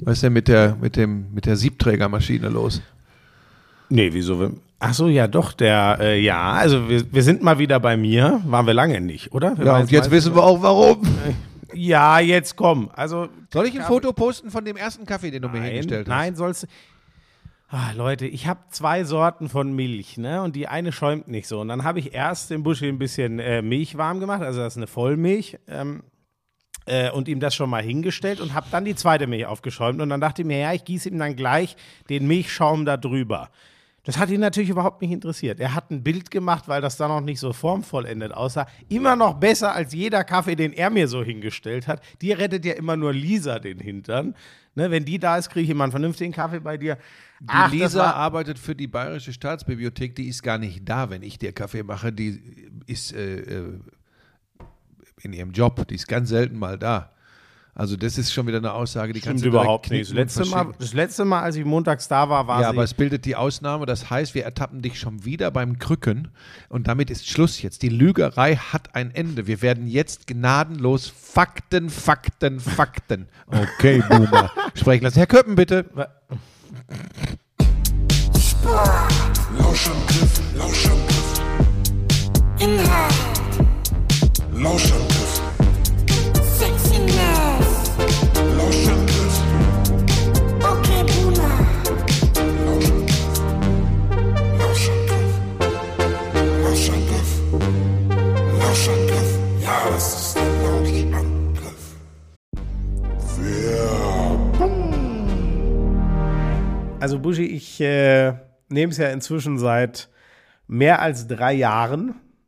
Was ist denn mit der, mit dem, mit der Siebträgermaschine los? Nee, wieso? Ach so, ja, doch, der, äh, ja, also wir, wir sind mal wieder bei mir. Waren wir lange nicht, oder? Wir Ja, und jetzt wissen wir auch warum. Ja, jetzt komm. Also, Soll ich ein Foto posten von dem ersten Kaffee, den du mir nein, hingestellt hast? nein, sollst du. Ah, Leute, ich habe zwei Sorten von Milch, ne? Und die eine schäumt nicht so. Und dann habe ich erst im Buschi ein bisschen äh, Milch warm gemacht, also das ist eine Vollmilch. Ähm, äh, und ihm das schon mal hingestellt und habe dann die zweite Milch aufgeschäumt. Und dann dachte ich mir, ja, ich gieße ihm dann gleich den Milchschaum da drüber. Das hat ihn natürlich überhaupt nicht interessiert. Er hat ein Bild gemacht, weil das dann noch nicht so formvollendet aussah. Immer noch besser als jeder Kaffee, den er mir so hingestellt hat. Dir rettet ja immer nur Lisa den Hintern. Ne, wenn die da ist, kriege ich immer einen vernünftigen Kaffee bei dir. Die Ach, Lisa arbeitet für die Bayerische Staatsbibliothek, die ist gar nicht da, wenn ich dir Kaffee mache. Die ist äh, äh, in ihrem Job, die ist ganz selten mal da. Also das ist schon wieder eine Aussage, die kannst Stimmt du direkt überhaupt nicht. Das letzte, Mal, das letzte Mal, als ich montags da war, war Ja, sie. aber es bildet die Ausnahme. Das heißt, wir ertappen dich schon wieder beim Krücken. Und damit ist Schluss jetzt. Die Lügerei hat ein Ende. Wir werden jetzt gnadenlos Fakten, Fakten, Fakten. Okay, Boomer. Sprechen lassen. Herr Köppen, bitte. Lauschangriff, Lauschangriff. Inhalt, Lauschangriff, Sexiness, Lauschangriff, okay Boomer, Lauschangriff, Lauschangriff, Lauschangriff. Ja, das ist der Lauschangriff. Also Buschi, ich äh, nehme es ja inzwischen seit mehr als drei Jahren,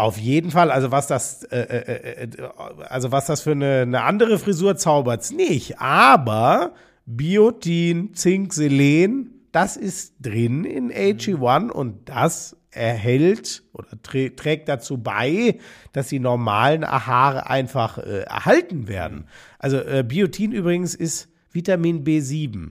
Auf jeden Fall, also was das, äh, äh, äh, also was das für eine, eine andere Frisur zaubert's nicht. Aber Biotin, Zink, Selen, das ist drin in AG1 und das erhält oder trä trägt dazu bei, dass die normalen Haare einfach äh, erhalten werden. Also äh, Biotin übrigens ist Vitamin B7.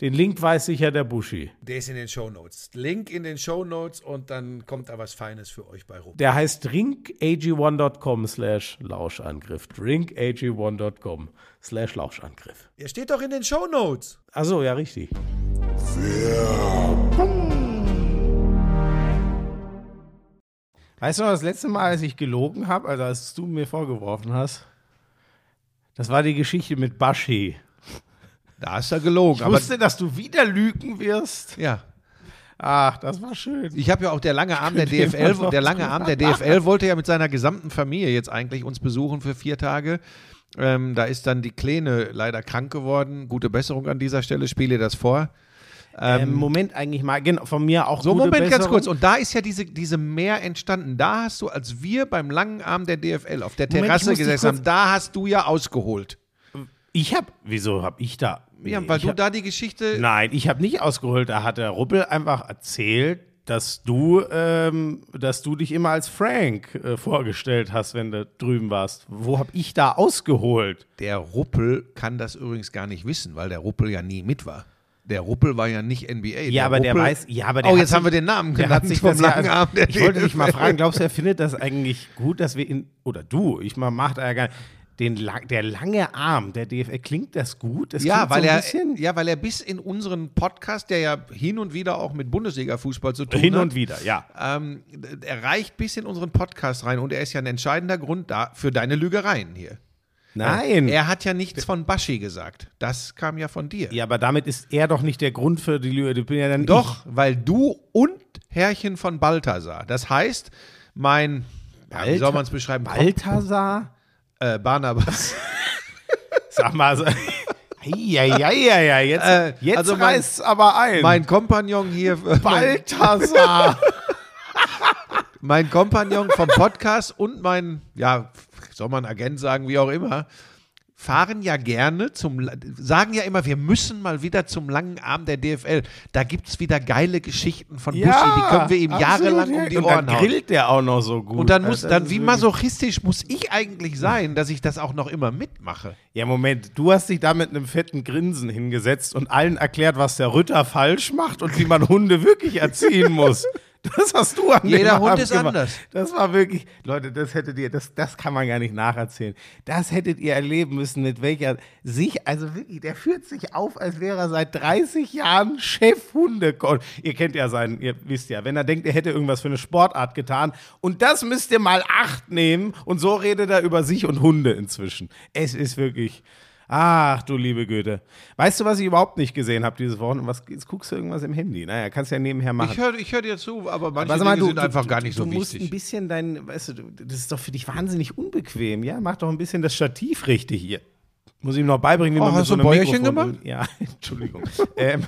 den Link weiß sicher der Buschi. Der ist in den Shownotes. Link in den Shownotes und dann kommt da was Feines für euch bei rum. Der heißt drinkag1.com slash Lauschangriff. drinkag1.com slash Lauschangriff. Der steht doch in den Shownotes. Achso, ja, richtig. Weißt du noch, das letzte Mal, als ich gelogen habe, also als du mir vorgeworfen hast, das war die Geschichte mit Baschi. Da ist er gelogen. Ich wusste, dass du wieder lügen wirst. ja, Ach, das war schön. ich habe ja auch der lange Arm der DFL, der lange Arm der DFL wollte ja mit seiner gesamten Familie jetzt eigentlich uns besuchen für vier Tage. Ähm, da ist dann die Kleine leider krank geworden. Gute Besserung an dieser Stelle. Spiele das vor. Ähm, Moment eigentlich mal, genau, von mir auch So, Moment, ganz Besserung. kurz. Und da ist ja diese, diese Mehr entstanden. Da hast du, als wir beim langen Arm der DFL auf der Moment, Terrasse gesessen haben, da hast du ja ausgeholt. Ich hab, wieso hab ich da? Ja, weil ich du hab- da die Geschichte. Nein, ich habe nicht ausgeholt. Da hat der Ruppel einfach erzählt, dass du, ähm, dass du dich immer als Frank äh, vorgestellt hast, wenn du drüben warst. Wo habe ich da ausgeholt? Der Ruppel kann das übrigens gar nicht wissen, weil der Ruppel ja nie mit war. Der Ruppel war ja nicht NBA. Ja, aber der Ruppel- weiß, ja, aber der Oh, jetzt sich, haben wir den Namen der genannt hat sich vom ja, langen der Ich wollte dich mal fragen, glaubst du, er findet das eigentlich gut, dass wir ihn, oder du, ich mal, macht er ja gar nicht, den, der lange Arm der DFL, klingt das gut? Das Ja, weil so er, bisschen ja, weil er bis in unseren Podcast, der ja hin und wieder auch mit Bundesliga-Fußball zu tun hin hat, und wieder, ja. ähm, er reicht bis in unseren Podcast rein und er ist ja ein entscheidender Grund da für deine Lügereien hier. Nein. Er hat ja nichts von Baschi gesagt. Das kam ja von dir. ja, aber damit ist er doch nicht der Grund für die Lüge. Ich ja dann Doch, weil du und Herrchen von Balthasar. Das heißt, mein, ja, wie soll man es beschreiben? ich. Balthasar? Äh, Barnabas. Sag mal so. Ja, ja, ja, ja, jetzt, Äh, jetzt also reißt's aber ein. mein Kompagnon hier. Balthasar. mein Kompagnon vom Podcast und mein, ja, soll man Agent sagen, wie auch immer, fahren ja gerne zum, sagen ja immer, wir müssen mal wieder zum langen Arm der DFL. Da gibt es wieder geile Geschichten von Buschi, die können wir ihm jahrelang ja. um die Und Ohren dann hauen. grillt der auch noch so gut. Und dann muss, Also, dann wie masochistisch muss ich eigentlich sein, dass ich das auch noch immer mitmache. Ja, Moment, du hast dich da mit einem fetten Grinsen hingesetzt und allen erklärt, was der Ritter falsch macht und wie man Hunde wirklich erziehen muss. Das hast du an Jeder Hund Abend ist gemacht. anders. Das war wirklich, Leute, das hättet ihr, das, das kann man gar nicht nacherzählen. Das hättet ihr erleben müssen, mit welcher sich, also wirklich, der führt sich auf, als wäre er seit 30 Jahren Chef-Hundecoach. Ihr kennt ja seinen, ihr wisst ja, wenn er denkt, er hätte irgendwas für eine Sportart getan und das müsst ihr mal acht nehmen und so redet er über sich und Hunde inzwischen. Es ist wirklich, ach du liebe Güte. Weißt du, was ich überhaupt nicht gesehen habe dieses Wochenende? Was, jetzt guckst du irgendwas im Handy? Naja, kannst ja nebenher machen. Ich höre ich hör dir zu, aber manche Aber mal, Dinge du, sind du, einfach du, gar nicht so du musst ein wichtig. bisschen dein, weißt du, das ist doch für dich wahnsinnig unbequem, ja? Mach doch ein bisschen das Stativ richtig hier. Muss ich ihm noch beibringen, wie Oh, man mit hast so ein Bäuerchen gemacht? Ja, Entschuldigung. ähm,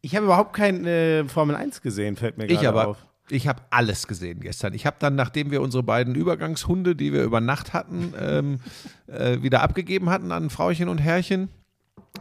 ich habe überhaupt kein äh, Formel 1 gesehen, fällt mir Ich gerade aber, auf. Ich habe alles gesehen gestern. Ich habe dann, nachdem wir unsere beiden Übergangshunde, die wir über Nacht hatten, ähm, äh, wieder abgegeben hatten an Frauchen und Herrchen.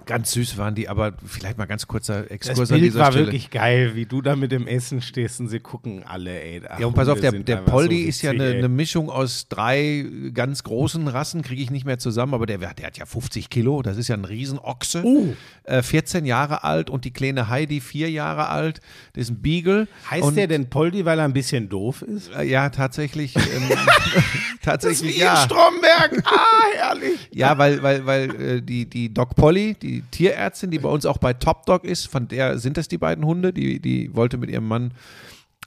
Ganz süß waren die, aber vielleicht mal ganz kurzer Das Exkurs an Bild dieser war Stelle. wirklich geil, wie du da mit dem Essen stehst und sie gucken alle, ey. Ach, Ja, und pass auf, der, der Poldi so ist ja eine, eine Mischung aus drei ganz großen Rassen, kriege ich nicht mehr zusammen, aber der, der hat ja 50 Kilo, das ist ja ein Riesenochse. Uh. Äh, 14 Jahre alt und die kleine Heidi, vier Jahre alt, das ist ein Beagle. Heißt und, der denn Poldi, weil er ein bisschen doof ist? Äh, Ja, tatsächlich. Ähm, tatsächlich, Wie ja. in Stromberg. Ah, herrlich. Ja, weil, weil, weil äh, die, die Doc Polly, die Tierärztin, die bei uns auch bei Top Dog ist, von der sind das die beiden Hunde, die, die wollte mit ihrem Mann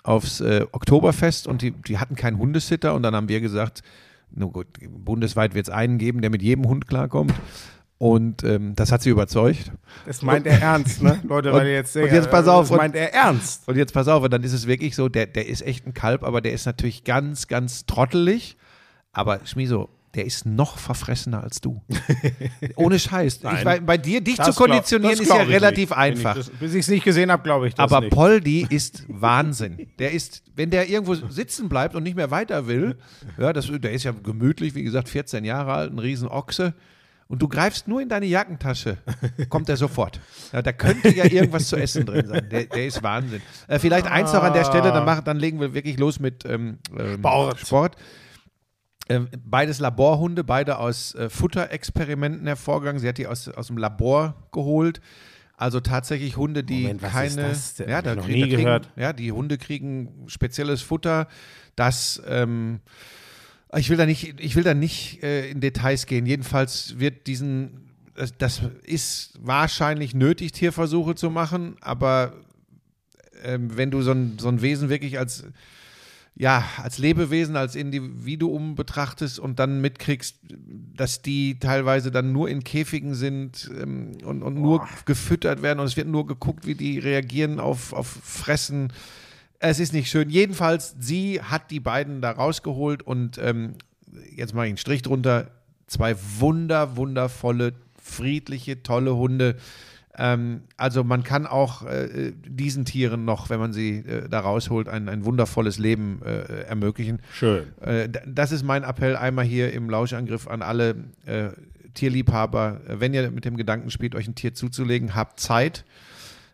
aufs äh, Oktoberfest und die, die hatten keinen Hundesitter und dann haben wir gesagt, nur gut, bundesweit wird es einen geben, der mit jedem Hund klarkommt. Und ähm, das hat sie überzeugt. Das meint er ernst, ne? Leute, weil ihr jetzt und jetzt pass auf, Das und- meint er ernst. Und jetzt pass auf, und dann ist es wirklich so, der, der ist echt ein Kalb, aber der ist natürlich ganz, ganz trottelig. Aber Schmiso, der ist noch verfressener als du. Ohne Scheiß. Ich, Nein. weiß, bei dir, dich zu konditionieren, glaub- ist ja relativ nicht. einfach. Ich das, bis ich es nicht gesehen habe, glaube ich das aber nicht. Poldi ist Wahnsinn. Der ist, wenn der irgendwo sitzen bleibt und nicht mehr weiter will, ja, das, der ist ja gemütlich, wie gesagt, 14 Jahre alt, ein Riesenochse. Und du greifst nur in deine Jackentasche, kommt er sofort. Ja, da könnte ja irgendwas zu essen drin sein. Der, der ist Wahnsinn. Äh, vielleicht eins noch an der Stelle, dann, machen, dann legen wir wirklich los mit ähm, ähm, Sport. Sport. Ähm, beides Laborhunde, beide aus äh, Futterexperimenten hervorgegangen. Sie hat die aus, aus dem Labor geholt. Also tatsächlich Hunde, die Moment, keine. ist das? Ja, da noch krieg- nie da kriegen, gehört. Ja, die Hunde kriegen spezielles Futter, das. Ähm, ich will da nicht, ich will da nicht äh, in Details gehen. Jedenfalls wird diesen, das, das ist wahrscheinlich nötig, Tierversuche zu machen, aber ähm, wenn du so ein, so ein Wesen wirklich als ja, als Lebewesen, als Individuum betrachtest und dann mitkriegst, dass die teilweise dann nur in Käfigen sind ähm, und, und nur gefüttert werden und es wird nur geguckt, wie die reagieren auf, auf Fressen. Es ist nicht schön. Jedenfalls, sie hat die beiden da rausgeholt und ähm, jetzt mache ich einen Strich drunter. Zwei wunder, wundervolle, friedliche, tolle Hunde. Ähm, also man kann auch äh, diesen Tieren noch, wenn man sie äh, da rausholt, ein, ein wundervolles Leben äh, ermöglichen. Schön. Äh, das ist mein Appell einmal hier im Lauschangriff an alle äh, Tierliebhaber. Wenn ihr mit dem Gedanken spielt, euch ein Tier zuzulegen, habt Zeit,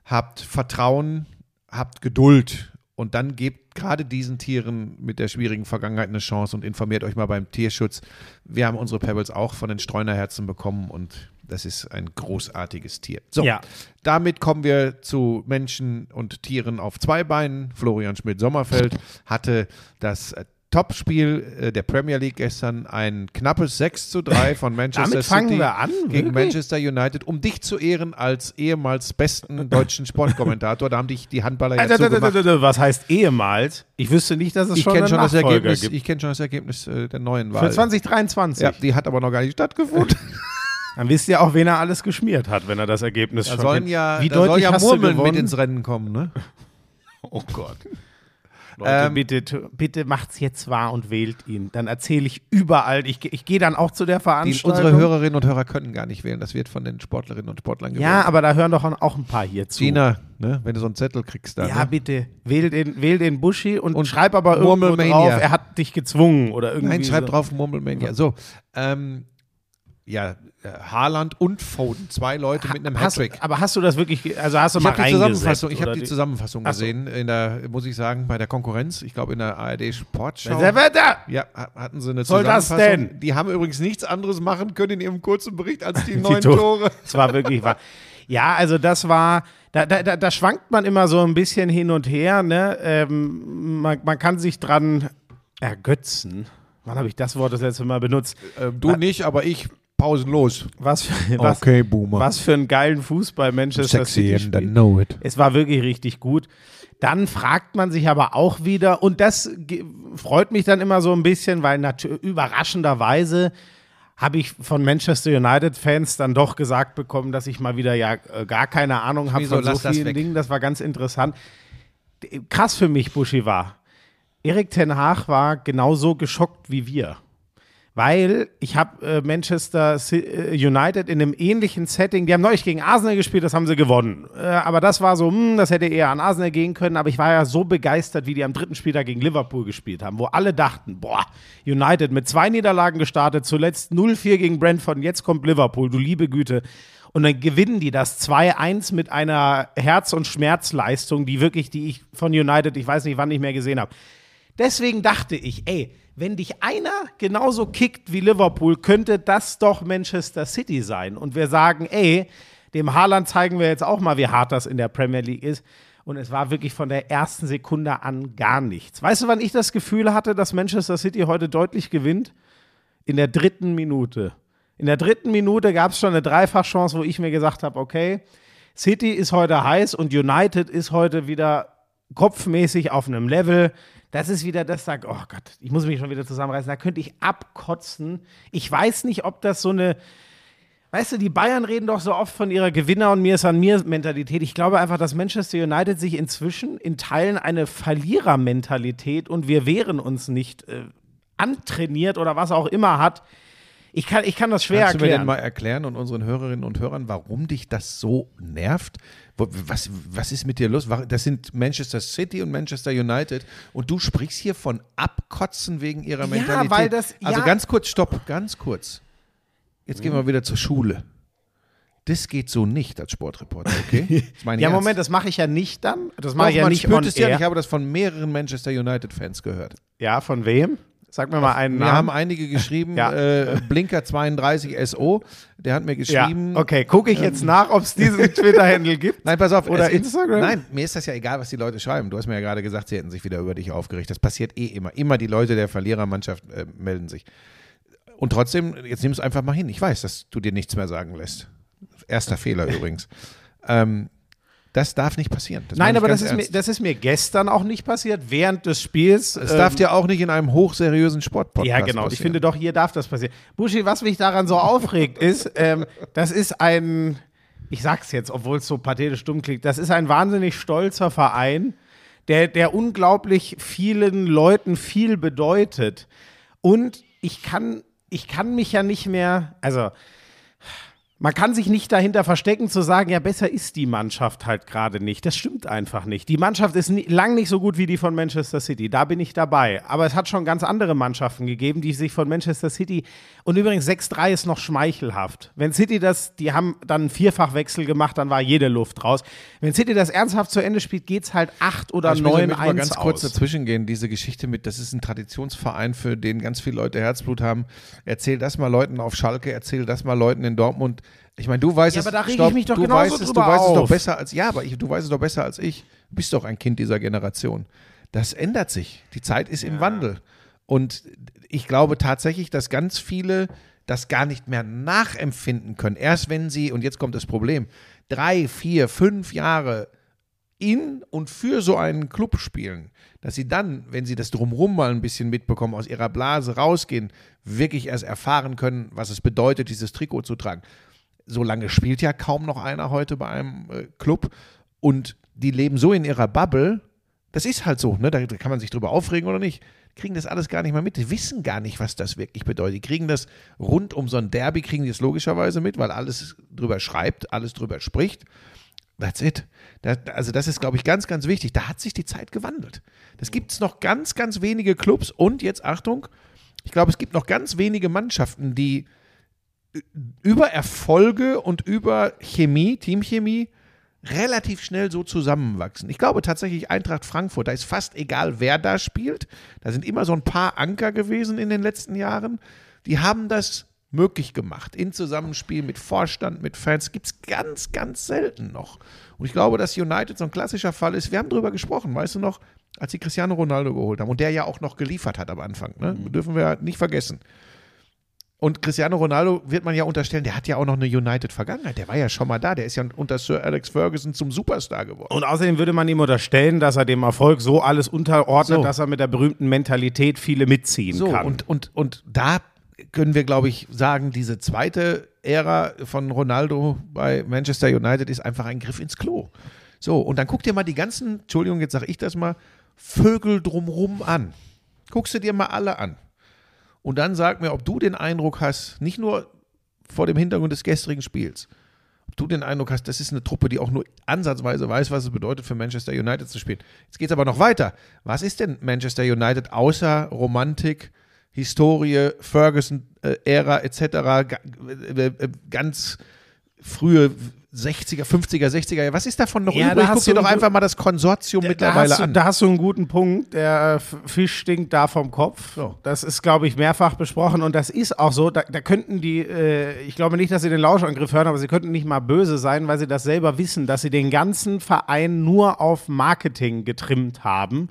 habt Vertrauen, habt Geduld Und dann gebt gerade diesen Tieren mit der schwierigen Vergangenheit eine Chance und informiert euch mal beim Tierschutz. Wir haben unsere Pebbles auch von den Streunerherzen bekommen und das ist ein großartiges Tier. So, Ja. damit kommen wir zu Menschen und Tieren auf zwei Beinen. Florian Schmidt-Sommerfeld hatte das Topspiel äh, der Premier League gestern ein knappes 6 zu 3 von Manchester City an, gegen? Manchester United, um dich zu ehren als ehemals besten deutschen Sportkommentator. Da haben dich die Handballer ja da, zugemacht. was heißt ehemals? Ich wüsste nicht, dass es Ich schon schon das Ergebnis. gibt. Ich kenne schon das Ergebnis äh, der neuen Wahl. Für 2023. ja, die hat aber noch gar nicht stattgefunden. Dann wisst ihr auch, wen er alles geschmiert hat, wenn er das Ergebnis Da schon sollen kennt. ja, Wie da soll deutlich ja hast du Murmeln mit ins Rennen kommen, ne? Oh Gott. Leute, Ähm, bitte, bitte macht's jetzt wahr und wählt ihn. Dann erzähle ich überall. Ich, ich gehe dann auch zu der Die, Veranstaltung. unsere Hörerinnen und Hörer können gar nicht wählen. Das wird von den Sportlerinnen und Sportlern gewählt. ja, aber da hören doch auch ein paar hier zu. Gina, ne, wenn du so einen Zettel kriegst, dann. Ja, ne? bitte. Wähl den, wähl den Buschi und, Und schreib aber irgendwo drauf, er hat dich gezwungen oder irgendwie. Nein, schreib so. drauf Murmelmania. So, ähm, ja, äh, Haaland und Foden, zwei Leute mit einem Hast, Hattrick. aber hast du das wirklich, also hast du Ich mal habe die? Zusammenfassung, ich hab oder die Zusammenfassung so. gesehen, in der, muss ich sagen, bei der Konkurrenz, ich glaube in der ARD Sportschau. Da? Ja, ha- hatten sie eine soll das Zusammenfassung. denn? Die haben übrigens nichts anderes machen können in ihrem kurzen Bericht als die Die neun Tore. Tore. Es war wirklich wahr. Ja, also das war, da, da, da, da schwankt man immer so ein bisschen hin und her. Ne? Ähm, man, man kann sich dran ergötzen. Wann habe ich das Wort das letzte Mal benutzt? Ähm, du nicht, aber ich pausenlos. Was für, was, okay, Boomer. was für einen geilen Fußball Manchester Sexy City and know it. Es war wirklich richtig gut. Dann fragt man sich aber auch wieder, und das freut mich dann immer so ein bisschen, weil überraschenderweise habe ich von Manchester United-Fans dann doch gesagt bekommen, dass ich mal wieder ja äh, gar keine Ahnung habe von so vielen. Dingen. Das war ganz interessant. Krass für mich, Buschi war. Erik Ten Haag war genauso geschockt wie wir. Weil ich habe äh, Manchester äh, United in einem ähnlichen Setting, die haben neulich gegen Arsenal gespielt, das haben sie gewonnen. Äh, aber das war so, hm, das hätte eher an Arsenal gehen können. Aber ich war ja so begeistert, wie die am dritten Spieltag gegen Liverpool gespielt haben, wo alle dachten, boah, United mit zwei Niederlagen gestartet, zuletzt 0-4 gegen Brentford jetzt kommt Liverpool, du liebe Güte. Und dann gewinnen die das 2-1 mit einer Herz- und Schmerzleistung, die wirklich, die ich von United, ich weiß nicht, wann nicht mehr gesehen habe. Deswegen dachte ich, ey, wenn dich einer genauso kickt wie Liverpool, könnte das doch Manchester City sein. Und wir sagen, ey, dem Haaland zeigen wir jetzt auch mal, wie hart das in der Premier League ist. Und es war wirklich von der ersten Sekunde an gar nichts. Weißt du, wann ich das Gefühl hatte, dass Manchester City heute deutlich gewinnt? In der dritten Minute. In der dritten Minute gab es schon eine Dreifachchance, wo ich mir gesagt habe, okay, City ist heute heiß und United ist heute wieder kopfmäßig auf einem Level. Das ist wieder das, sagt, oh Gott, ich muss mich schon wieder zusammenreißen, da könnte ich abkotzen. Ich weiß nicht, ob das so eine, weißt du, die Bayern reden doch so oft von ihrer Gewinner- und mir ist an mir Mentalität. Ich glaube einfach, dass Manchester United sich inzwischen in Teilen eine Verlierermentalität und wir wehren uns nicht äh, antrainiert oder was auch immer hat. Ich kann, ich kann das schwer Kannst du mir erklären. denn mal erklären und unseren Hörerinnen und Hörern, warum dich das so nervt? Was, was ist mit dir los? Das sind Manchester City und Manchester United und du sprichst hier von Abkotzen wegen ihrer Mentalität. weil das- also ja. ganz kurz, stopp, ganz kurz. Jetzt gehen wir wieder zur Schule. Das geht so nicht als Sportreporter, okay? Ja, ernst. Moment, das mache ich ja nicht dann. Das mache ich ja nicht on es ja. air. Ich habe das von mehreren Manchester United-Fans gehört. Ja, von wem? Sag mir mal einen Wir haben Namen. einige geschrieben, Ja. äh, Blinker32 SO, der hat mir Ja, geschrieben. okay, gucke ich jetzt nach, ob es diesen Twitter-Handle gibt. Nein, pass auf. Oder es ist- Instagram? Nein, mir ist das ja egal, was die Leute schreiben. Du hast mir ja gerade gesagt, sie hätten sich wieder über dich aufgeregt. Das passiert eh immer. Immer die Leute der Verlierermannschaft äh, melden sich. Und trotzdem, jetzt nimm es einfach mal hin. Ich weiß, dass du dir nichts mehr sagen lässt. Erster Fehler übrigens. Ähm, das darf nicht passieren. Das Nein, ich aber das ist, mir, das ist mir gestern auch nicht passiert, während des Spiels. Es darf dir auch nicht in einem hochseriösen Sportpodcast Ja, genau. Ich passieren. finde doch, hier darf das passieren. Buschi, was mich daran so aufregt, ist, ähm, das ist ein, ich sag's jetzt, obwohl es so pathetisch dumm klingt, das ist ein wahnsinnig stolzer Verein, der, der unglaublich vielen Leuten viel bedeutet. Und ich kann, ich kann mich ja nicht mehr, also man kann sich nicht dahinter verstecken zu sagen, ja, besser ist die Mannschaft halt gerade nicht. Das stimmt einfach nicht. Die Mannschaft ist nie, lang nicht so gut wie die von Manchester City. Da bin ich dabei. Aber es hat schon ganz andere Mannschaften gegeben, die sich von Manchester City und übrigens 6-3 ist noch schmeichelhaft. Wenn City das, die haben dann einen Vierfachwechsel gemacht, dann war jede Luft raus. Wenn City das ernsthaft zu Ende spielt, geht's halt 8 oder ich will 9 damit mal 1 ganz kurz aus. dazwischen gehen. Diese Geschichte mit, das ist ein Traditionsverein, für den ganz viele Leute Herzblut haben. Erzähl das mal Leuten auf Schalke, erzähl das mal Leuten in Dortmund. Ich meine, du weißt Ja, es. aber da reg ich stopp, mich doch du weißt es, du weißt es doch besser als ja, aber ich, du weißt es doch besser als ich. Du bist doch ein Kind dieser Generation. Das ändert sich. Die Zeit ist im Wandel. Und ich glaube tatsächlich, dass ganz viele das gar nicht mehr nachempfinden können. Erst wenn sie, und jetzt kommt das Problem, drei, vier, fünf Jahre in und für so einen Club spielen, dass sie dann, wenn sie das drumherum mal ein bisschen mitbekommen, aus ihrer Blase rausgehen, wirklich erst erfahren können, was es bedeutet, dieses Trikot zu tragen. So lange spielt ja kaum noch einer heute bei einem äh, Club und die leben so in ihrer Bubble. Das ist halt so, ne? Da kann man sich drüber aufregen oder nicht. Die kriegen das alles gar nicht mehr mit. Die wissen gar nicht, was das wirklich bedeutet. Die kriegen das rund um so ein Derby, kriegen die es logischerweise mit, weil alles drüber schreibt, alles drüber spricht. That's it. Das, also das ist, glaube ich, ganz, ganz wichtig. Da hat sich die Zeit gewandelt. Das gibt es noch ganz, ganz wenige Clubs und jetzt Achtung, ich glaube, es gibt noch ganz wenige Mannschaften, die über Erfolge und über Chemie, Teamchemie, relativ schnell so zusammenwachsen. Ich glaube tatsächlich Eintracht Frankfurt, da ist fast egal, wer da spielt. Da sind immer so ein paar Anker gewesen in den letzten Jahren. Die haben das möglich gemacht. In Zusammenspiel mit Vorstand, mit Fans. Gibt es ganz, ganz selten noch. Und ich glaube, dass United so ein klassischer Fall ist. Wir haben drüber gesprochen, weißt du noch, als sie Cristiano Ronaldo geholt haben und der ja auch noch geliefert hat am Anfang. Ne? Dürfen wir nicht vergessen. Und Cristiano Ronaldo wird man ja unterstellen, der hat ja auch noch eine United-Vergangenheit. Der war ja schon mal da. Der ist ja unter Sir Alex Ferguson zum Superstar geworden. Und außerdem würde man ihm unterstellen, dass er dem Erfolg so alles unterordnet, So. dass er mit der berühmten Mentalität viele mitziehen So, kann. und, und, und da können wir, glaube ich, sagen, diese zweite Ära von Ronaldo bei Manchester United ist einfach ein Griff ins Klo. So, und dann guck dir mal die ganzen, Entschuldigung, jetzt sage ich das mal, Vögel drumrum an. Guckst du dir mal alle an. Und dann sag mir, ob du den Eindruck hast, nicht nur vor dem Hintergrund des gestrigen Spiels, ob du den Eindruck hast, das ist eine Truppe, die auch nur ansatzweise weiß, was es bedeutet, für Manchester United zu spielen. Jetzt geht es aber noch weiter. Was ist denn Manchester United außer Romantik, Historie, Ferguson-Ära etc., ga- äh, äh, ganz frühe 60er, 50er, 60er Jahre? Was ist davon noch Ja, übrig? da Guck dir doch einfach mal das Konsortium Da mittlerweile du, an. da hast du einen guten Punkt. Der F- Fisch stinkt da vom Kopf. So. Das ist, glaube ich, mehrfach besprochen und das ist auch so. Da, da könnten die, äh, ich glaube nicht, dass sie den Lauschangriff hören, aber sie könnten nicht mal böse sein, weil sie das selber wissen, dass sie den ganzen Verein nur auf Marketing getrimmt haben.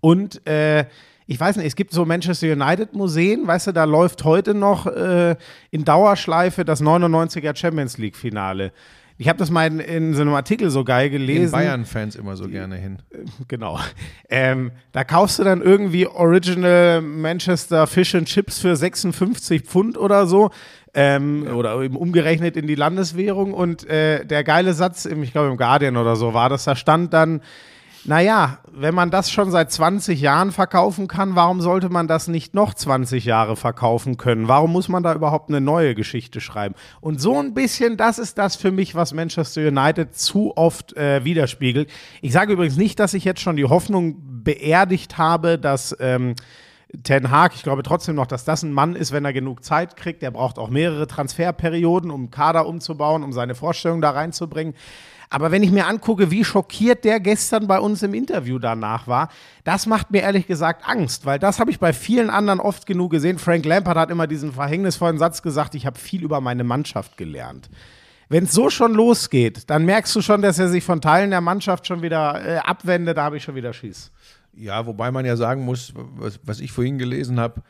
Und äh, ich weiß nicht, es gibt so Manchester United Museen, weißt du, da läuft heute noch äh, in Dauerschleife das 99er Champions League Finale. Ich habe das mal in, in so einem Artikel so geil gelesen. Gehen Bayern-Fans immer so gerne hin. Genau. Ähm, da kaufst du dann irgendwie Original Manchester Fish and Chips für 56 Pfund oder so. Ähm, Oder eben umgerechnet in die Landeswährung. Und äh, der geile Satz, im, ich glaube im Guardian oder so war das, da stand dann, naja, wenn man das schon seit 20 Jahren verkaufen kann, warum sollte man das nicht noch 20 Jahre verkaufen können? Warum muss man da überhaupt eine neue Geschichte schreiben? Und so ein bisschen, das ist das für mich, was Manchester United zu oft äh, widerspiegelt. Ich sage übrigens nicht, dass ich jetzt schon die Hoffnung beerdigt habe, dass ähm, Ten Hag, ich glaube trotzdem noch, dass das ein Mann ist, wenn er genug Zeit kriegt. Der braucht auch mehrere Transferperioden, um Kader umzubauen, um seine Vorstellung da reinzubringen. Aber wenn ich mir angucke, wie schockiert der gestern bei uns im Interview danach war, das macht mir ehrlich gesagt Angst, weil das habe ich bei vielen anderen oft genug gesehen. Frank Lampard hat immer diesen verhängnisvollen Satz gesagt, ich habe viel über meine Mannschaft gelernt. Wenn es so schon losgeht, dann merkst du schon, dass er sich von Teilen der Mannschaft schon wieder äh, abwendet, da habe ich schon wieder Schiss. Ja, wobei man ja sagen muss, was, was ich vorhin gelesen habe,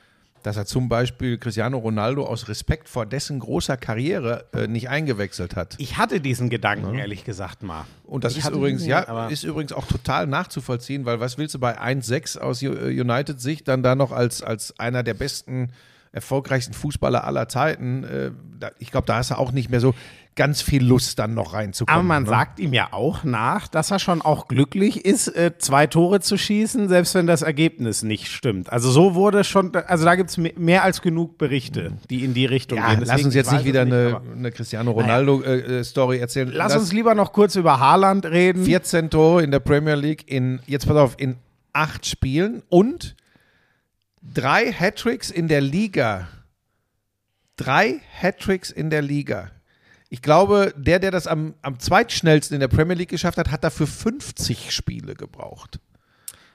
dass er zum Beispiel Cristiano Ronaldo aus Respekt vor dessen großer Karriere äh, nicht eingewechselt hat. Ich hatte diesen Gedanken, ehrlich gesagt, mal. Und das Ich ist übrigens, ihn, ja, ist übrigens auch total nachzuvollziehen, weil was willst du bei 1-6 aus äh, United-Sicht dann da noch als, als einer der besten, erfolgreichsten Fußballer aller Zeiten? Äh, ich glaube, da hast du auch nicht mehr so. Ganz viel Lust, dann noch reinzukommen. Aber man ne? sagt ihm ja auch nach, dass er schon auch glücklich ist, äh, zwei Tore zu schießen, selbst wenn das Ergebnis nicht stimmt. Also so wurde schon, also da gibt es mehr als genug Berichte, die in die Richtung Ja, gehen. lass Deswegen, uns jetzt nicht wieder es eine, eine Cristiano Ronaldo-Story erzählen. Lass uns lieber noch kurz über Haaland reden. 14 Tore in der Premier League in, jetzt pass auf, in acht Spielen und drei Hattricks in der Liga. Drei Hattricks in der Liga. Ich glaube, der, der das am, am zweitschnellsten in der Premier League geschafft hat, hat dafür 50 Spiele gebraucht.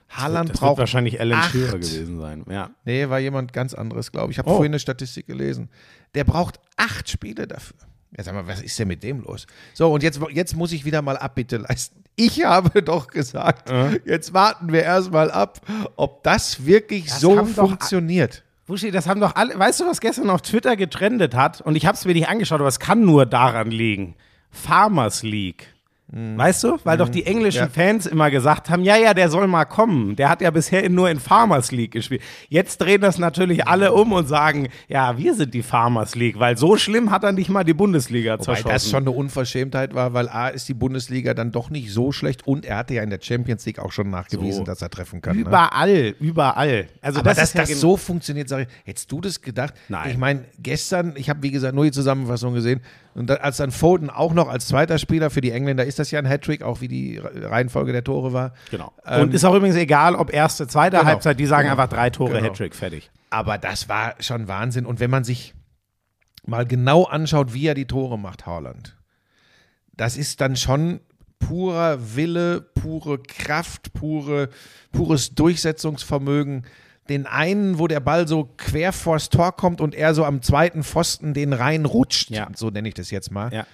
Haaland das wird braucht wahrscheinlich Alan acht. Shearer gewesen sein. Ja. Nee, war jemand ganz anderes, glaube ich. Ich habe Oh. vorhin eine Statistik gelesen. Der braucht acht Spiele dafür. Ja, sag mal, was ist denn mit dem los? So, und jetzt, jetzt muss ich wieder mal Abbitte leisten. Ich habe doch gesagt, jetzt warten wir erstmal ab, ob das wirklich Das so funktioniert. Buschi, das haben doch alle. Weißt du, was gestern auf Twitter getrendet hat? Und ich habe es mir nicht angeschaut, aber es kann nur daran liegen. Farmers League. Weißt du? Weil doch die englischen Ja. Fans immer gesagt haben, ja, ja, der soll mal kommen. Der hat ja bisher nur in Farmers League gespielt. Jetzt drehen das natürlich alle um und sagen, ja, wir sind die Farmers League, weil so schlimm hat er nicht mal die Bundesliga Wobei zerschossen. das schon eine Unverschämtheit war, weil A ist die Bundesliga dann doch nicht so schlecht und er hatte ja in der Champions League auch schon nachgewiesen, So. dass er treffen kann. Ne? überall, überall. Also Aber das dass ja das gen- so funktioniert, sage ich, hättest du das gedacht? Nein. Ich meine, gestern, ich habe wie gesagt nur die Zusammenfassung gesehen und da, als dann Foden auch noch als zweiter Spieler für die Engländer ist das ja ein Hattrick, auch wie die Re- Reihenfolge der Tore war. Genau. Ähm, und ist auch übrigens egal, ob erste, zweite Genau. Halbzeit, die sagen Genau. einfach drei Tore Genau. Hattrick, fertig. Aber das war schon Wahnsinn. Und wenn man sich mal genau anschaut, wie er die Tore macht, Haaland, das ist dann schon purer Wille, pure Kraft, pure, pures Durchsetzungsvermögen. Den einen, wo der Ball so quer vors Tor kommt und er so am zweiten Pfosten den reinrutscht, Ja. so nenne ich das jetzt mal. Ja.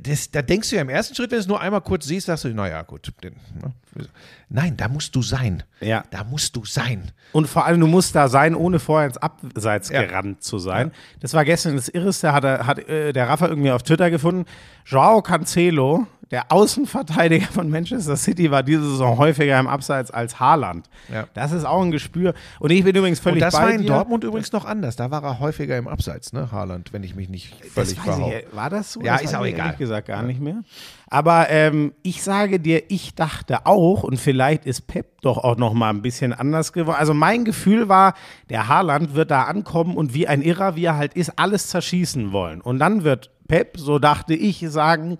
Das, da denkst du ja im ersten Schritt, wenn du es nur einmal kurz siehst, sagst du, naja, gut. Den, ne? Nein, da musst du sein. Ja. Da musst du sein. Und vor allem, du musst da sein, ohne vorher ins Abseits Ja. gerannt zu sein. Das war gestern das Irreste, hat, er, hat äh, der Rafa irgendwie auf Twitter gefunden. Joao Cancelo, der Außenverteidiger von Manchester City, war diese Saison häufiger im Abseits als Haaland. Ja. Das ist auch ein Gespür. Und ich bin übrigens Und völlig das bei war in dir. Dortmund übrigens noch anders. Da war er häufiger im Abseits, ne, Haaland, wenn ich mich nicht völlig das ich, war das so? Ja, das ist auch egal. Ehrlich gesagt gar nicht mehr. Aber ähm, ich sage dir, ich dachte auch, und vielleicht ist Pep doch auch noch mal ein bisschen anders geworden. Also mein Gefühl war, der Haaland wird da ankommen und wie ein Irrer, wie er halt ist, alles zerschießen wollen. Und dann wird Pep, so dachte ich, sagen,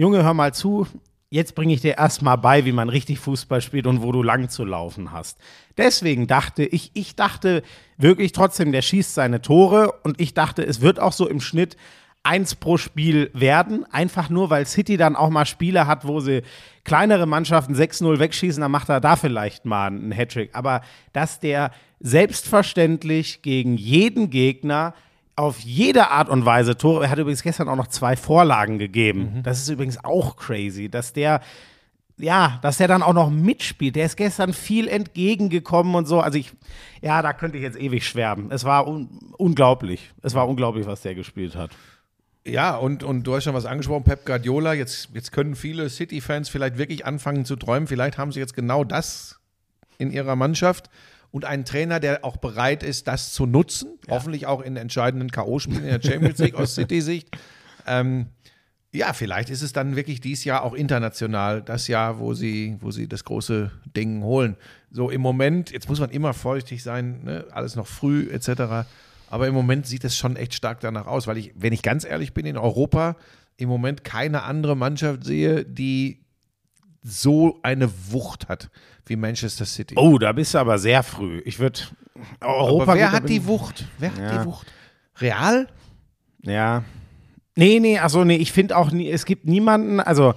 Junge, hör mal zu, jetzt bringe ich dir erstmal bei, wie man richtig Fußball spielt und wo du lang zu laufen hast. Deswegen dachte ich, ich dachte wirklich trotzdem, der schießt seine Tore und ich dachte, es wird auch so im Schnitt eins pro Spiel werden, einfach nur, weil City dann auch mal Spiele hat, wo sie kleinere Mannschaften 6-0 wegschießen, dann macht er da vielleicht mal einen Hattrick. Aber dass der selbstverständlich gegen jeden Gegner auf jede Art und Weise Tore, er hat übrigens gestern auch noch zwei Vorlagen gegeben. Das ist übrigens auch crazy, dass der ja, dass der dann auch noch mitspielt. Der ist gestern viel entgegengekommen und so. Also ich, ja, da könnte ich jetzt ewig schwärmen. Es war un unglaublich. Es war unglaublich, was der gespielt hat. Ja, und, und du hast schon was angesprochen, Pep Guardiola. Jetzt, jetzt können viele City-Fans vielleicht wirklich anfangen zu träumen. Vielleicht haben sie jetzt genau das in ihrer Mannschaft und einen Trainer, der auch bereit ist, das zu nutzen. Hoffentlich auch in entscheidenden K.O.-Spielen in der Champions League aus City-Sicht. Ähm, ja, vielleicht ist es dann wirklich dieses Jahr auch international das Jahr, wo sie, wo sie das große Ding holen. So im Moment, jetzt muss man immer vorsichtig sein, ne? alles noch früh etc. Aber im Moment sieht es schon echt stark danach aus, weil ich, wenn ich ganz ehrlich bin, in Europa im Moment keine andere Mannschaft sehe, die so eine Wucht hat wie Manchester City. Oh, da bist du aber sehr früh. Ich würde Europa. Aber wer hat die Wucht? Wer hat Ja. die Wucht? Real? Ja. Nee, nee, achso, nee, ich finde auch, nie, es gibt niemanden, also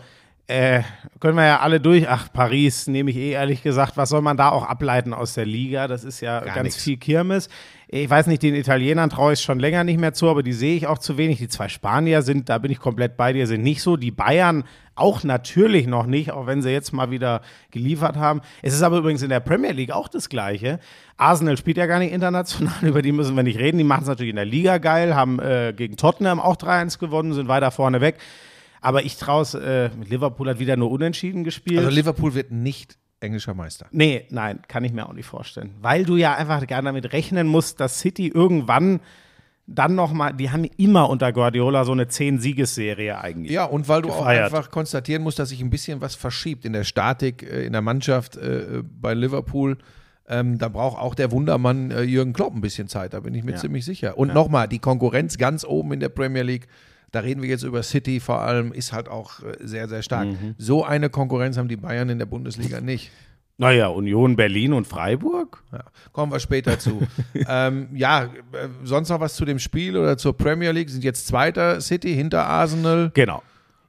äh, können wir ja alle durch. Ach, Paris nehme ich eh ehrlich gesagt. Was soll man da auch ableiten aus der Liga? Das ist ja ganz nix. viel Kirmes. Ich weiß nicht, den Italienern traue ich schon länger nicht mehr zu, aber die sehe ich auch zu wenig. Die zwei Spanier sind, da bin ich komplett bei dir, sind nicht so. Die Bayern auch natürlich noch nicht, auch wenn sie jetzt mal wieder geliefert haben. Es ist aber übrigens in der Premier League auch das Gleiche. Arsenal spielt ja gar nicht international, über die müssen wir nicht reden. Die machen es natürlich in der Liga geil, haben äh, gegen Tottenham auch 3-1 gewonnen, sind weiter vorne weg. Aber ich traue es, äh, Liverpool hat wieder nur unentschieden gespielt. Also Liverpool wird nicht englischer Meister. Nee, nein, kann ich mir auch nicht vorstellen. Weil du ja einfach gerne damit rechnen musst, dass City irgendwann dann nochmal, die haben immer unter Guardiola so eine 10-Siegesserie eigentlich. Ja, und weil du gefeiert. auch einfach konstatieren musst, dass sich ein bisschen was verschiebt in der Statik, äh, in der Mannschaft äh, bei Liverpool. Ähm, da braucht auch der Wundermann äh, Jürgen Klopp ein bisschen Zeit, da bin ich mir Ja. ziemlich sicher. Und nochmal, die Konkurrenz ganz oben in der Premier League, da reden wir jetzt über City vor allem, ist halt auch äh, sehr, sehr stark. Mhm. So eine Konkurrenz haben die Bayern in der Bundesliga nicht. Naja, Union Berlin und Freiburg? Ja, kommen wir später zu. ähm, ja, äh, sonst noch was zu dem Spiel oder zur Premier League? Sind jetzt Zweiter City hinter Arsenal. Genau.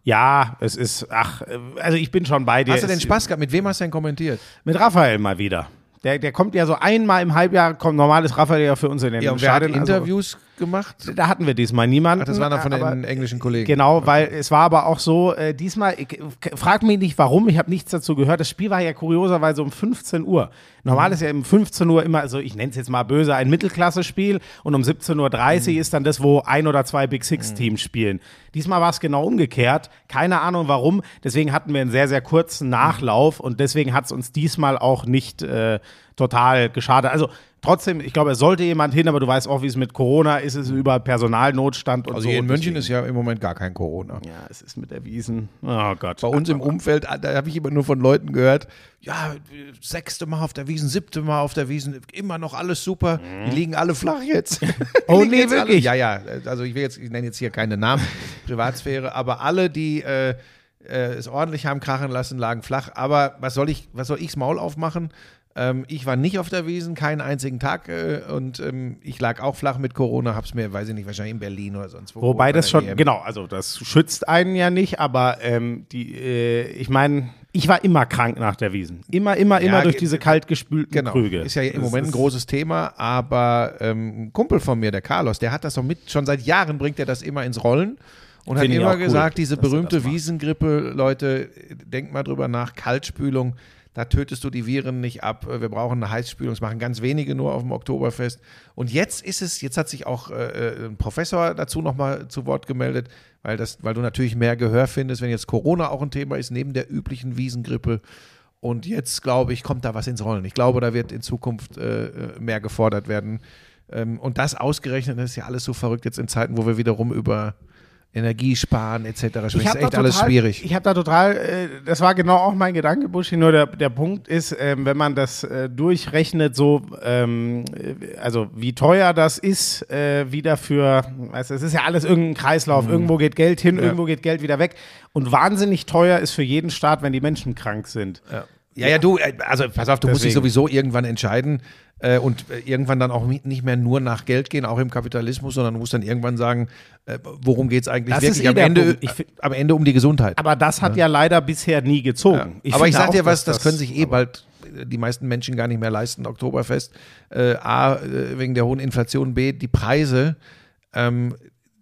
Ja, es ist, ach, äh, also ich bin schon bei dir. Hast du denn Spaß gehabt? Mit wem hast du denn kommentiert? Mit Raphael mal wieder. Der, der kommt ja so einmal im Halbjahr, kommt normal ist Raphael ja für uns in den Ja, und Stadien, also- Interviews gemacht? Da hatten wir diesmal niemanden. Ach, das waren dann von aber- den englischen Kollegen. Genau, weil es war aber auch so, äh, diesmal, ich, frag mich nicht warum, ich habe nichts dazu gehört. Das Spiel war ja kurioserweise um 15 Uhr. Normal Mhm. ist ja um 15 Uhr immer, also ich nenne es jetzt mal böse, ein Mittelklasse-Spiel und um 17.30 Uhr Mhm. ist dann das, wo ein oder zwei Big Six-Teams spielen. Diesmal war es genau umgekehrt. Keine Ahnung warum. Deswegen hatten wir einen sehr, sehr kurzen Nachlauf und deswegen hat es uns diesmal auch nicht äh, total geschadet. Also trotzdem, ich glaube, es sollte jemand hin, aber du weißt auch, wie es mit Corona ist, es ist über Personalnotstand und Also so. hier in Und München ist ja im Moment gar kein Corona. ja, es ist mit der Wiesen. Oh Gott. Bei uns im Umfeld, da habe ich immer nur von Leuten gehört, ja, sechste Mal auf der Wiesen, siebte Mal auf der Wiesen, immer noch alles super, die liegen alle flach jetzt. Mhm. Oh, nee, jetzt alle- wirklich? Ja, ja, also ich will jetzt, ich nenne jetzt hier keine Namen, Privatsphäre, aber alle, die äh, äh, es ordentlich haben krachen lassen, lagen flach. Aber was soll ich, was soll ich's Maul aufmachen? Ähm, ich war nicht auf der Wiesen, keinen einzigen Tag äh, und ähm, ich lag auch flach mit Corona, hab's mir, weiß ich nicht, wahrscheinlich in Berlin oder sonst wo. Wobei bei das schon, EM. genau, also das schützt einen ja nicht, aber ähm, die, äh, ich meine, ich war immer krank nach der Wiesen. Immer, immer, Ja, immer durch diese kaltgespülten Genau, Krüge. ist ja im Das Moment ein großes Thema, aber ähm, ein Kumpel von mir, der Carlos, der hat das doch mit, schon seit Jahren bringt er das immer ins Rollen und hat Finde ich immer auch cool, gesagt, diese er berühmte. Wiesengrippe, Leute, denkt mal drüber nach, Kaltspülung, da tötest du die Viren nicht ab, wir brauchen eine Heißspülung, das machen ganz wenige nur auf dem Oktoberfest und jetzt ist es, jetzt hat sich auch äh, ein Professor dazu nochmal zu Wort gemeldet, weil, das, weil du natürlich mehr Gehör findest, wenn jetzt Corona auch ein Thema ist, neben der üblichen Wiesengrippe und jetzt, glaube ich, kommt da was ins Rollen. Ich glaube, da wird in Zukunft äh, äh, mehr gefordert werden. Ähm, und das ausgerechnet, das ist ja alles so verrückt jetzt in Zeiten, wo wir wiederum über Energiesparen etc. sprechen. Das ist echt da alles total- schwierig. Ich habe da total, äh, das war genau auch mein Gedanke, Buschi, nur der, der Punkt ist, ähm, wenn man das äh, durchrechnet, so, ähm, äh, also wie teuer das ist, äh, wieder für, weißt du, es ist ja alles irgendein Kreislauf, irgendwo geht Geld hin, irgendwo geht Geld wieder weg und wahnsinnig teuer ist für jeden Staat, wenn die Menschen krank sind. Ja. Ja, ja, du, äh, also pass auf, du musst dich Deswegen. sowieso irgendwann entscheiden äh, und äh, irgendwann dann auch nicht mehr nur nach Geld gehen, auch im Kapitalismus, sondern du musst dann irgendwann sagen, äh, worum geht es eigentlich Das wirklich eh am Ende, Punkt. Ich fi- am Ende um die Gesundheit. Aber das hat ja, leider bisher nie gezogen. aber ich sag dir was, dass das, können sich eh bald äh, die meisten Menschen gar nicht mehr leisten, Oktoberfest. Äh, A, äh, wegen der hohen Inflation, B, die Preise. Ähm,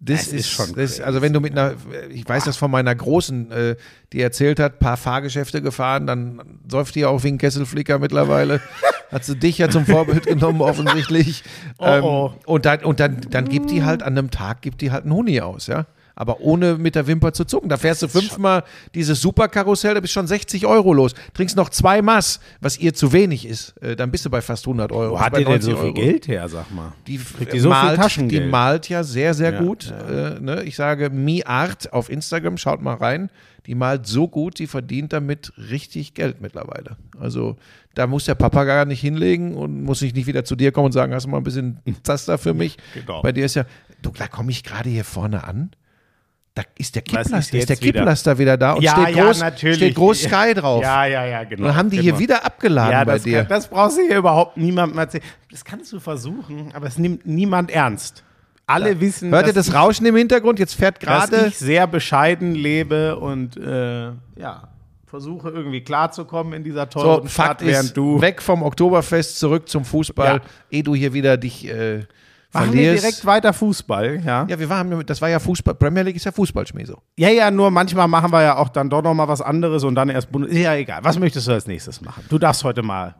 das, Das ist ist schon das, crazy. Also wenn du mit einer, ich weiß das von meiner Großen, äh, die erzählt hat, paar Fahrgeschäfte gefahren, dann säuft die auch wie ein Kesselflicker mittlerweile. hat sie dich ja zum Vorbild genommen offensichtlich. Ähm, oh. Und dann, und dann, dann gibt die halt an einem Tag, gibt die halt einen Huni aus, ja. Aber ohne mit der Wimper zu zucken. Da fährst du fünfmal dieses Superkarussell, da bist schon 60 Euro los. Trinkst noch zwei Mass, was ihr zu wenig ist. Äh, dann bist du bei fast 100 Euro. Wo hat die denn 90 so viel Euro. Geld her, sag mal? Die, die so viel malt, Taschengeld? Die malt ja sehr, sehr Ja, gut. Äh, ne? Ich sage Mi Art auf Instagram, schaut mal rein. Die malt so gut, die verdient damit richtig Geld mittlerweile. Also da muss der Papa gar nicht hinlegen und muss ich nicht wieder zu dir kommen und sagen, hast du mal ein bisschen Zaster für mich? Genau. Bei dir ist ja, du, da komme ich gerade hier vorne an. Da ist der Was ist Kipplaster, ist, der jetzt wieder? Kipplaster wieder da und Ja, steht, ja, groß, natürlich. steht groß Sky drauf. Ja, ja, ja, genau. Und dann haben die genau. hier wieder abgeladen ja, bei dir. Kann, das brauchst du hier überhaupt niemandem erzählen. Das kannst du versuchen, aber es nimmt niemand ernst. Alle wissen, Hört ihr das Rauschen im Hintergrund? Jetzt fährt ich, dass gerade. ich sehr bescheiden lebe und äh, ja, versuche irgendwie klarzukommen in dieser So, teuren Fakt Stadt, während ist, du weg vom Oktoberfest, zurück zum Fußball, Ja. ehe du hier wieder dich äh, machen wir direkt weiter Fußball, ja. ja, wir waren, das war ja Fußball, Premier League ist ja Fußballschmäh so. Ja, ja, nur manchmal machen wir ja auch dann doch noch mal was anderes und dann erst Bundes Ja, egal. Was möchtest du als nächstes machen? Du darfst heute mal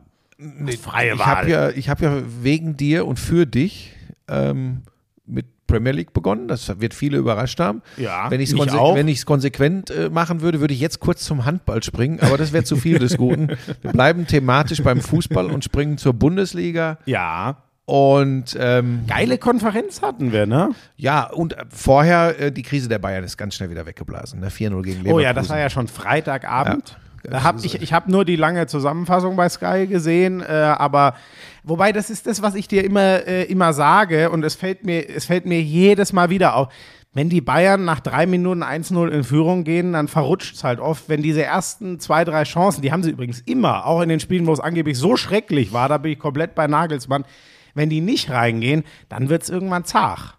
freie Ich Wahl. habe ja, ich hab ja wegen dir und für dich ähm, mit Premier League begonnen. Das wird viele überrascht haben. Ja, wenn ich es konsequent äh, machen würde, würde ich jetzt kurz zum Handball springen, aber das wäre zu viel des Guten. Wir bleiben thematisch beim Fußball und springen zur Bundesliga. ja. Und ähm, Geile Konferenz hatten wir, ne? ja, und äh, vorher äh, die Krise der Bayern ist ganz schnell wieder weggeblasen. Ne? 4-0 gegen Leverkusen. Oh ja, das war ja schon Freitagabend. Ja. Da hab ich ich habe nur die lange Zusammenfassung bei Sky gesehen, äh, aber wobei das ist das, was ich dir immer äh, immer sage und es fällt mir es fällt mir jedes Mal wieder auf. Wenn die Bayern nach drei Minuten 1-0 in Führung gehen, dann verrutscht es halt oft. Wenn diese ersten zwei, drei Chancen, die haben sie übrigens immer, auch in den Spielen, wo es angeblich so schrecklich war, da bin ich komplett bei Nagelsmann, wenn die nicht reingehen, dann wird es irgendwann zart.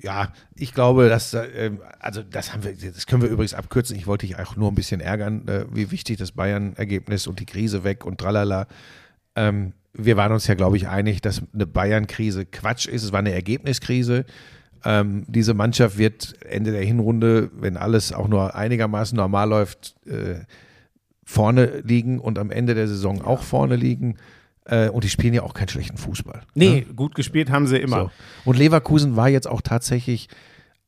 Ja, ich glaube, dass, äh, also das haben wir, das können wir übrigens abkürzen. Ich wollte dich auch nur ein bisschen ärgern, äh, wie wichtig das Bayern-Ergebnis und die Krise weg und tralala. Ähm, wir waren uns ja, glaube ich, einig, dass eine Bayern-Krise Quatsch ist. Es war eine Ergebniskrise. Ähm, diese Mannschaft wird Ende der Hinrunde, wenn alles auch nur einigermaßen normal läuft, äh, vorne liegen und am Ende der Saison auch vorne liegen. Äh, und die spielen ja auch keinen schlechten Fußball. Nee, gut gespielt haben sie immer. So. Und Leverkusen war jetzt auch tatsächlich,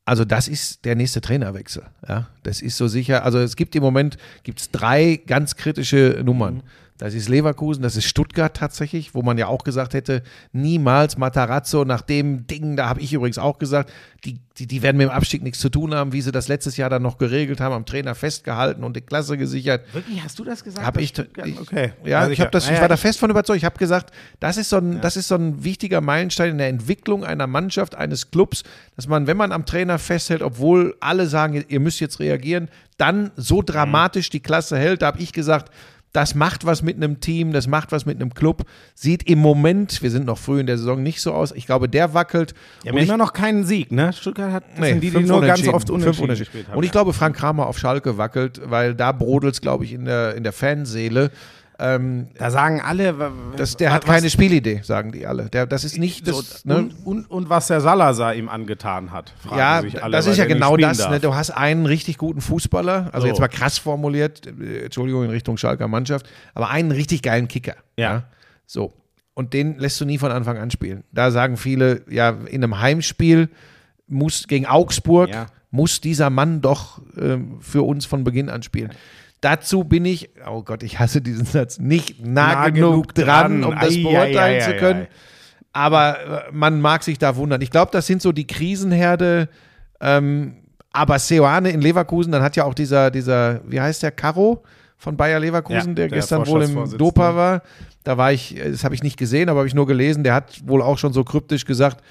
also das ist der nächste Trainerwechsel. Ja, das ist so sicher. Also es gibt im Moment gibt's drei ganz kritische Nummern. Das ist Leverkusen, das ist Stuttgart tatsächlich, wo man ja auch gesagt hätte, niemals Matarazzo nach dem Ding, da habe ich übrigens auch gesagt, die, die, die werden mit dem Abstieg nichts zu tun haben, wie sie das letztes Jahr dann noch geregelt haben, am Trainer festgehalten und die Klasse gesichert. Wirklich, hast du das gesagt? Habe dass ich, ich, okay. ja, Also ich, hab das, ich war da fest von überzeugt. Ich habe gesagt, das ist so ein, das ist so ein wichtiger Meilenstein in der Entwicklung einer Mannschaft, eines Clubs, dass man, wenn man am Trainer festhält, obwohl alle sagen, ihr müsst jetzt reagieren, dann so dramatisch die Klasse hält. Da habe ich gesagt, das macht was mit einem Team, das macht was mit einem Club. Sieht im Moment, wir sind noch früh in der Saison, nicht so aus. Ich glaube, der wackelt. Die Und haben immer noch keinen Sieg, ne? Stuttgart hat Nee, sind die, die nur ganz oft unentschieden, Unentschieden. gespielt haben. Und ich glaube, Frank Kramer auf Schalke wackelt, weil da brodelt es, glaube ich, in der, in der Fanseele. Ähm, da sagen alle, das, der was- hat keine Spielidee, sagen die alle. Der, das ist nicht das. so, ne? und, und, und was der Salazar ihm angetan hat. fragen ja, sich alle, das ist ja genau das. Ne? Du hast einen richtig guten Fußballer, also So. jetzt mal krass formuliert, äh, Entschuldigung in Richtung Schalker Mannschaft, aber einen richtig geilen Kicker. Ja. So. Und den lässt du nie von Anfang an spielen. Da sagen viele, ja, in einem Heimspiel muss gegen Augsburg Ja. muss dieser Mann doch ähm, für uns von Beginn an spielen. Dazu bin ich, oh Gott, ich hasse diesen Satz, nicht nah, Nah genug genug dran, dran. um das Ei, beurteilen ei, ei, zu können. Aber äh, man mag sich da wundern. Ich glaube, das sind so die Krisenherde. Ähm, aber Seoane in Leverkusen, dann hat ja auch dieser, dieser, wie heißt der, Caro von Bayer Leverkusen, Ja, der, der gestern wohl im. Dopa war. Da war ich, äh, das habe ich nicht gesehen, aber habe ich nur gelesen. Der hat wohl auch schon so kryptisch gesagt,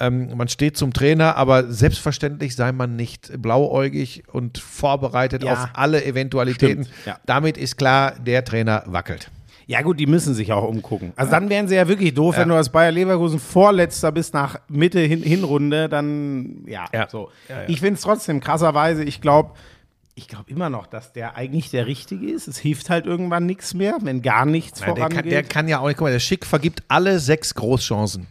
ähm, man steht zum Trainer, aber selbstverständlich sei man nicht blauäugig und vorbereitet Ja. auf alle Eventualitäten. Ja. Damit ist klar, der Trainer wackelt. Ja gut, die müssen sich auch umgucken. Also dann wären sie ja wirklich doof, wenn du als Bayer Leverkusen Vorletzter bist nach Mitte hin Hinrunde, dann ja, Ja. so. Ich finde es trotzdem krasserweise, ich glaube, ich glaube immer noch, dass der eigentlich der Richtige ist. Es hilft halt irgendwann nichts mehr, wenn gar nichts Nein, der, vorangeht. kann, der kann ja auch nicht, guck mal, der Schick vergibt alle sechs Großchancen.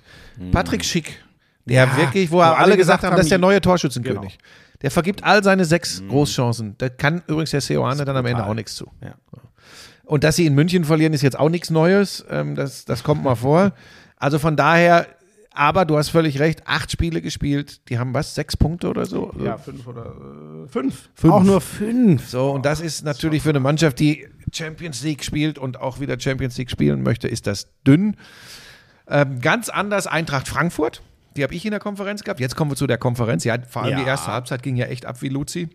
Patrick Schick, der Ja, wirklich, wo, wo alle, alle gesagt gesagt haben, das ist der haben, neue Torschützenkönig. Genau. Der vergibt all seine sechs Großchancen. Da kann übrigens der Seoane dann am Ende auch nichts zu. Ja. Und dass sie in München verlieren, ist jetzt auch nichts Neues. Ähm, das, das kommt mal vor. Also von daher, aber du hast völlig recht, acht Spiele gespielt. Die haben was, sechs Punkte oder so? ja, fünf oder äh, fünf. Fünf. Auch nur fünf. So, und das ist natürlich für eine Mannschaft, die Champions League spielt und auch wieder Champions League spielen möchte, ist das dünn. Ähm, ganz anders Eintracht Frankfurt. Die habe ich in der Konferenz gehabt. Jetzt kommen wir zu der Konferenz. Ja, vor allem Ja. die erste Halbzeit ging ja echt ab wie Luzi.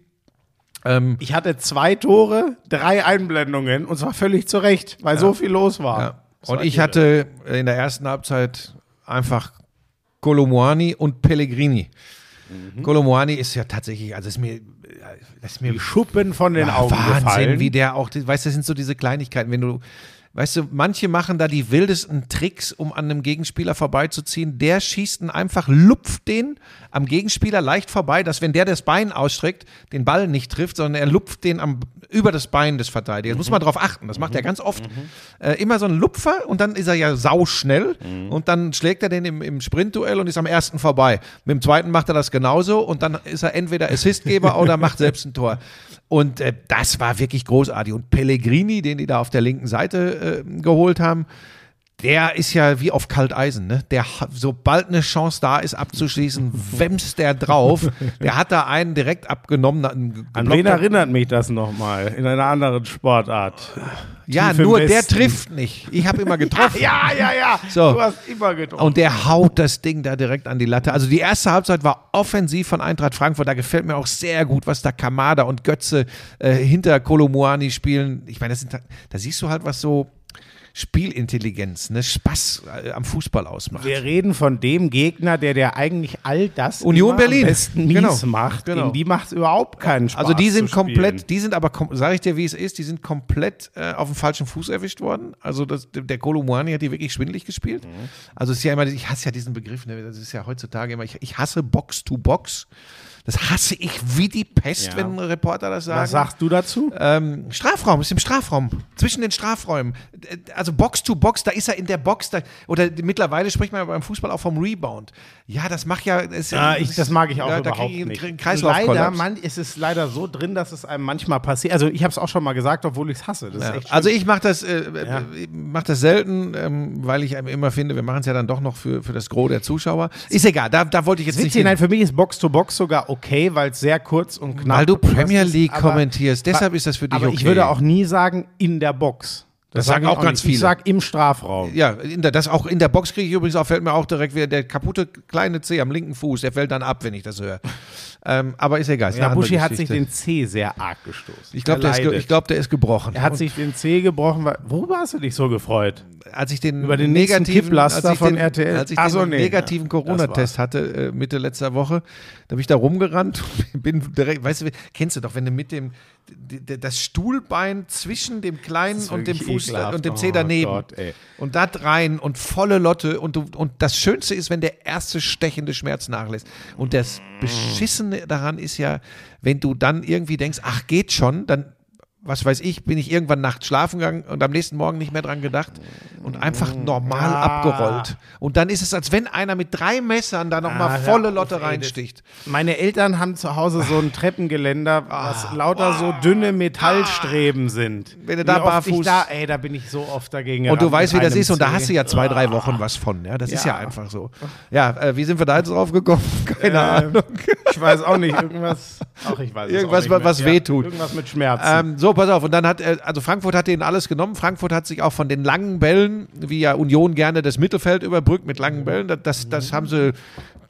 Ähm, Ich hatte zwei Tore, drei Einblendungen und zwar völlig zu Recht, weil so viel los war. ja. Und ich hatte in der ersten Halbzeit einfach Kolomoani und Pellegrini. Mhm. Kolomoani ist ja tatsächlich, also ist mir, ist mir die Schuppen von den Ja, Augen Wahnsinn, gefallen. wie der auch, weißt du, das sind so diese Kleinigkeiten, wenn du, weißt du, manche machen da die wildesten Tricks, um an einem Gegenspieler vorbeizuziehen. Der schießt ihn einfach, lupft den am Gegenspieler leicht vorbei, dass wenn der das Bein ausstreckt, den Ball nicht trifft, sondern er lupft den am, über das Bein des Verteidigers. Mhm. Muss man drauf achten, das macht er ganz oft. Äh, immer so ein Lupfer und dann ist er ja sauschnell Mhm. und dann schlägt er den im, im Sprintduell und ist am ersten vorbei. Mit dem zweiten macht er das genauso und dann ist er entweder Assistgeber oder macht selbst ein Tor. Und äh, das war wirklich großartig. Und Pellegrini, den die da auf der linken Seite äh, geholt haben, Der ist ja wie auf Kalteisen, ne? Der, sobald eine Chance da ist, abzuschließen, wämst der drauf. Der hat da einen direkt abgenommen. einen An wen erinnert mich das nochmal? In einer anderen Sportart. Ja, Tief nur der trifft nicht. Ich habe immer getroffen. Ja, ja, ja. So. Du hast immer getroffen. Und der haut das Ding da direkt an die Latte. Also die erste Halbzeit war offensiv von Eintracht Frankfurt. Da gefällt mir auch sehr gut, was da Kamada und Götze äh, hinter Kolomuani spielen. Ich meine, das sind, da siehst du halt, was so Spielintelligenz, ne, Spaß äh, am Fußball ausmacht. Wir reden von dem Gegner, der der eigentlich all das Union Berlin. am besten mies Genau. macht. Genau. Gegen die macht es überhaupt keinen Spaß. Also die sind komplett, die sind aber, sage ich dir, wie es ist, die sind komplett äh, auf dem falschen Fuß erwischt worden. Also das, der Kolomuani hat die wirklich schwindelig gespielt. Mhm. Also es ist ja immer, ich hasse ja diesen Begriff, ne? das ist ja heutzutage immer, ich, ich hasse Box to Box. Das hasse ich wie die Pest, Ja. wenn Reporter das sagen. Was sagst du dazu? Ähm, Strafraum, ist im Strafraum, zwischen den Strafräumen. Also Box to Box, da ist er in der Box. Da, oder mittlerweile spricht man beim Fußball auch vom Rebound. Ja, das macht ja. Ist ja Ja, ich, das mag ich auch da überhaupt einen nicht. Kre- Kreislaufkollaps. leider, man, es ist leider so drin, dass es einem manchmal passiert. Also ich habe es auch schon mal gesagt, obwohl ich es hasse. Ja, also ich mache das, äh, äh, mach das selten, ähm, weil ich immer finde, wir machen es ja dann doch noch für, für das Gros der Zuschauer. Ist egal, da, da wollte ich jetzt Witzig, nicht hin, nein, für mich ist Box to Box sogar okay, weil es sehr kurz und knapp weil du Premier ist, League aber- kommentierst. Deshalb ist das für dich Aber okay. ich würde auch nie sagen in der Box. Das sag sagen auch ganz nicht. Ich viele. sag im Strafraum. Ja, der, das auch in der Box kriege ich übrigens auch, fällt mir auch direkt wieder der kaputte kleine Zeh am linken Fuß, der fällt dann ab, wenn ich das höre. Ähm, aber ist egal. Ist Ja, Buschi hat sich den C sehr arg gestoßen. Ich glaube, der, ge- glaub, der ist gebrochen. er hat sich den C gebrochen. weil- Worüber hast du dich so gefreut? als ich den Über den negativen, Kipplaster von den, RTL. Als ich Ach den so, nee, negativen ja, Corona-Test hatte äh, Mitte letzter Woche, da bin ich da rumgerannt und bin direkt, weißt du, kennst du doch, wenn du mit dem das Stuhlbein zwischen dem kleinen und dem Fuß und dem Oh Zeh daneben. Gott, ey. und da rein und volle Lotte. Und du, und das Schönste ist, wenn der erste stechende Schmerz nachlässt. Und das Beschissene daran ist ja, wenn du dann irgendwie denkst, ach geht schon, dann was weiß ich, bin ich irgendwann nachts schlafen gegangen und am nächsten Morgen nicht mehr dran gedacht und einfach normal Ja. abgerollt. Und dann ist es, als wenn einer mit drei Messern da nochmal Ah, volle Lotte reinsticht. Meine Eltern haben zu Hause so ein Treppengeländer, was Ah. lauter so dünne Metallstreben sind. Wenn du da Wie barfuß- da, ey, da bin ich so oft dagegen. Und du weißt, wie das ist und da hast du ja zwei, drei Wochen was von. Ja, das ist ja Ja. einfach so. Ja, äh, wie sind wir da jetzt drauf gekommen? Keine Äh, Ahnung. Ich weiß auch nicht, irgendwas. Ach, ich weiß es Irgendwas, auch nicht mehr. was ja, wehtut. Irgendwas mit Schmerzen. Ähm, so, pass auf. Und dann hat, äh, also Frankfurt hat denen alles genommen. Frankfurt hat sich auch von den langen Bällen, wie ja Union gerne das Mittelfeld überbrückt mit langen Bällen, das, das, das haben sie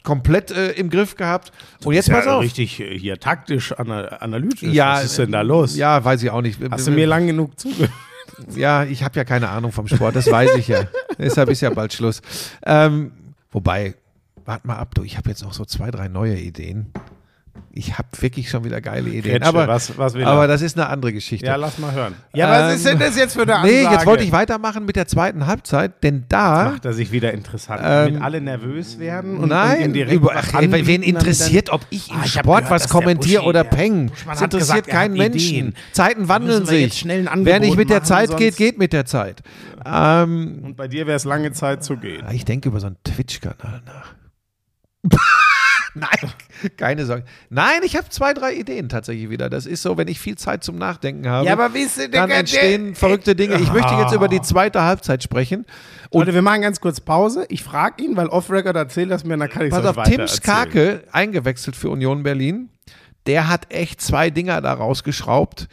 komplett äh, im Griff gehabt. Und jetzt pass ja auf. richtig äh, hier taktisch, ana analytisch. Ja, was ist denn da los? Ja, weiß ich auch nicht. Hast du mir lang genug zugehört? Ja, ich habe ja keine Ahnung vom Sport, das weiß ich ja. Deshalb ist ja bald Schluss. Ähm, wobei, warte mal ab, du, ich habe jetzt noch so zwei, drei neue Ideen. Ich habe wirklich schon wieder geile Ideen. Kretsche, aber, was- was er? aber das ist eine andere Geschichte. Ja, lass mal hören. Ja, was Ähm, ist denn das jetzt für eine Ansage? Nee, jetzt wollte ich weitermachen mit der zweiten Halbzeit, denn da. Macht er sich wieder interessant, Ähm, damit alle nervös werden und, und Nein, direkt über, was ach, ey, wen interessiert, ob ich im Ah, Sport gehört, was kommentiere oder der peng? Das interessiert gesagt, keinen Menschen. Zeiten wandeln sich. schnell Wer nicht mit der machen, Zeit geht, geht mit der Zeit. Ähm, Und bei dir wäre es lange Zeit zu gehen. ich denke über so einen Twitch-Kanal nach. Nein, keine Sorge. Nein, ich habe zwei, drei Ideen tatsächlich wieder. Das ist so, wenn ich viel Zeit zum Nachdenken habe, wisst ihr, dann entstehen verrückte Dinge. Ich möchte jetzt über die zweite Halbzeit sprechen. Und Leute, wir machen ganz kurz Pause. Ich frage ihn, weil Off-Record erzählt das mir, dann kann ich es Pass auf, Tim Skarke, eingewechselt für Union Berlin, der hat echt zwei Dinger da rausgeschraubt,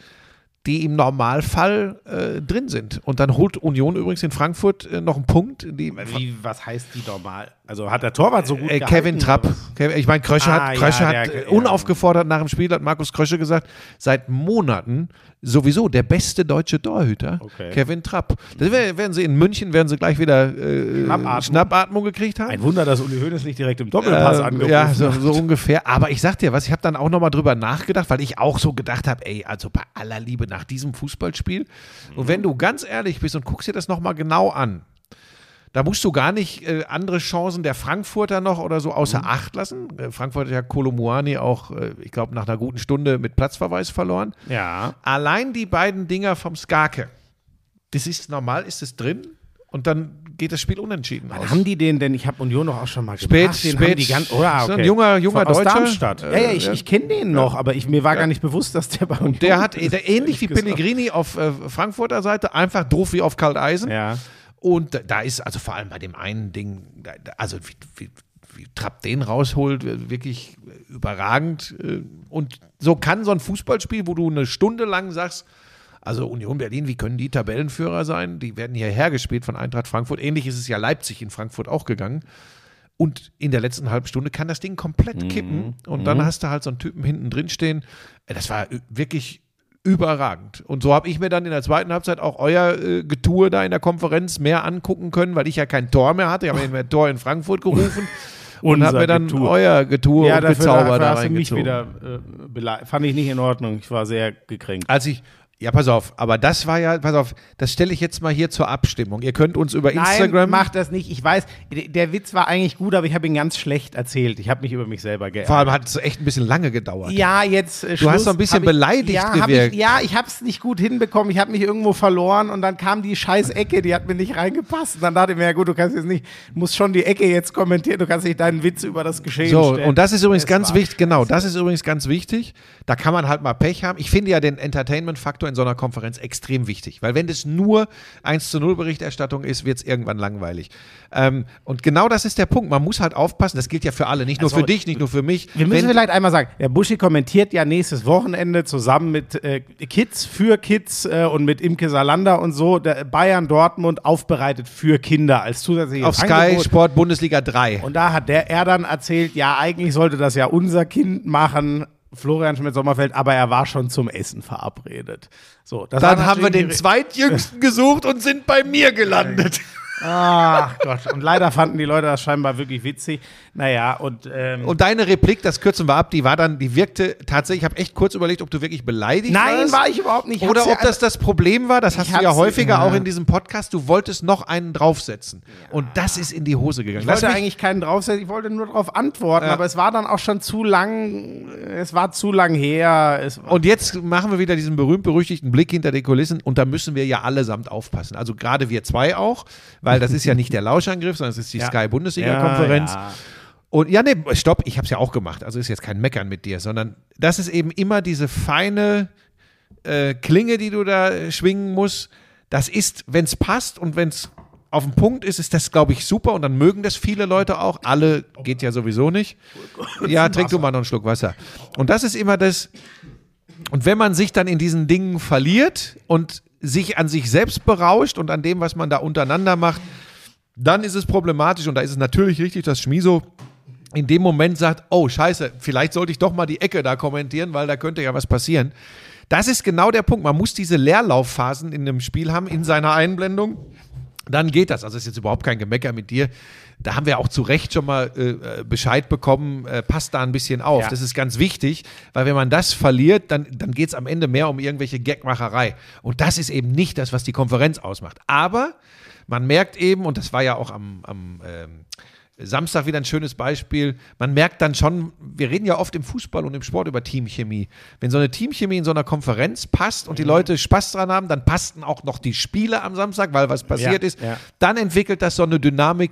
die im Normalfall äh, drin sind. Und dann holt Union übrigens in Frankfurt äh, noch einen Punkt. Die, Wie, was heißt die normal? Also hat der Torwart so gut äh, gehalten, Kevin Trapp. oder ich meine, Krösche Ah, hat, Krösche ja, hat der- äh, ja. unaufgefordert nach dem Spiel, hat Markus Krösche gesagt, seit Monaten sowieso der beste deutsche Torhüter, Okay. Kevin Trapp. Das werden sie in München, werden sie gleich wieder äh, Schnappatmung. Schnappatmung gekriegt haben. Ein Wunder, dass Uli Hoeneß nicht direkt im Doppelpass Ähm, angerufen Ja, so, hat. so ungefähr. Aber ich sag dir was, ich habe dann auch nochmal drüber nachgedacht, weil ich auch so gedacht habe, ey, also bei aller Liebe nach diesem Fußballspiel. Und wenn du ganz ehrlich bist und guckst dir das nochmal genau an, da musst du gar nicht äh, andere Chancen der Frankfurter noch oder so außer Mhm. Acht lassen. Äh, Frankfurt hat ja Kolomuani auch, äh, ich glaube, nach einer guten Stunde mit Platzverweis verloren. Ja. Allein die beiden Dinger vom Skake, das ist normal, ist es drin und dann geht das Spiel unentschieden aus. Haben die den denn, ich habe Union doch auch schon mal Spät, gebracht, den spät. die ganz, Ist okay. ein junger- junger Von- aus Deutscher. Darmstadt. Ja, ja, ich, ja. ich kenne den noch, aber ich, mir war gar nicht bewusst, dass der bei Union Der hat der, ähnlich wie. Pellegrini auf äh, Frankfurter Seite, einfach doof wie auf Kalteisen. Ja. Und da- ist also vor allem bei dem einen Ding, also wie, wie, wie Trapp den rausholt, äh, wirklich überragend. äh, Und so kann so ein Fußballspiel, wo du eine Stunde lang sagst, also Union Berlin, wie können die Tabellenführer sein? Die werden hierher gespielt von Eintracht Frankfurt. Ähnlich ist es ja Leipzig in Frankfurt auch gegangen. Und in der letzten halben Stunde kann das Ding komplett kippen. Und dann hast du halt so einen Typen hinten drin stehen. Äh, Das war äh, wirklich überragend. Und so habe ich mir dann in der zweiten Halbzeit auch euer äh, Getue da in der Konferenz mehr angucken können, weil ich ja kein Tor mehr hatte. Ich habe mir ein Tor in Frankfurt gerufen und habe mir dann Getue. euer Getue Ja, und dafür, Gezauber dafür da reingezogen. wieder äh, fand ich nicht in Ordnung. Ich war sehr gekränkt. Als ich, ja, pass auf, aber das war ja, pass auf, das stelle ich jetzt mal hier zur Abstimmung. Ihr könnt uns über Instagram. Nein, mach das nicht. Ich weiß, der, Witz war eigentlich gut, aber ich habe ihn ganz schlecht erzählt. Ich habe mich über mich selber geärgert. vor allem hat es echt ein bisschen lange gedauert. Ja, jetzt. Äh, Du hast so ein bisschen Hab ich, beleidigt ja, gewirkt. Ich, ja, ich habe es nicht gut hinbekommen. Ich habe mich irgendwo verloren und dann kam die scheiß Ecke, die hat mir nicht reingepasst. Und dann dachte ich mir, ja gut, du kannst jetzt nicht, musst schon die Ecke jetzt kommentieren. Du kannst nicht deinen Witz über das Geschehen So, stellen. und das ist übrigens Es ganz wichtig, genau, das ist übrigens ganz wichtig. Da kann man halt mal Pech haben. Ich finde ja den Entertainment-Faktor in so einer Konferenz extrem wichtig, weil wenn das nur 1 zu 0 Berichterstattung ist, wird es irgendwann langweilig. Ähm, und genau das ist der Punkt. Man muss halt aufpassen, das gilt ja für alle, nicht nur Also, für dich, nicht nur für mich. Wir müssen Wenn- vielleicht einmal sagen, der Buschi kommentiert ja nächstes Wochenende zusammen mit äh, Kids für Kids äh, und mit Imke Salander und so Bayern Dortmund aufbereitet für Kinder als zusätzliches auf Sky Angebot. Sport Bundesliga 3. Und da hat der er dann erzählt, ja, eigentlich sollte das ja unser Kind machen, Florian Schmidt-Sommerfeld, aber er war schon zum Essen verabredet. So, das Dann haben wir den zweitjüngsten gesucht und sind bei mir gelandet. Ach Gott, und leider fanden die Leute das scheinbar wirklich witzig. Naja, und, ähm, Und deine Replik, das kürzen wir ab, die war dann, die wirkte tatsächlich, ich habe echt kurz überlegt, ob du wirklich beleidigt nein, warst. war ich überhaupt nicht. Ich Oder ob ja- das das Problem war, das hast du ja häufiger ja. auch in diesem Podcast, du wolltest noch einen draufsetzen. Und das ist in die Hose gegangen. Ich wollte eigentlich keinen draufsetzen, ich wollte nur darauf antworten, Ja. aber es war dann auch schon zu lang, es war zu lang her. Und jetzt machen wir wieder diesen berühmt-berüchtigten Blick hinter die Kulissen und da müssen wir ja allesamt aufpassen. Also gerade wir zwei auch, weil das ist ja nicht der Lauschangriff, sondern es ist die Ja. Sky-Bundesliga-Konferenz. Ja, ja. Und ja, nee, stopp, ich habe es ja auch gemacht. Also ist jetzt kein Meckern mit dir, sondern das ist eben immer diese feine äh, Klinge, die du da äh, schwingen musst. Das ist, wenn es passt und wenn es auf den Punkt ist, ist das, glaube ich, super und dann mögen das viele Leute auch. Alle geht ja sowieso nicht. Ja, trink du mal noch einen Schluck Wasser. Und das ist immer das. Und wenn man sich dann in diesen Dingen verliert und sich an sich selbst berauscht und an dem, was man da untereinander macht, dann ist es problematisch und da ist es natürlich richtig, dass Schmiso in dem Moment sagt, oh scheiße, vielleicht sollte ich doch mal die Ecke da kommentieren, weil da könnte ja was passieren. Das ist genau der Punkt. Man muss diese Leerlaufphasen in einem Spiel haben, in seiner Einblendung. Dann geht das. Also ist jetzt überhaupt kein Gemecker mit dir. Da haben wir auch zu Recht schon mal äh, äh, Bescheid bekommen. Äh, passt da ein bisschen auf. Ja. Das ist ganz wichtig, weil wenn man das verliert, dann, dann geht es am Ende mehr um irgendwelche Gagmacherei. Und das ist eben nicht das, was die Konferenz ausmacht. Aber man merkt eben, und das war ja auch am, am ähm, Samstag wieder ein schönes Beispiel. Man merkt dann schon, wir reden ja oft im Fußball und im Sport über Teamchemie. Wenn so eine Teamchemie in so einer Konferenz passt und die Leute Spaß dran haben, dann passten auch noch die Spiele am Samstag, weil was passiert Ja, ist. ja. Dann entwickelt das so eine Dynamik.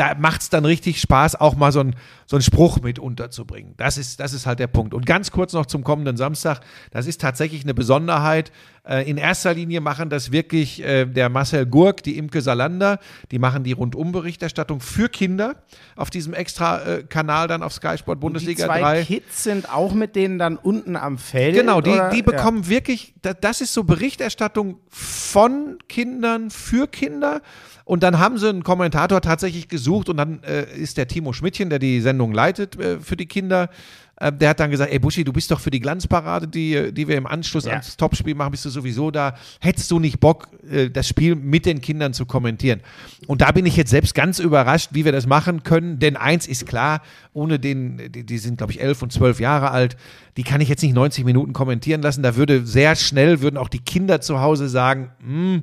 Da macht es dann richtig Spaß, auch mal so, ein, so einen Spruch mit unterzubringen. Das ist, das ist halt der Punkt. Und ganz kurz noch zum kommenden Samstag. Das ist tatsächlich eine Besonderheit. Äh, in erster Linie machen das wirklich äh, der Marcel Gurk, die Imke Salander. Die machen die Rundumberichterstattung für Kinder auf diesem extra äh, Kanal dann auf Sky Sport die Bundesliga zwei 3. Kids sind auch mit denen dann unten am Feld. Genau, die, oder? die bekommen wirklich, da- das ist so Berichterstattung von Kindern für Kinder. Und dann haben sie einen Kommentator tatsächlich gesucht und dann ist der Timo Schmidtchen, der die Sendung leitet äh, für die Kinder, äh, der hat dann gesagt, ey Buschi, du bist doch für die Glanzparade, die, die wir im Anschluss Ja. ans Topspiel machen, bist du sowieso da. Hättest du nicht Bock, äh, das Spiel mit den Kindern zu kommentieren? Und da bin ich jetzt selbst ganz überrascht, wie wir das machen können, denn eins ist klar, ohne den, die, die sind glaube ich elf und zwölf Jahre alt, die kann ich jetzt nicht 90 Minuten kommentieren lassen. Da würde sehr schnell, würden auch die Kinder zu Hause sagen, hm,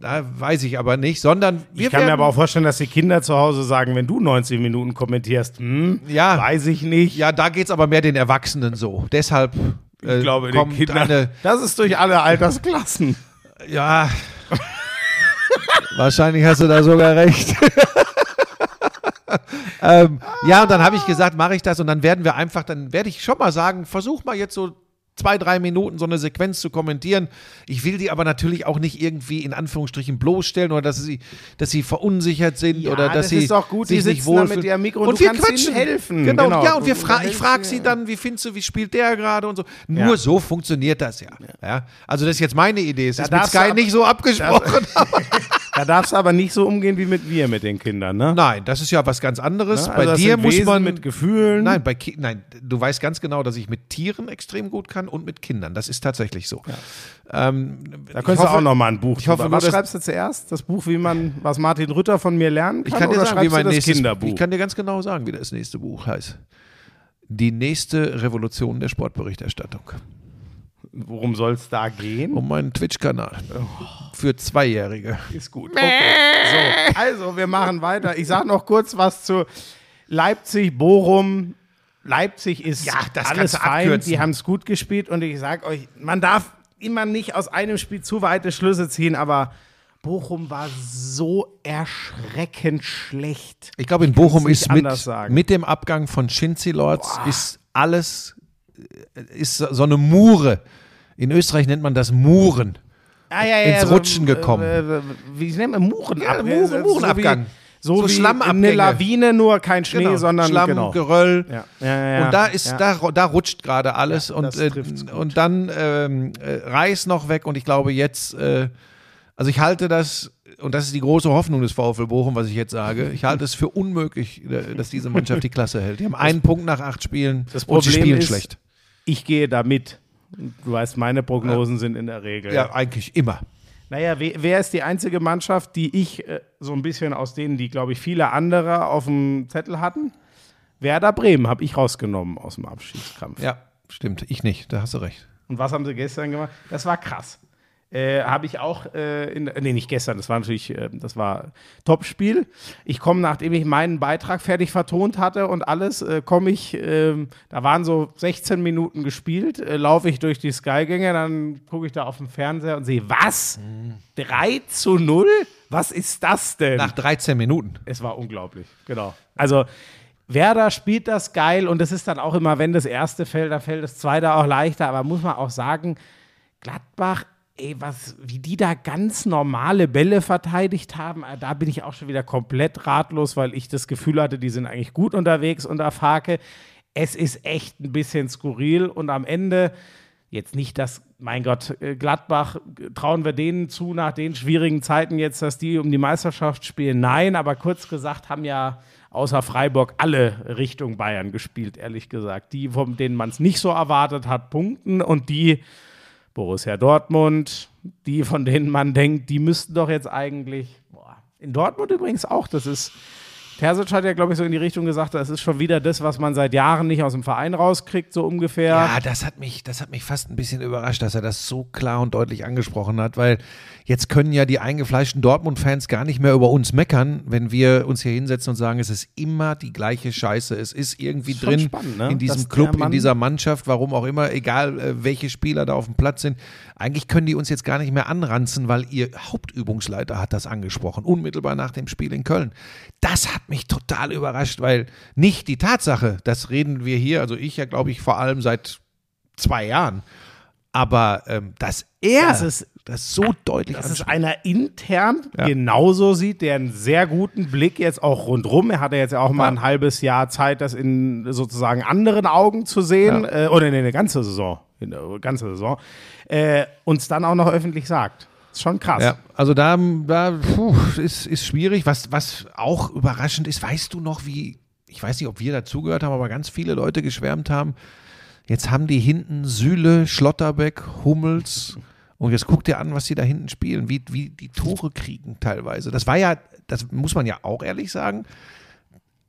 da weiß ich aber nicht, sondern wir Ich kann mir aber auch vorstellen, dass die Kinder zu Hause sagen, wenn du 90 Minuten kommentierst, hm, Ja. weiß ich nicht. ja, da geht es aber mehr den Erwachsenen so. Deshalb äh, ich glaube, den kommt Kindern, eine, das ist durch alle Altersklassen. Ja. Wahrscheinlich hast du da sogar recht. ähm, ja, und dann habe ich gesagt, mache ich das und dann werden wir einfach, dann werde ich schon mal sagen, versuch mal jetzt so zwei, drei Minuten so eine Sequenz zu kommentieren. Ich will die aber natürlich auch nicht irgendwie in Anführungsstrichen bloßstellen oder dass sie, dass sie verunsichert sind Ja, oder dass das sie ist doch gut, die sich nicht sitzen da mit wohlfühlen. ihrem Mikro und und wir quatschen. helfen. Genau, Genau. ja, und wir fra ich frage sie dann, wie findest du, wie spielt der gerade und so. Nur Ja. so funktioniert das ja. ja. Also das ist jetzt meine Idee. Es ist mit Sky nicht so abgesprochen. Da darfst du aber nicht so umgehen wie mit wir mit den Kindern, ne? Nein, das ist ja was ganz anderes. Ne? Bei Also das dir muss Wesen man mit Gefühlen. Nein, bei Ki nein, du weißt ganz genau, dass ich mit Tieren extrem gut kann und mit Kindern. Das ist tatsächlich so. Ähm, Da könntest du hoffe- auch noch mal ein Buch ich hoffe drüber. nur, Was dass- schreibst du zuerst? Das Buch, wie man, was Martin Rütter von mir lernen kann? Ich kann dir oder sagen, wie du mein das nächstes Kinderbuch? Ich kann dir ganz genau sagen, wie das nächste Buch heißt. Die nächste Revolution der Sportberichterstattung. Worum soll es da gehen? Um meinen Twitch-Kanal. Für Zweijährige. Ist gut. Okay. So, also wir machen weiter. Ich sage noch kurz was zu Leipzig, Bochum. Leipzig ist Ja, das alles fein. abkürzen. Die haben es gut gespielt und ich sage euch, man darf immer nicht aus einem Spiel zu weite Schlüsse ziehen, aber Bochum war so erschreckend schlecht. Ich glaube, in Bochum ist mit, mit dem Abgang von Shinzi Lords ist alles äh, ist so eine Mure. In Österreich nennt man das Muren. Ah, ja, Ins Rutschen gekommen. Äh, äh, wie nennt man Muren? Ja, Muren- Murenabgang. So, So wie, so eine Lawine, nur kein Schnee, Genau. sondern Schlamm, genau. Geröll. Ja. Ja, ja, ja. Und da ist, ja. da, da rutscht gerade alles Ja, und, äh, und dann ähm, äh, Reis noch weg und ich glaube jetzt, äh, also ich halte das, und das ist die große Hoffnung des VfL Bochum, was ich jetzt sage, ich halte es für unmöglich, äh, dass diese Mannschaft die Klasse hält. Die haben einen Punkt nach acht Spielen Das und sie spielen ist- schlecht. ich gehe da mit. Du weißt, meine Prognosen sind in der Regel. Ja, eigentlich immer. Naja, wer, wer ist die einzige Mannschaft, die ich äh, so ein bisschen aus denen, die, glaube ich, viele andere auf dem Zettel hatten? Werder Bremen habe ich rausgenommen aus dem Abschiedskampf. Ja, stimmt. Ich nicht, da hast du recht. Und was haben sie gestern gemacht? Das war krass. Äh, habe ich auch, äh, in, nee, nicht gestern, das war natürlich, äh, das war Topspiel. Ich komme, nachdem ich meinen Beitrag fertig vertont hatte und alles, äh, komme ich, ähm, da waren so 16 Minuten gespielt, äh, laufe ich durch die Skygänge, dann gucke ich da auf dem Fernseher und sehe, was? 3 zu 0? Was ist das denn? Nach 13 Minuten. Es war unglaublich, genau. Also Werder spielt das geil und es ist dann auch immer, wenn das erste fällt, dann fällt das zweite auch leichter. Aber muss man auch sagen, Gladbach, ey, was, wie die da ganz normale Bälle verteidigt haben, äh, da bin ich auch schon wieder komplett ratlos, weil ich das Gefühl hatte, die sind eigentlich gut unterwegs unter Farke. Es ist echt ein bisschen skurril und am Ende jetzt nicht das, mein Gott, äh, Gladbach, äh, trauen wir denen zu nach den schwierigen Zeiten jetzt, dass die um die Meisterschaft spielen? Nein, aber kurz gesagt haben ja außer Freiburg alle Richtung Bayern gespielt, ehrlich gesagt. Die, von denen man es nicht so erwartet hat, punkten und die Borussia Dortmund, die, von denen man denkt, die müssten doch jetzt eigentlich, boah, in Dortmund übrigens auch, das ist, Terzic hat ja, glaube ich, so in die Richtung gesagt, das ist schon wieder das, was man seit Jahren nicht aus dem Verein rauskriegt, so ungefähr. Ja, das hat mich, das hat mich fast ein bisschen überrascht, dass er das so klar und deutlich angesprochen hat, weil jetzt können ja die eingefleischten Dortmund-Fans gar nicht mehr über uns meckern, wenn wir uns hier hinsetzen und sagen, es ist immer die gleiche Scheiße. Es ist irgendwie Ist drin spannend, ne? in diesem Dass Club, in dieser Mannschaft, warum auch immer, egal äh, welche Spieler da auf dem Platz sind. Eigentlich können die uns jetzt gar nicht mehr anranzen, weil ihr Hauptübungsleiter hat das angesprochen, unmittelbar nach dem Spiel in Köln. Das hat mich total überrascht, weil nicht die Tatsache, das reden wir hier, also ich ja glaube ich vor allem seit zwei Jahren, aber ähm, dass er Das ist- das so deutlich Dass es einer intern Ja. genauso sieht, der einen sehr guten Blick jetzt auch rundrum. Er hatte jetzt ja auch mal Ja. ein halbes Jahr Zeit, das in sozusagen anderen Augen zu sehen. Äh, oder nee, eine ganze Saison. In der ganze Saison. Äh, uns dann auch noch öffentlich sagt. Ist schon krass. Ja, also da, da puh, ist, ist schwierig. Was, was auch überraschend ist, weißt du noch, wie, ich weiß nicht, ob wir dazugehört haben, aber ganz viele Leute geschwärmt haben. Jetzt haben die hinten Süle, Schlotterbeck, Hummels. Und jetzt guck dir an, was die da hinten spielen, wie, wie die Tore kriegen teilweise. Das war ja, das muss man ja auch ehrlich sagen.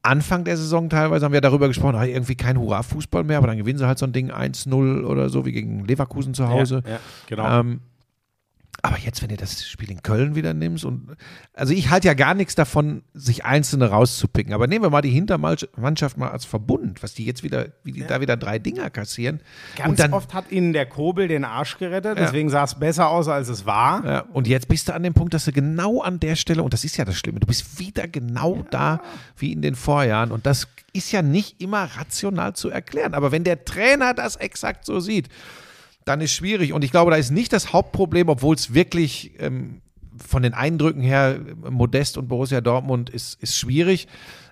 Anfang der Saison teilweise haben wir darüber gesprochen, ah, irgendwie kein Hurra-Fußball mehr, aber dann gewinnen sie halt so ein Ding 1-0 oder so wie gegen Leverkusen zu Hause. Ja, ja, genau. Ähm, aber jetzt, wenn du das Spiel in Köln wieder nimmst und also ich halte ja gar nichts davon, sich Einzelne rauszupicken. Aber nehmen wir mal die Hintermannschaft mal als Verbund, was die jetzt wieder, wie die da wieder drei Dinger kassieren. Ganz und dann, oft hat ihnen der Kobel den Arsch gerettet, Ja. deswegen sah es besser aus, als es war. ja, und jetzt bist du an dem Punkt, dass du genau an der Stelle, und das ist ja das Schlimme, du bist wieder genau da wie in den Vorjahren. Und das ist ja nicht immer rational zu erklären. Aber wenn der Trainer das exakt so sieht, dann ist schwierig. Und ich glaube, da ist nicht das Hauptproblem, obwohl es wirklich ähm, von den Eindrücken her Modest und Borussia Dortmund ist, ist schwierig.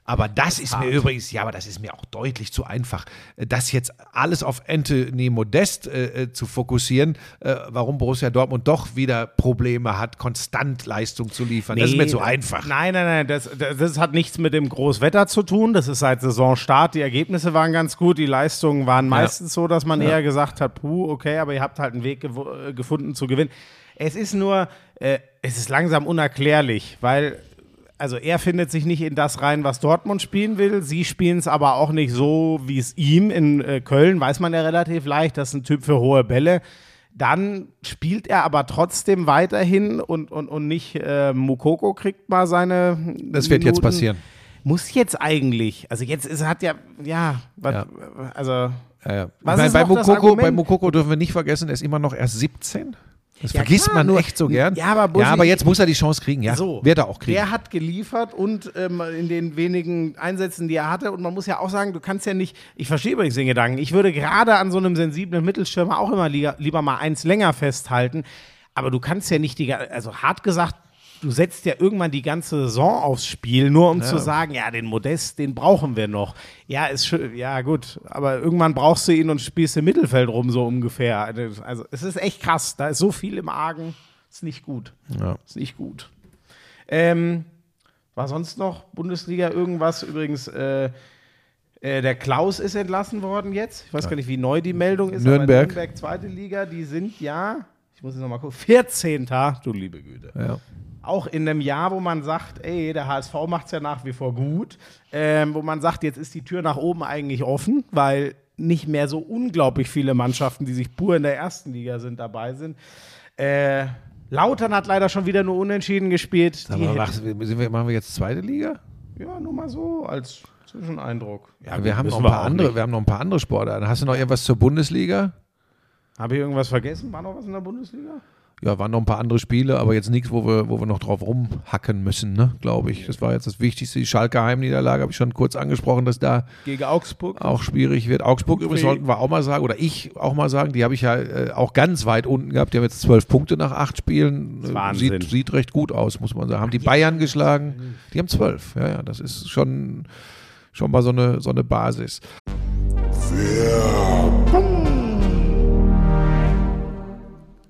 Aber das ist mir übrigens, ja, aber das ist mir auch deutlich zu einfach, äh, das jetzt alles auf Anthony Modest äh, äh, zu fokussieren, äh, warum Borussia Dortmund doch wieder Probleme hat, konstant Leistung zu liefern. das ist mir Nee, zu einfach. Nein, nein, nein, das, das, das hat nichts mit dem Großwetter zu tun. Das ist seit Saisonstart. Die Ergebnisse waren ganz gut. Die Leistungen waren meistens so, dass man eher gesagt hat, puh, okay, aber ihr habt halt einen Weg äh, gefunden zu gewinnen. Es ist nur, äh, es ist langsam unerklärlich, weil also er findet sich nicht in das rein, was Dortmund spielen will. Sie spielen es aber auch nicht so, wie es ihm in äh, Köln, weiß man ja relativ leicht, das ist ein Typ für hohe Bälle. Dann spielt er aber trotzdem weiterhin und, und, und nicht äh, Mukoko kriegt mal seine. Das wird jetzt Minuten. passieren. Muss jetzt eigentlich. Also jetzt ist, hat ja, ja, was, Ja. also Ja, ja. Was bei, ist bei, Mukoko, bei Mukoko dürfen wir nicht vergessen, er ist immer noch erst 17. Das Ja, vergisst klar, man nur- echt so gern. Ja, aber ja, aber jetzt muss er die Chance kriegen. Ja, So, wird er auch kriegen. Der hat geliefert und ähm, in den wenigen Einsätzen, die er hatte, und man muss ja auch sagen, du kannst ja nicht, ich verstehe übrigens den Gedanken, ich würde gerade an so einem sensiblen Mittelstürmer auch immer lieber, lieber mal eins länger festhalten, aber du kannst ja nicht die, also hart gesagt, du setzt ja irgendwann die ganze Saison aufs Spiel, nur um zu sagen, ja, den Modest, den brauchen wir noch. Ja, ist schön, ja gut, aber irgendwann brauchst du ihn und spielst im Mittelfeld rum, so ungefähr. Also es ist echt krass, da ist so viel im Argen, ist nicht gut. Ja. Ist nicht gut. Ähm, war sonst noch Bundesliga irgendwas? Übrigens, äh, äh, der Klaus ist entlassen worden jetzt. Ich weiß gar nicht, wie neu die Meldung ist. Nürnberg. Aber Nürnberg, zweite Liga, die sind ja, ich muss jetzt noch mal gucken, 14. Du liebe Güte. Ja. Auch in einem Jahr, wo man sagt, ey, der HSV macht es ja nach wie vor gut, ähm, wo man sagt, jetzt ist die Tür nach oben eigentlich offen, weil nicht mehr so unglaublich viele Mannschaften, die sich pur in der ersten Liga sind, dabei sind. Äh, Lautern hat leider schon wieder nur unentschieden gespielt. Sind wir, machen wir jetzt zweite Liga? ja, nur mal so als Zwischeneindruck. Ja, wir haben noch ein paar andere, nicht. wir haben noch ein paar andere Sportarten. Hast du noch irgendwas zur Bundesliga? Habe ich irgendwas vergessen? War noch was in der Bundesliga? Ja, waren noch ein paar andere Spiele, aber jetzt nichts, wo wir, wo wir noch drauf rumhacken müssen, ne, glaube ich. Das war jetzt das Wichtigste. Die Schalke Heimniederlage habe ich schon kurz angesprochen, dass da Gegen Augsburg. auch schwierig wird. Augsburg übrigens sollten wir auch mal sagen, oder ich auch mal sagen, die habe ich ja äh, auch ganz weit unten gehabt. Die haben jetzt zwölf Punkte nach acht Spielen. Äh, Wahnsinn. Sieht, sieht recht gut aus, muss man sagen. Haben die Bayern geschlagen. Die haben zwölf. Ja, ja, das ist schon, schon mal so eine, so eine Basis.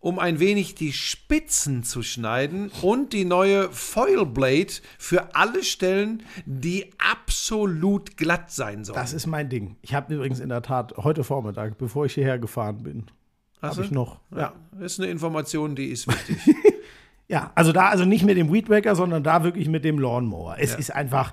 um ein wenig die Spitzen zu schneiden und die neue Foil Blade für alle Stellen, die absolut glatt sein sollen. Das ist mein Ding. Ich habe übrigens in der Tat heute Vormittag, bevor ich hierher gefahren bin, habe ich noch. Ja. Das ist eine Information, die ist wichtig. Ja, also da, also nicht mit dem Weed Wacker, sondern da wirklich mit dem Lawnmower. Es ist einfach,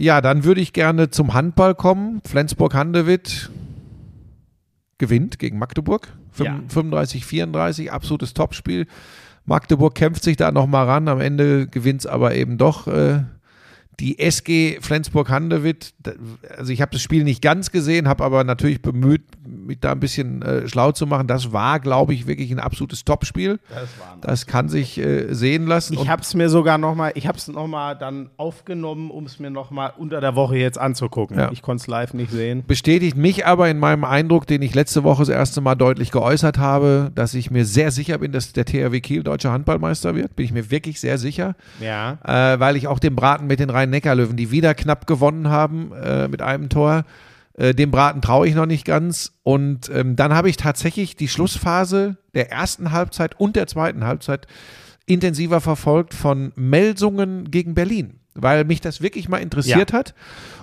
Ja, dann würde ich gerne zum Handball kommen. Flensburg-Handewitt gewinnt gegen Magdeburg. Ja. 35-34, absolutes Topspiel. Magdeburg kämpft sich da nochmal ran. Am Ende gewinnt es aber eben doch äh, die SG Flensburg-Handewitt. Also ich habe das Spiel nicht ganz gesehen, habe aber natürlich bemüht, mich da ein bisschen äh, schlau zu machen. Das war, glaube ich, wirklich ein absolutes Topspiel. Das war Das kann sich äh, sehen lassen. Ich habe es mir sogar noch mal, ich habe es noch mal dann aufgenommen, um es mir noch mal unter der Woche jetzt anzugucken. Ja. Ich konnte es live nicht sehen. bestätigt mich aber in meinem Eindruck, den ich letzte Woche das erste Mal deutlich geäußert habe, dass ich mir sehr sicher bin, dass der THW Kiel deutscher Handballmeister wird. Bin ich mir wirklich sehr sicher, Ja. äh, weil ich auch den Braten mit den Rhein-Neckar-Löwen, die wieder knapp gewonnen haben äh, mit einem Tor, äh, dem Braten traue ich noch nicht ganz. Und ähm, dann habe ich tatsächlich die Schlussphase der ersten Halbzeit und der zweiten Halbzeit intensiver verfolgt von Melsungen gegen Berlin, weil mich das wirklich mal interessiert hat.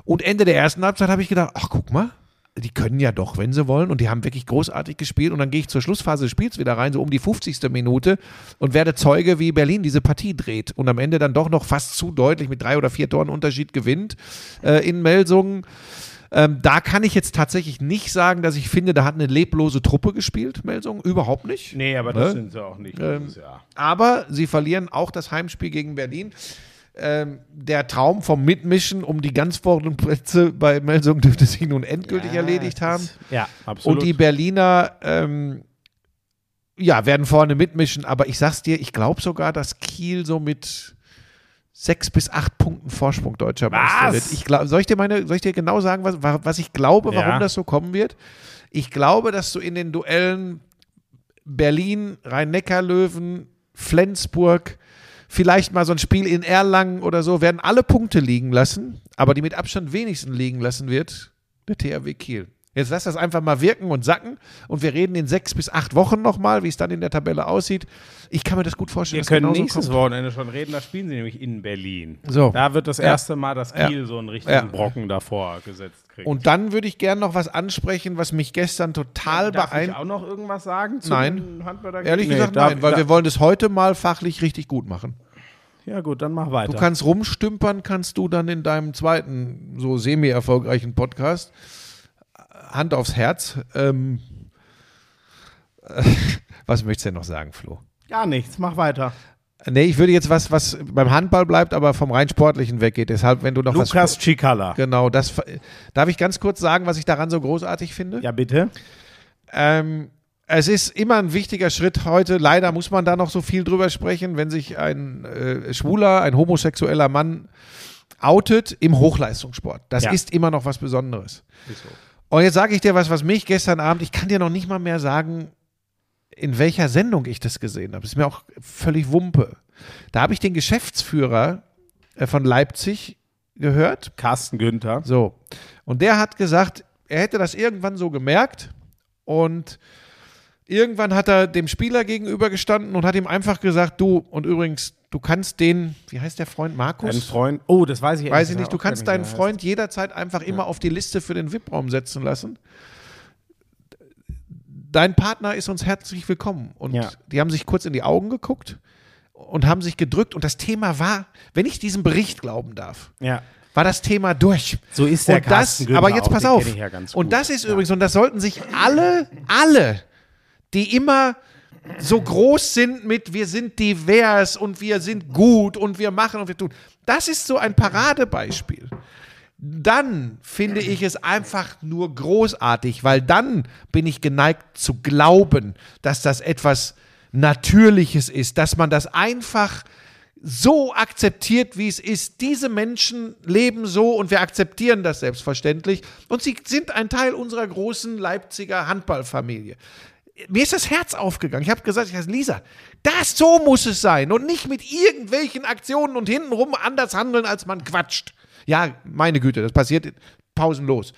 Und Ende der ersten Halbzeit habe ich gedacht, ach guck mal, die können ja doch, wenn sie wollen. Und die haben wirklich großartig gespielt. Und dann gehe ich zur Schlussphase des Spiels wieder rein, so um die 50. Minute und werde Zeuge, wie Berlin diese Partie dreht. Und am Ende dann doch noch fast zu deutlich mit drei oder vier Toren Unterschied gewinnt äh, in Melsungen. Ähm, da kann ich jetzt tatsächlich nicht sagen, dass ich finde, da hat eine leblose Truppe gespielt, Melsungen. Überhaupt nicht. Nee, aber das Ne? sind sie auch nicht Ähm. Aber sie verlieren auch das Heimspiel gegen Berlin. Ähm, der Traum vom Mitmischen um die ganz vorderen Plätze bei Melsungen dürfte sich nun endgültig erledigt haben. Ja, absolut. Und die Berliner, ähm, ja, werden vorne mitmischen. Aber ich sag's dir, ich glaube sogar, dass Kiel so mit sechs bis acht Punkten Vorsprung deutscher Meister wird. Ich glaub, soll, ich dir meine, soll ich dir genau sagen, was, was ich glaube, warum Ja. das so kommen wird? Ich glaube, dass du in den Duellen Berlin, Rhein-Neckar-Löwen, Flensburg, vielleicht mal so ein Spiel in Erlangen oder so, werden alle Punkte liegen lassen, aber die mit Abstand wenigsten liegen lassen wird, der THW Kiel. Jetzt lass das einfach mal wirken und sacken und wir reden in sechs bis acht Wochen nochmal, wie es dann in der Tabelle aussieht. Ich kann mir das gut vorstellen. wir dass können nächstes kommt. Wochenende schon reden, da spielen sie nämlich in Berlin. So. Da wird das Ja. erste Mal das Ja. Kiel so einen richtigen Ja. Brocken davor gesetzt kriegen. Und dann würde ich gerne noch was ansprechen, was mich gestern total Darf ich beeindruckt. auch noch irgendwas sagen zu Nein. Ehrlich Nee, gesagt, nein, weil da- wir wollen das heute mal fachlich richtig gut machen. Ja gut, dann mach weiter. Du kannst rumstümpern, kannst du dann in deinem zweiten, so semi-erfolgreichen Podcast, Hand aufs Herz. Ähm, äh, was möchtest du denn noch sagen, Flo? Gar nichts, mach weiter. Nee, ich würde jetzt was, was beim Handball bleibt, aber vom rein Sportlichen weggeht. Deshalb, wenn du noch was. Lukas Cicala. Genau, das. Darf ich ganz kurz sagen, was ich daran so großartig finde? Ja, bitte. Ähm, es ist immer ein wichtiger Schritt heute. Leider muss man da noch so viel drüber sprechen, wenn sich ein äh, schwuler, ein homosexueller Mann outet im Hochleistungssport. Das Ja. ist immer noch was Besonderes. Und jetzt sage ich dir was, was mich gestern Abend, ich kann dir noch nicht mal mehr sagen, in welcher Sendung ich das gesehen habe. Das ist mir auch völlig Wumpe. Da habe ich den Geschäftsführer äh, von Leipzig gehört. Carsten Günther. So. Und der hat gesagt, er hätte das irgendwann so gemerkt und irgendwann hat er dem Spieler gegenübergestanden und hat ihm einfach gesagt, du, und übrigens, du kannst den, wie heißt der Freund, Markus? Ein Freund. Oh, das weiß ich Weiß ich nicht, du kannst deinen Freund jederzeit einfach immer auf die Liste für den VIP-Raum setzen lassen. Dein Partner ist uns herzlich willkommen. Und Ja. die haben sich kurz in die Augen geguckt und haben sich gedrückt. Und das Thema war, wenn ich diesem Bericht glauben darf, heißt. Ja. war das Thema durch. So ist der und das, Günther aber jetzt auch, pass auf. ja und das ist übrigens, und das sollten sich alle, alle, die immer so groß sind mit wir sind divers und wir sind gut und wir machen und wir tun. Das ist so ein Paradebeispiel. Dann finde ich es einfach nur großartig, weil dann bin ich geneigt zu glauben, dass das etwas Natürliches ist, dass man das einfach so akzeptiert, wie es ist. Diese Menschen leben so und wir akzeptieren das selbstverständlich. Und sie sind ein Teil unserer großen Leipziger Handballfamilie. Mir ist das Herz aufgegangen. Ich habe gesagt, ich heiße Lisa, das so muss es sein und nicht mit irgendwelchen Aktionen und hintenrum anders handeln, als man quatscht. Ja, meine Güte, das passiert pausenlos.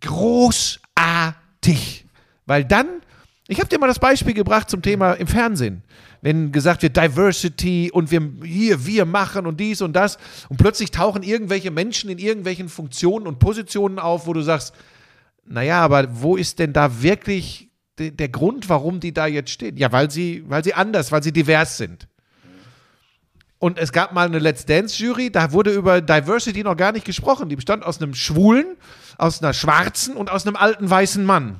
Großartig. Weil dann, ich habe dir mal das Beispiel gebracht zum Thema im Fernsehen. Wenn gesagt wird Diversity und wir hier, wir machen und dies und das und plötzlich tauchen irgendwelche Menschen in irgendwelchen Funktionen und Positionen auf, wo du sagst, naja, aber wo ist denn da wirklich de- der Grund, warum die da jetzt stehen? Ja, weil sie, weil sie anders, weil sie divers sind. Und es gab mal eine Let's Dance-Jury, da wurde über Diversity noch gar nicht gesprochen. Die bestand aus einem Schwulen, aus einer Schwarzen und aus einem alten weißen Mann.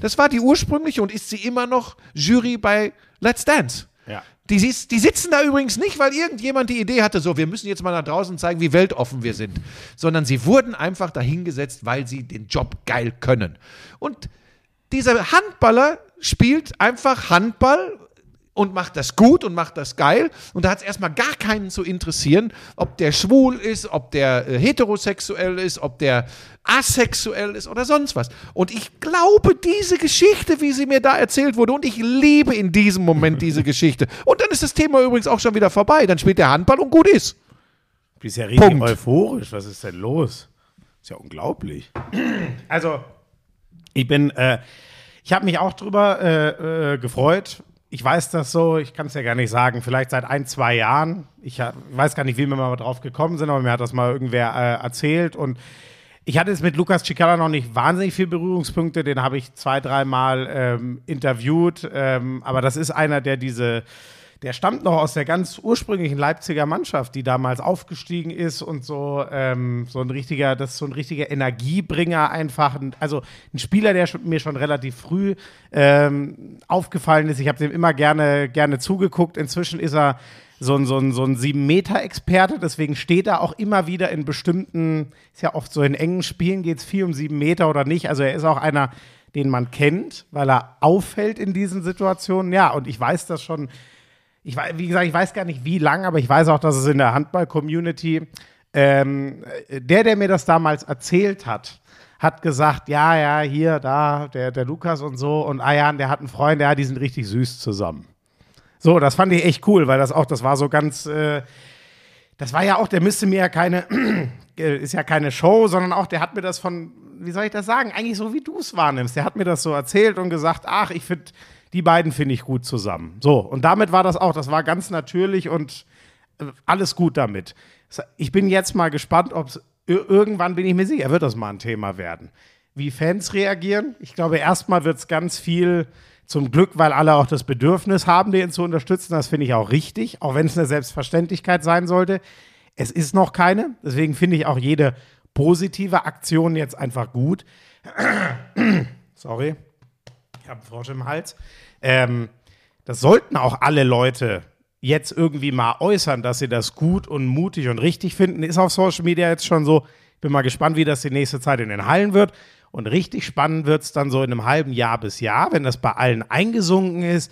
Das war die ursprüngliche und ist sie immer noch Jury bei Let's Dance. Ja. Die, die sitzen da übrigens nicht, weil irgendjemand die Idee hatte, so, wir müssen jetzt mal nach draußen zeigen, wie weltoffen wir sind, sondern sie wurden einfach dahingesetzt, weil sie den Job geil können. Und dieser Handballer spielt einfach Handball und macht das gut und macht das geil. Und da hat es erstmal gar keinen zu interessieren, ob der schwul ist, ob der äh, heterosexuell ist, ob der asexuell ist oder sonst was. Und ich glaube, diese Geschichte, wie sie mir da erzählt wurde, und ich liebe in diesem Moment diese Geschichte. Und dann ist das Thema übrigens auch schon wieder vorbei. Dann spielt der Handball und gut ist. Bist ja richtig Punkt. euphorisch. Was ist denn los? Ist ja unglaublich. Also, ich bin, äh, ich habe mich auch drüber äh, äh, gefreut. Ich weiß das so, ich kann es ja gar nicht sagen, vielleicht seit ein, zwei Jahren. Ich weiß gar nicht, wie wir mal drauf gekommen sind, aber mir hat das mal irgendwer äh, erzählt. Und ich hatte jetzt mit Lukas Cicala noch nicht wahnsinnig viele Berührungspunkte. Den habe ich zwei, dreimal ähm, interviewt. Ähm, aber das ist einer, der diese der stammt noch aus der ganz ursprünglichen Leipziger Mannschaft, die damals aufgestiegen ist und so, ähm, so ein richtiger, das ist so ein richtiger Energiebringer einfach. Ein- Also ein Spieler, der mir schon relativ früh ähm, aufgefallen ist. Ich habe dem immer gerne, gerne zugeguckt. Inzwischen ist er so ein, so ein, so ein Sieben-Meter-Experte, deswegen steht er auch immer wieder in bestimmten, ist ja oft so in engen Spielen geht es viel um sieben Meter oder nicht. Also er ist auch einer, den man kennt, weil er auffällt in diesen Situationen. Ja, und ich weiß das schon ich weiß, wie gesagt, ich weiß gar nicht wie lang, aber ich weiß auch, dass es in der Handball-Community, ähm, der, der mir das damals erzählt hat, hat gesagt, ja, ja, hier, da, der, der Lukas und so und ja, der hat einen Freund, ja, die sind richtig süß zusammen. So, das fand ich echt cool, weil das auch, das war so ganz, äh, das war ja auch, der müsste mir ja keine, äh, ist ja keine Show, sondern auch, der hat mir das von, wie soll ich das sagen, eigentlich so, wie du es wahrnimmst. Der hat mir das so erzählt und gesagt, ach, ich finde, die beiden finde ich gut zusammen. So, und damit war das auch, das war ganz natürlich und äh, alles gut damit. Ich bin jetzt mal gespannt, ob irgendwann bin ich mir sicher, wird das mal ein Thema werden. Wie Fans reagieren? Ich glaube, erstmal wird es ganz viel zum Glück, weil alle auch das Bedürfnis haben, den zu unterstützen. Das finde ich auch richtig, auch wenn es eine Selbstverständlichkeit sein sollte. Es ist noch keine. Deswegen finde ich auch jede positive Aktion jetzt einfach gut. Sorry, ich habe Frosch im Hals. Ähm, das sollten auch alle Leute jetzt irgendwie mal äußern, dass sie das gut und mutig und richtig finden. Ist auf Social Media jetzt schon so. Ich bin mal gespannt, wie das die nächste Zeit in den Hallen wird. Und richtig spannend wird es dann so in einem halben Jahr bis Jahr, wenn das bei allen eingesunken ist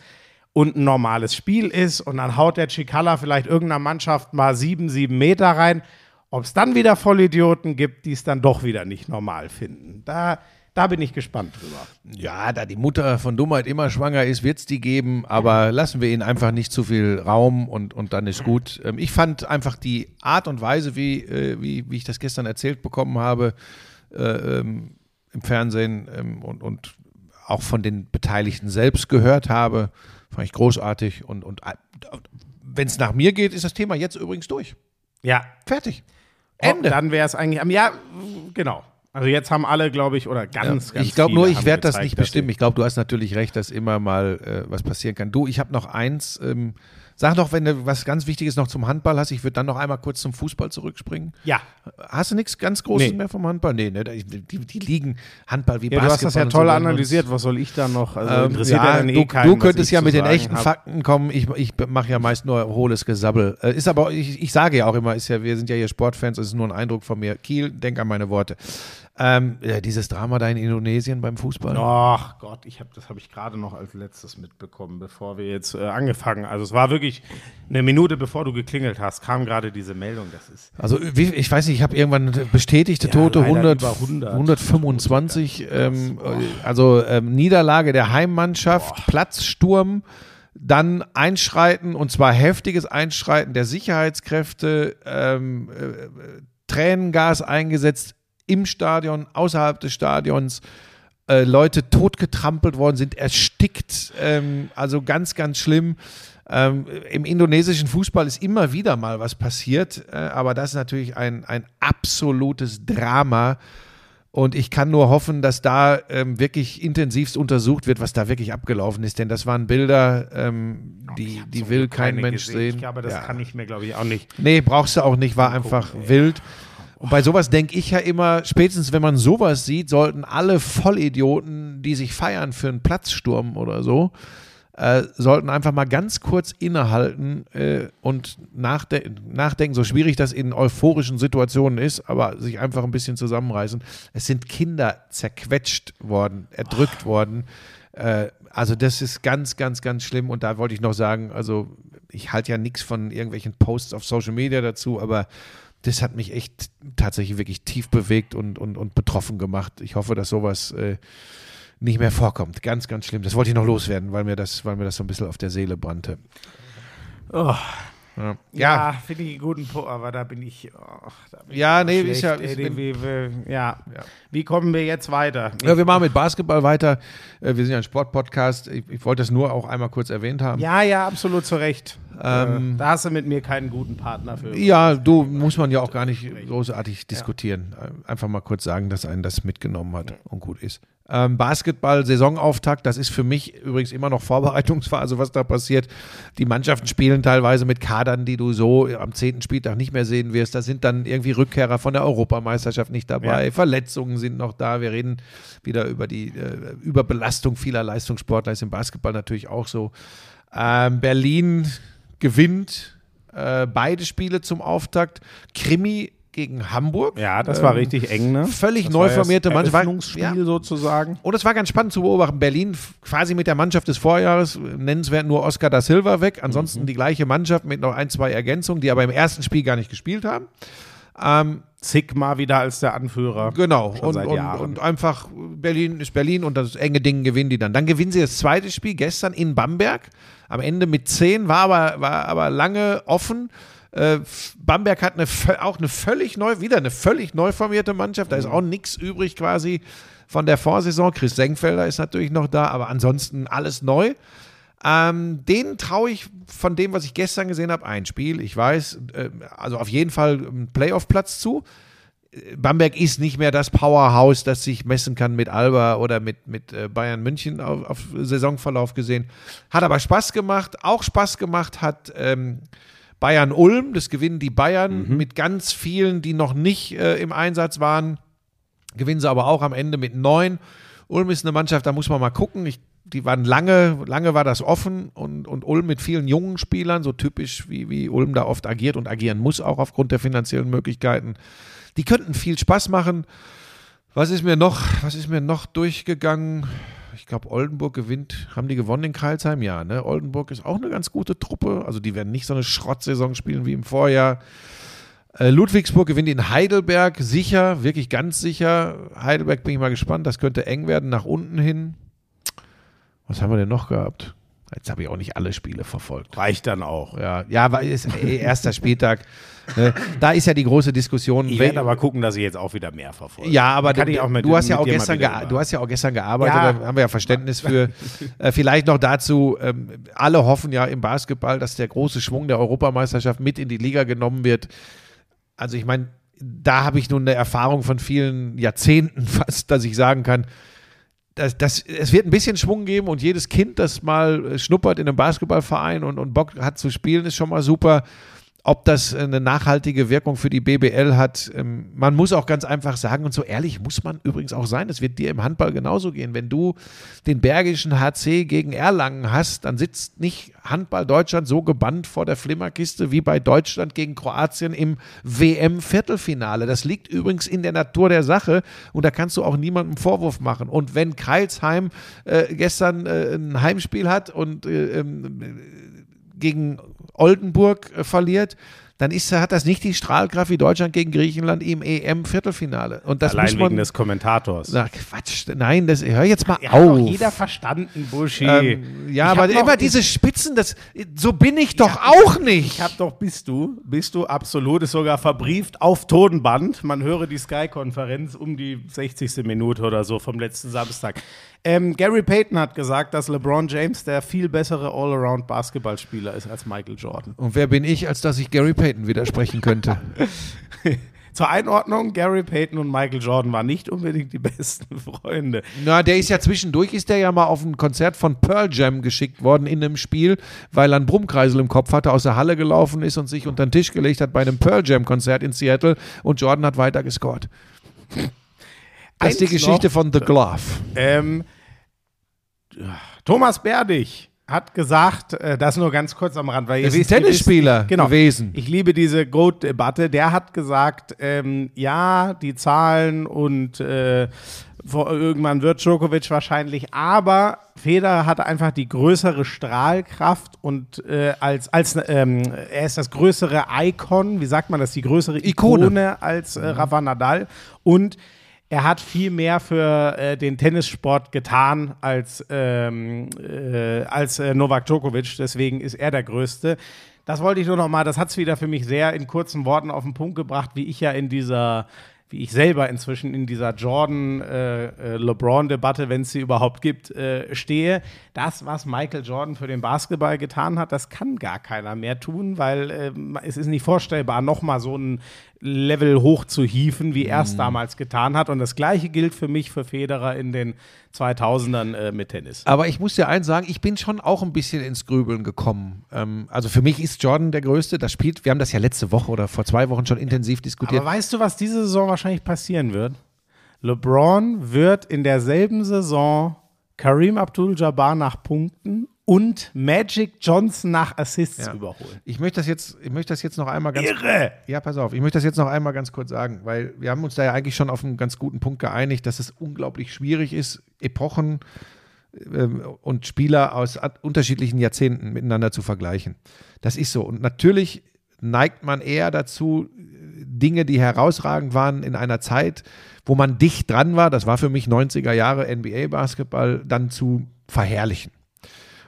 und ein normales Spiel ist. Und dann haut der Chicala vielleicht irgendeiner Mannschaft mal sieben, sieben Meter rein. Ob es dann wieder Vollidioten gibt, die es dann doch wieder nicht normal finden. Da, da bin ich gespannt drüber. Ja, da die Mutter von Dummheit immer schwanger ist, wird es die geben, aber lassen wir ihnen einfach nicht zu viel Raum und, und dann ist gut. Ähm, ich fand einfach die Art und Weise, wie, äh, wie, wie ich das gestern erzählt bekommen habe äh, ähm, im Fernsehen ähm, und, und auch von den Beteiligten selbst gehört habe, fand ich großartig. Und, und äh, wenn es nach mir geht, ist das Thema jetzt übrigens durch. Ja, Fertig. Ende. Ende. Dann wäre es eigentlich am Ja, genau. Also jetzt haben alle, glaube ich, oder ganz, ganz ich glaube nur, ich werde das nicht bestimmen. Ich glaube, du hast natürlich recht, dass immer mal äh, was passieren kann. Du, ich habe noch eins. Ähm, sag doch, wenn du was ganz Wichtiges noch zum Handball hast. Ich würde dann noch einmal kurz zum Fußball zurückspringen. Ja, Hast du nichts ganz Großes Nee. mehr vom Handball? Nee, ne? Die, die liegen Handball wie ja du Basketball. hast das ja toll so, analysiert. Was soll ich da noch? Also ähm, interessiert ja, dann eh du, keinen, du könntest ja mit den echten hab. Fakten kommen. Ich, ich mache ja meist nur hohles Gesabbel. Äh, ist aber, ich, ich sage ja auch immer, ist ja, wir sind ja hier Sportfans, das ist nur ein Eindruck von mir. Kiel, denk an meine Worte. Ähm, ja, dieses Drama da in Indonesien beim Fußball. Ach Gott, ich hab, das habe ich gerade noch als letztes mitbekommen, bevor wir jetzt äh, angefangen. Also es war wirklich eine Minute, bevor du geklingelt hast, kam gerade diese Meldung. Das ist Also wie, ich weiß nicht, ich habe irgendwann bestätigte Ja, Tote leider 100, über 100. 125. Ähm, also ähm, Niederlage der Heimmannschaft, Platzsturm, dann Einschreiten und zwar heftiges Einschreiten der Sicherheitskräfte, ähm, äh, Tränengas eingesetzt im Stadion, außerhalb des Stadions. Äh, Leute totgetrampelt worden, sind erstickt. Ähm, also ganz, ganz schlimm. Ähm, Im indonesischen Fußball ist immer wieder mal was passiert, äh, aber das ist natürlich ein, ein absolutes Drama. Und ich kann nur hoffen, dass da ähm, wirklich intensivst untersucht wird, was da wirklich abgelaufen ist. Denn das waren Bilder, ähm, die, die will kein Mensch gesehen. sehen. Ich glaube, das Ja. kann ich mir, glaube ich, auch nicht. Nee, brauchst du auch nicht, war einfach wild. Und bei sowas denke ich ja immer, spätestens wenn man sowas sieht, sollten alle Vollidioten, die sich feiern für einen Platzsturm oder so, äh, sollten einfach mal ganz kurz innehalten äh, und nachde nachdenken, so schwierig das in euphorischen Situationen ist, aber sich einfach ein bisschen zusammenreißen. Es sind Kinder zerquetscht worden, erdrückt worden. Äh, also das ist ganz, ganz, ganz schlimm. Und da wollte ich noch sagen, also ich halte ja nichts von irgendwelchen Posts auf Social Media dazu, aber das hat mich echt tatsächlich wirklich tief bewegt und, und, und betroffen gemacht. Ich hoffe, dass sowas äh, nicht mehr vorkommt. Ganz, ganz schlimm. Das wollte ich noch loswerden, weil mir das, weil mir das so ein bisschen auf der Seele brannte. Oh. Ja, Ja, finde ich einen guten Punkt, aber da bin ich. Oh, da bin Ja, ich nee, schlecht, ist ja- ey, ist- wie, wie, wie, ja. Ja. Wie kommen wir jetzt weiter? Ja, wir machen mit Basketball weiter. Äh, Wir sind ja ein Sportpodcast. Ich, ich wollte das nur auch einmal kurz erwähnt haben. Ja, ja, absolut zu Recht. Ähm, äh, da hast du mit mir keinen guten Partner für. Ja, du muss man ja auch gar nicht großartig diskutieren. Einfach mal kurz sagen, dass einen das mitgenommen hat und gut ist. Ähm, Basketball, Saisonauftakt, das ist für mich übrigens immer noch Vorbereitungsphase, was da passiert. Die Mannschaften spielen teilweise mit Kadern, die du so am zehnten Spieltag nicht mehr sehen wirst. Da sind dann irgendwie Rückkehrer von der Europameisterschaft nicht dabei. Ja. Verletzungen sind noch da. Wir reden wieder über die äh, Überbelastung vieler Leistungssportler. Ist im Basketball natürlich auch so. Ähm, Berlin gewinnt äh, beide Spiele zum Auftakt. Krimi gegen Hamburg. Ja, das war Ähm, richtig eng, ne? völlig das neu war formierte Mannschaft. Ja. sozusagen. Und es war ganz spannend zu beobachten. Berlin quasi mit der Mannschaft des Vorjahres, nennenswert nur Oscar da Silva weg. Mhm. Ansonsten die gleiche Mannschaft mit noch ein, zwei Ergänzungen, die aber im ersten Spiel gar nicht gespielt haben. Ähm, Sigma wieder als der Anführer. Genau, und, und, und einfach Berlin ist Berlin und das enge Ding gewinnen die dann. Dann gewinnen sie das zweite Spiel gestern in Bamberg. Am Ende mit 10, war aber, war aber lange offen. Äh, Bamberg hat eine, auch eine völlig neu, wieder eine völlig neu formierte Mannschaft. Da ist auch nichts übrig quasi von der Vorsaison. Chris Senkfelder ist natürlich noch da, aber ansonsten alles neu. Ähm, denen traue ich von dem, was ich gestern gesehen habe, ein Spiel. Ich weiß, äh, also auf jeden Fall einen Playoff-Platz zu. Äh, Bamberg ist nicht mehr das Powerhouse, das sich messen kann mit Alba oder mit, mit äh, Bayern München auf, auf Saisonverlauf gesehen. Hat aber Spaß gemacht. Auch Spaß gemacht hat ähm, Bayern Ulm. Das gewinnen die Bayern mit ganz vielen, die noch nicht äh, im Einsatz waren. Gewinnen sie aber auch am Ende mit neun. Ulm ist eine Mannschaft, da muss man mal gucken. Ich, die waren lange, lange war das offen und, und Ulm mit vielen jungen Spielern, so typisch wie, wie Ulm da oft agiert und agieren muss, auch aufgrund der finanziellen Möglichkeiten. Die könnten viel Spaß machen. Was ist mir noch, was ist mir noch durchgegangen? Ich glaube, Oldenburg gewinnt. Haben die gewonnen in Karlsheim? Ja, ne? Oldenburg ist auch eine ganz gute Truppe. Also die werden nicht so eine Schrottsaison spielen wie im Vorjahr. Äh, Ludwigsburg gewinnt in Heidelberg sicher, wirklich ganz sicher. Heidelberg bin ich mal gespannt, das könnte eng werden nach unten hin. Was haben wir denn noch gehabt? Jetzt habe ich auch nicht alle Spiele verfolgt. Reicht dann auch. Ja, ja, weil ist eh erster Spieltag. Ne? Da ist ja die große Diskussion. Ich werde aber gucken, dass ich jetzt auch wieder mehr verfolge. ja, aber du, mit, du, hast ja auch gestern du hast ja auch gestern gearbeitet, Ja. da haben wir ja Verständnis für. äh, vielleicht noch dazu, ähm, alle hoffen ja im Basketball, dass der große Schwung der Europameisterschaft mit in die Liga genommen wird. Also ich meine, da habe ich nun eine Erfahrung von vielen Jahrzehnten fast, dass ich sagen kann, das, das, es wird ein bisschen Schwung geben und jedes Kind, das mal äh, schnuppert in einem Basketballverein und, und Bock hat zu spielen, ist schon mal super. Ob das eine nachhaltige Wirkung für die BBL hat, ähm, man muss auch ganz einfach sagen, und so ehrlich muss man übrigens auch sein, das wird dir im Handball genauso gehen. Wenn du den Bergischen HC gegen Erlangen hast, dann sitzt nicht Handball Deutschland so gebannt vor der Flimmerkiste wie bei Deutschland gegen Kroatien im WM-Viertelfinale. Das liegt übrigens in der Natur der Sache und da kannst du auch niemandem Vorwurf machen. Und wenn Kreilsheim äh, gestern äh, ein Heimspiel hat und äh, ähm, gegen Oldenburg äh, verliert, dann ist, hat das nicht die Strahlkraft wie Deutschland gegen Griechenland im EM-Viertelfinale. Und das Allein muss man. wegen des Kommentators. Na, Quatsch, nein, das, hör jetzt mal Ja, hat doch auf. jeder verstanden, Buschi. ähm, ja, Ich aber immer diese Spitzen, das, so bin ich doch auch nicht. Ich hab doch, bist du, bist du absolut, ist sogar verbrieft auf Tonband. Man höre die Sky-Konferenz um die 60. Minute oder so vom letzten Samstag. Ähm, Gary Payton hat gesagt, dass LeBron James der viel bessere Allround-Basketballspieler ist als Michael Jordan. Und wer bin ich, als dass ich Gary Payton widersprechen könnte? Zur Einordnung, Gary Payton und Michael Jordan waren nicht unbedingt die besten Freunde. Na, der ist ja zwischendurch, ist der ja mal auf ein Konzert von Pearl Jam geschickt worden in einem Spiel, weil er einen Brummkreisel im Kopf hatte, aus der Halle gelaufen ist und sich unter den Tisch gelegt hat bei einem Pearl Jam Konzert in Seattle und Jordan hat weiter gescored. Das ist die Geschichte noch. von The Glove. Ähm, Thomas Berdig hat gesagt, äh, das nur ganz kurz am Rand, weil Das ist Tennisspieler genau, gewesen. Ich liebe diese Goat-Debatte. Der hat gesagt, ähm, ja, die Zahlen und äh, irgendwann wird Djokovic wahrscheinlich, aber Federer hat einfach die größere Strahlkraft und äh, als, als ähm, er ist das größere Icon, wie sagt man das, die größere Ikone. Ikone als äh, Rafa Nadal und er hat viel mehr für äh, den Tennissport getan als, ähm, äh, als äh, Novak Djokovic. Deswegen ist er der Größte. Das wollte ich nur noch mal, das hat es wieder für mich sehr in kurzen Worten auf den Punkt gebracht, wie ich ja in dieser, wie ich selber inzwischen in dieser Jordan-LeBron-Debatte, wenn es sie überhaupt gibt, äh, stehe. Das, was Michael Jordan für den Basketball getan hat, das kann gar keiner mehr tun, weil ähm, es ist nicht vorstellbar, noch mal so ein Level hoch zu hieven, wie er es damals getan hat. Und das Gleiche gilt für mich für Federer in den 2000ern äh, mit Tennis. Aber ich muss dir eins sagen, ich bin schon auch ein bisschen ins Grübeln gekommen. Ähm, also für mich ist Jordan der Größte. Das spielt, wir haben das ja letzte Woche oder vor zwei Wochen schon intensiv diskutiert. Aber weißt du, was diese Saison wahrscheinlich passieren wird? LeBron wird in derselben Saison Kareem Abdul-Jabbar nach Punkten und Magic Johnson nach Assists Ja. überholen. Ich möchte das jetzt, ich möchte das jetzt noch einmal ganz Irre! Ja, pass auf, ich möchte das jetzt noch einmal ganz kurz sagen, weil wir haben uns da ja eigentlich schon auf einen ganz guten Punkt geeinigt, dass es unglaublich schwierig ist, Epochen ähm, und Spieler aus unterschiedlichen Jahrzehnten miteinander zu vergleichen. Das ist so. Und natürlich neigt man eher dazu, Dinge, die herausragend waren in einer Zeit, wo man dicht dran war, das war für mich 90er Jahre NBA-Basketball, dann zu verherrlichen.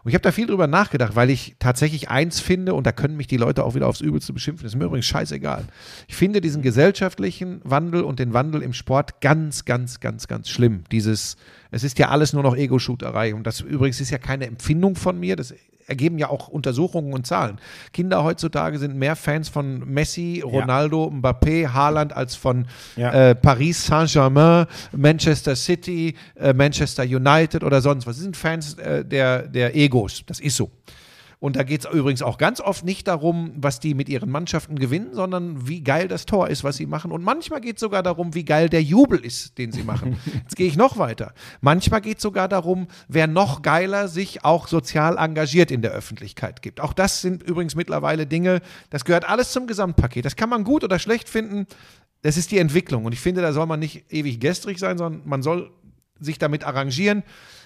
Und ich habe da viel drüber nachgedacht, weil ich tatsächlich eins finde, und da können mich die Leute auch wieder aufs Übelste beschimpfen, ist mir übrigens scheißegal. Ich finde diesen gesellschaftlichen Wandel und den Wandel im Sport ganz, ganz, ganz, ganz schlimm. Dieses, es ist ja alles nur noch Ego-Shooterei. Und das übrigens ist ja keine Empfindung von mir, das ergeben ja auch Untersuchungen und Zahlen. Kinder heutzutage sind mehr Fans von Messi, Ronaldo, Mbappé, Haaland als von Ja. äh, Paris Saint-Germain, Manchester City, äh, Manchester United oder sonst was. Sie sind Fans äh, der, der Egos. Das ist so. Und da geht es übrigens auch ganz oft nicht darum, was die mit ihren Mannschaften gewinnen, sondern wie geil das Tor ist, was sie machen. Und manchmal geht es sogar darum, wie geil der Jubel ist, den sie machen. Jetzt gehe ich noch weiter. Manchmal geht es sogar darum, wer noch geiler sich auch sozial engagiert in der Öffentlichkeit gibt. Auch das sind übrigens mittlerweile Dinge, das gehört alles zum Gesamtpaket. Das kann man gut oder schlecht finden. Das ist die Entwicklung. Und ich finde, da soll man nicht ewig gestrig sein, sondern man soll sich damit arrangieren.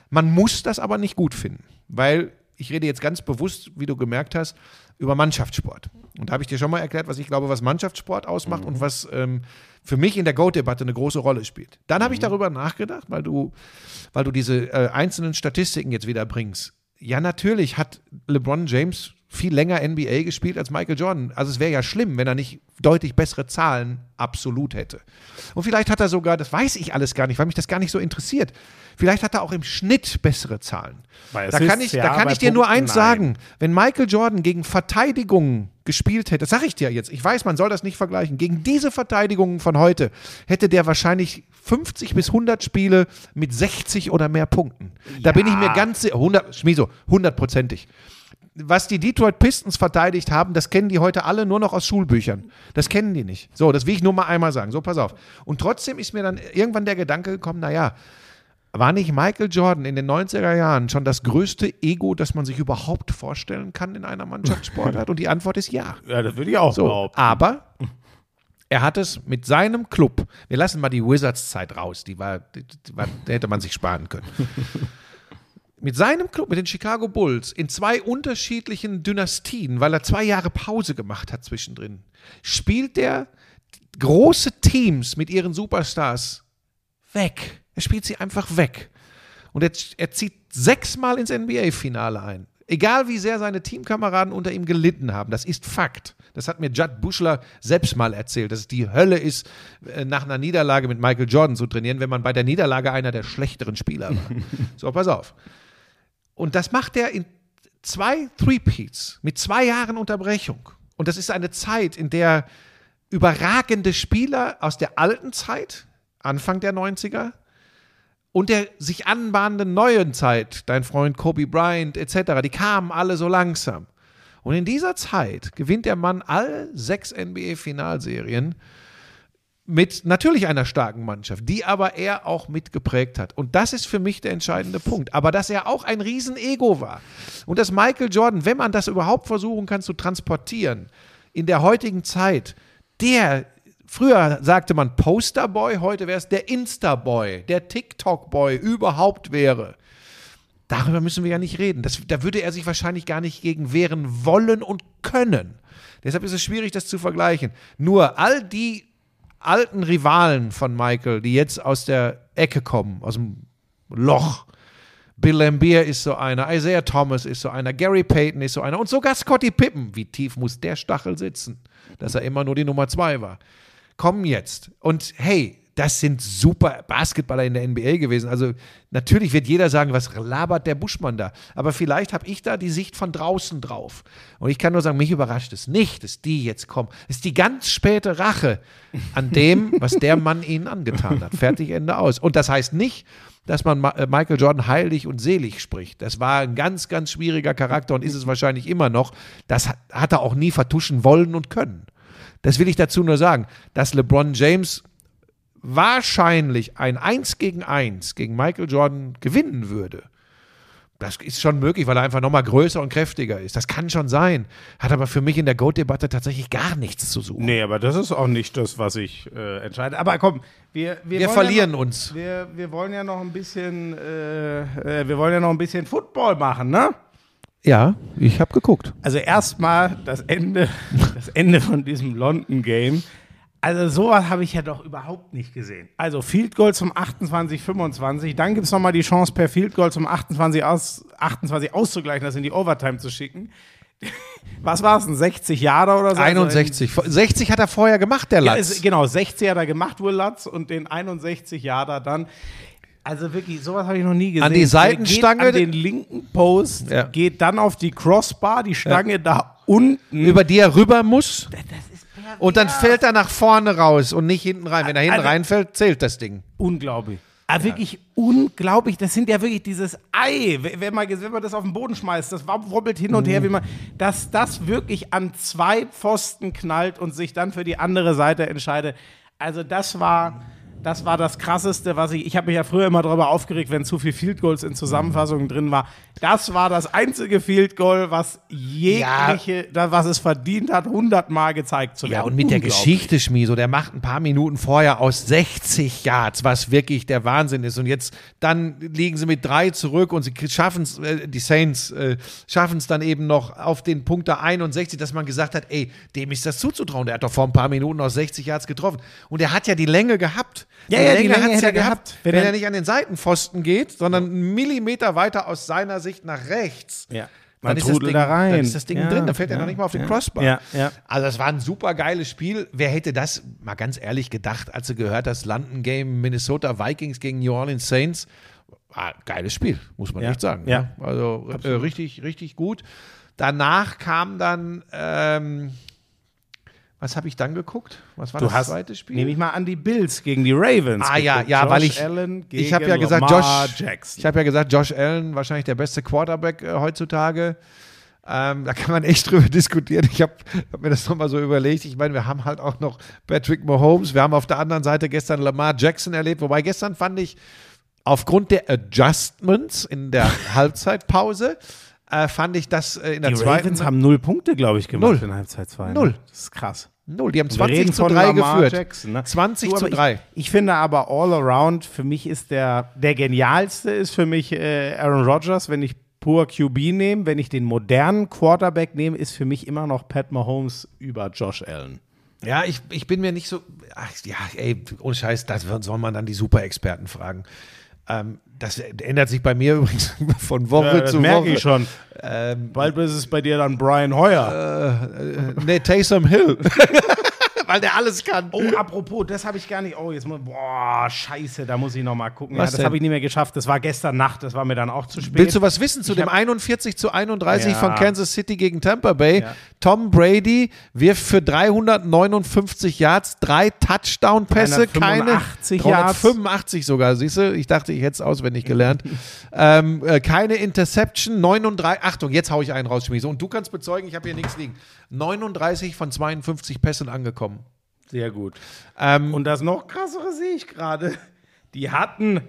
Man muss das aber nicht gut finden, weil ich rede jetzt ganz bewusst, wie du gemerkt hast, über Mannschaftssport. Und da habe ich dir schon mal erklärt, was ich glaube, was Mannschaftssport ausmacht und was ähm, für mich in der Goat-Debatte eine große Rolle spielt. Dann habe ich darüber nachgedacht, weil du, weil du diese äh, einzelnen Statistiken jetzt wieder bringst. Ja, natürlich hat LeBron James viel länger NBA gespielt als Michael Jordan. Also es wäre ja schlimm, wenn er nicht deutlich bessere Zahlen absolut hätte. Und vielleicht hat er sogar, das weiß ich alles gar nicht, weil mich das gar nicht so interessiert. Vielleicht hat er auch im Schnitt bessere Zahlen. Da kann ich, ja, da kann ich dir nur Punkten eins nein. sagen. Wenn Michael Jordan gegen Verteidigungen gespielt hätte, das sage ich dir jetzt, ich weiß, man soll das nicht vergleichen, gegen diese Verteidigungen von heute hätte der wahrscheinlich 50 bis 100 Spiele mit 60 oder mehr Punkten. Da bin ich mir ganz sicher, 100, Schmieso, hundertprozentig. Was die Detroit Pistons verteidigt haben, das kennen die heute alle nur noch aus Schulbüchern. Das kennen die nicht. So, das will ich nur mal einmal sagen. So, pass auf. Und trotzdem ist mir dann irgendwann der Gedanke gekommen, naja, war nicht Michael Jordan in den 90er Jahren schon das größte Ego, das man sich überhaupt vorstellen kann in einer Mannschaftssportart? Und die Antwort ist ja. Ja, das würde ich auch So, behaupten. aber er hat es mit seinem Club, wir lassen mal die Wizards-Zeit raus, die war, die, war, hätte man sich sparen können. Mit seinem Club, mit den Chicago Bulls, in zwei unterschiedlichen Dynastien, weil er zwei Jahre Pause gemacht hat zwischendrin, spielt der große Teams mit ihren Superstars weg. Er spielt sie einfach weg. Und er, er zieht sechsmal ins NBA-Finale ein. Egal wie sehr seine Teamkameraden unter ihm gelitten haben, das ist Fakt. Das hat mir Judd Bushler selbst mal erzählt, dass es die Hölle ist, äh, nach einer Niederlage mit Michael Jordan zu trainieren, wenn man bei der Niederlage einer der schlechteren Spieler war. so, pass auf. Und das macht er in zwei Three-Peats mit zwei Jahren Unterbrechung. Und das ist eine Zeit, in der überragende Spieler aus der alten Zeit, Anfang der 90er, und der sich anbahnenden neuen Zeit, dein Freund Kobe Bryant etc., die kamen alle so langsam. Und in dieser Zeit gewinnt der Mann alle sechs NBA-Finalserien mit natürlich einer starken Mannschaft, die aber er auch mitgeprägt hat. Und das ist für mich der entscheidende Punkt. Aber dass er auch ein Riesenego war. Und dass Michael Jordan, wenn man das überhaupt versuchen kann zu transportieren, in der heutigen Zeit, der, früher sagte man Posterboy, heute wäre es der Instaboy, der TikTok-Boy überhaupt wäre. Darüber müssen wir ja nicht reden. Das, da würde er sich wahrscheinlich gar nicht gegen wehren wollen und können. Deshalb ist es schwierig, das zu vergleichen. Nur all die alten Rivalen von Michael, die jetzt aus der Ecke kommen, aus dem Loch. Bill Lambier ist so einer, Isaiah Thomas ist so einer, Gary Payton ist so einer und sogar Scotty Pippen. Wie tief muss der Stachel sitzen, dass er immer nur die Nummer zwei war? Kommen jetzt. Und hey, das sind super Basketballer in der NBA gewesen. Also natürlich wird jeder sagen, was labert der Buschmann da? Aber vielleicht habe ich da die Sicht von draußen drauf. Und ich kann nur sagen, mich überrascht es nicht, dass die jetzt kommen. Es ist die ganz späte Rache an dem, was der Mann ihnen angetan hat. Fertig, Ende aus. Und das heißt nicht, dass man Ma- äh, Michael Jordan heilig und selig spricht. Das war ein ganz, ganz schwieriger Charakter und ist es wahrscheinlich immer noch. Das hat er auch nie vertuschen wollen und können. Das will ich dazu nur sagen, dass LeBron James wahrscheinlich ein 1 gegen 1 gegen Michael Jordan gewinnen würde. Das ist schon möglich, weil er einfach nochmal größer und kräftiger ist. Das kann schon sein. Hat aber für mich in der GOAT-Debatte tatsächlich gar nichts zu suchen. Nee, aber das ist auch nicht das, was ich äh, entscheide. Aber komm, wir, wir, Wir verlieren ja noch, uns. Wir, wir wollen ja noch ein bisschen, äh, äh, wir wollen ja noch ein bisschen Football machen, ne? Ja, ich habe geguckt. Also erstmal das Ende, das Ende von diesem London Game. Also sowas habe ich ja doch überhaupt nicht gesehen. Also Field Goal zum 28, 25, dann gibt es nochmal die Chance per Field Goal zum 28, aus, 28 auszugleichen, das in die Overtime zu schicken. Was war es, ein 60 Jahre oder so? 61. 60 hat er vorher gemacht, der Ja, Latz. ist, genau, 60 hat er gemacht, Will Lutz, und den 61 Jahre dann. Also wirklich, sowas habe ich noch nie gesehen. An die Seitenstange- Geht an den linken Post, Ja. geht dann auf die Crossbar, die Stange da unten. über die er rüber muss. das ist pervers. Und dann fällt er nach vorne raus und nicht hinten rein. Wenn er hinten Also- reinfällt, zählt das Ding. Unglaublich. Ah, wirklich unglaublich. Das sind ja wirklich dieses Ei. Wenn wenn man, wenn man das auf den Boden schmeißt, das wobbelt hin und her, wie man, dass das wirklich an zwei Pfosten knallt und sich dann für die andere Seite entscheidet. Also das war, das war das Krasseste, was ich, ich habe mich ja früher immer darüber aufgeregt, wenn zu viel Field Goals in Zusammenfassungen drin war. Das war das einzige Field Goal, was jegliche, da, was es verdient hat, hundertmal gezeigt zu werden. Ja, und mit der. Geschichte, Schmieso, der macht ein paar Minuten vorher aus 60 Yards, was wirklich der Wahnsinn ist. Und jetzt, dann liegen sie mit drei zurück und sie schaffen es, äh, die Saints äh, schaffen es dann eben noch auf den Punkt der 61, dass man gesagt hat, ey, dem ist das zuzutrauen. Der hat doch vor ein paar Minuten aus 60 Yards getroffen. Und er hat ja die Länge gehabt. Ja, ja, die Länge hat's hätte er gehabt. Wenn, Wenn er er- nicht an den Seitenpfosten geht, sondern einen Millimeter weiter aus seiner Sicht nach rechts. Ja. Dann ist, das Ding, da rein. dann ist das Ding Ja, drin, dann fällt er ja, noch nicht mal auf die ja. Crossbar. Ja, ja. Also es war ein super geiles Spiel. Wer hätte das mal ganz ehrlich gedacht, als du gehört hast, London Game Minnesota Vikings gegen New Orleans Saints? War ein geiles Spiel, muss man Ja. echt sagen. Ja. ne? Also äh, richtig, richtig gut. Danach kam dann, ähm, was habe ich dann geguckt? Was war Du das hast, zweite Spiel? nehme ich mal an die Bills gegen die Ravens. Ah ja, geguckt. ja, Josh weil ich Allen gegen ich habe ja gesagt, Lamar Josh Jackson. Ich habe ja gesagt, Josh Allen wahrscheinlich der beste Quarterback äh, heutzutage. Ähm, da kann man echt drüber diskutieren. Ich habe hab mir das nochmal so überlegt. Ich meine, wir haben halt auch noch Patrick Mahomes. Wir haben auf der anderen Seite gestern Lamar Jackson erlebt. Wobei gestern fand ich aufgrund der Adjustments in der Halbzeitpause äh, fand ich das äh, in der die zweiten Ravens haben null Punkte, glaube ich, gemacht Null. in Halbzeit 2. Null. Das ist krass. null. Die haben Wir reden 20 zu von 3 Lamar geführt. Jackson, ne? 20 Du, zu aber 3. Ich, ich finde aber all around, für mich ist der, der genialste ist für mich äh, Aaron Rodgers, wenn ich pur QB nehme. Wenn ich den modernen Quarterback nehme, ist für mich immer noch Pat Mahomes über Josh Allen. Ja, ich, ich bin mir nicht so. Ach, ja, ey, ohne Scheiß, das soll man dann die Super-Experten fragen. Ähm, das ändert sich bei mir übrigens von Woche zu Woche. ich schon. Ähm, Bald ist es bei dir dann Brian Hoyer. äh, nee, Taysom Hill. weil der alles kann. Oh, apropos, das habe ich gar nicht. Oh, jetzt muss. Boah, scheiße, da muss ich noch mal gucken. Was ja, das habe ich nicht mehr geschafft. Das war gestern Nacht, das war mir dann auch zu spät. Willst du was wissen zu Ich dem hab- 41 zu 31 Ja. von Kansas City gegen Tampa Bay? Ja. Tom Brady wirft für 359 Yards, drei Touchdown-Pässe, keine 385 Yards. 385 sogar, siehst du? Ich dachte, ich hätte es auswendig gelernt. ähm, äh, keine Interception, 39, Achtung, jetzt hau ich einen raus, Schmiese. Und du kannst bezeugen, ich habe hier nichts liegen. 39 von 52 Pässen angekommen. Sehr gut. Ähm, Und das noch krassere sehe ich gerade. Die hatten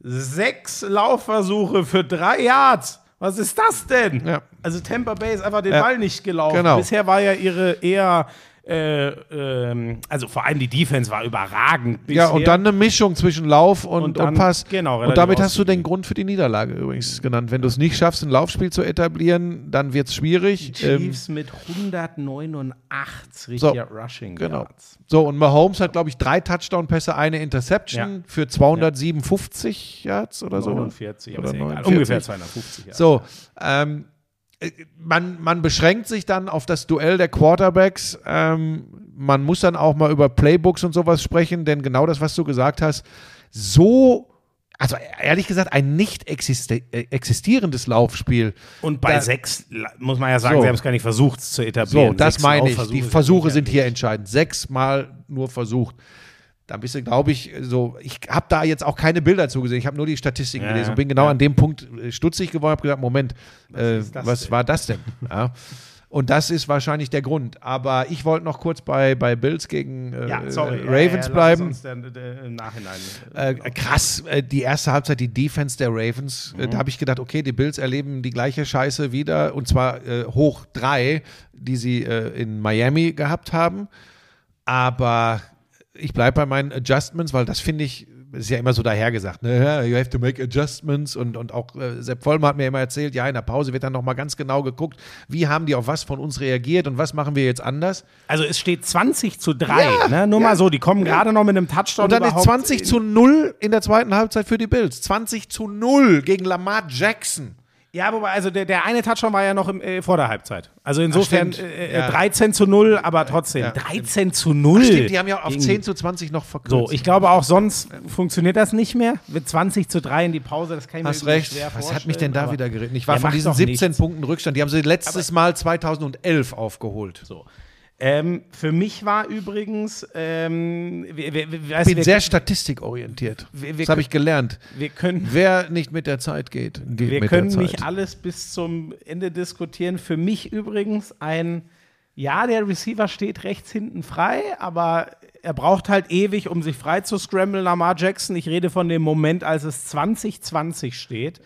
sechs Laufversuche für drei Yards. Was ist das denn? Ja. Also Tampa Bay ist einfach den Ja. Ball nicht gelaufen. Genau. Bisher war ja ihre eher, äh, ähm, also vor allem die Defense war überragend. Ja, bisher. und dann eine Mischung zwischen Lauf und, Und und, dann- Pass. genau, und damit hast du den Grund für die Niederlage übrigens genannt. Wenn du es nicht schaffst, ein Laufspiel zu etablieren, dann wird es schwierig. Die Ähm, Chiefs mit 189 So, Rushing genau. Yards. So, und Mahomes hat, glaube ich, drei Touchdown-Pässe, eine Interception Ja. für 257 Yards oder so. 49, aber Oder ist ja egal. 49. Ungefähr 250 Yards. So, ähm, äh, man, man beschränkt sich dann auf das Duell der Quarterbacks. Ähm, man muss dann auch mal über Playbooks und sowas sprechen, denn genau das, was du gesagt hast, so, also ehrlich gesagt, ein nicht äh, existierendes Laufspiel. Und bei Da- sechs muss man ja sagen, So. sie haben es gar nicht versucht es zu etablieren. So, das Sechs meine ich. Die Versuche sind hier entscheidend. Sechsmal nur versucht. Da bist du, glaube ich, so. Ich habe da jetzt auch keine Bilder zugesehen. Ich habe nur die Statistiken Ja, gelesen und bin genau ja. an dem Punkt äh, stutzig geworden. Habe gedacht, Moment, äh, ist das was denn? war das denn? Ja. Und das ist wahrscheinlich der Grund. Aber ich wollte noch kurz bei, bei Bills gegen äh, Ja, sorry. äh, Ja, Ravens ja, lass bleiben. Dann, äh, im Nachhinein. Äh, krass, äh, die erste Halbzeit, die Defense der Ravens, Mhm. äh, da habe ich gedacht, okay, die Bills erleben die gleiche Scheiße wieder und zwar äh, hoch drei, die sie äh, in Miami gehabt haben. Aber ich bleibe bei meinen Adjustments, weil das finde ich, ist ja immer so dahergesagt, ne? Ja, you have to make adjustments und, und auch äh, Sepp Vollmer hat mir immer erzählt, ja, in der Pause wird dann nochmal ganz genau geguckt, wie haben die auf was von uns reagiert und was machen wir jetzt anders. Also es steht 20 zu 3, Ja, ne? Nur ja. mal so, die kommen gerade noch mit einem Touchdown Und dann ist überhaupt 20 zu 0 in der zweiten Halbzeit für die Bills. 20 zu 0 gegen Lamar Jackson. Ja, wobei, also der, der eine Touchdown war ja noch im, äh, vor der Halbzeit. Also insofern äh, Ja. 13 zu 0, aber trotzdem. Ja. 13 zu 0. Stimmt, die haben ja auf Gegen- 10 zu 20 noch verkürzt. So, ich glaube auch sonst funktioniert das nicht mehr. Mit 20 zu 3 in die Pause, das kann ich Hast mir recht. schwer Was hat mich denn da vorstellen, wieder aber- geritten? Ich war von diesen doch 17 nichts. Punkten Rückstand. Die haben sie letztes Mal 2011 aufgeholt. So. Ähm, für mich war übrigens, ähm, wir, wir, wir, Ich weißt, bin sehr statistikorientiert. Das habe ich gelernt. können Wer nicht mit der Zeit geht, geht Wir mit können der Zeit. nicht alles bis zum Ende diskutieren. Für mich übrigens ein, ja, der Receiver steht rechts hinten frei, aber er braucht halt ewig, um sich frei zu scramblen, Lamar Jackson. Ich rede von dem Moment, als es 2020 steht.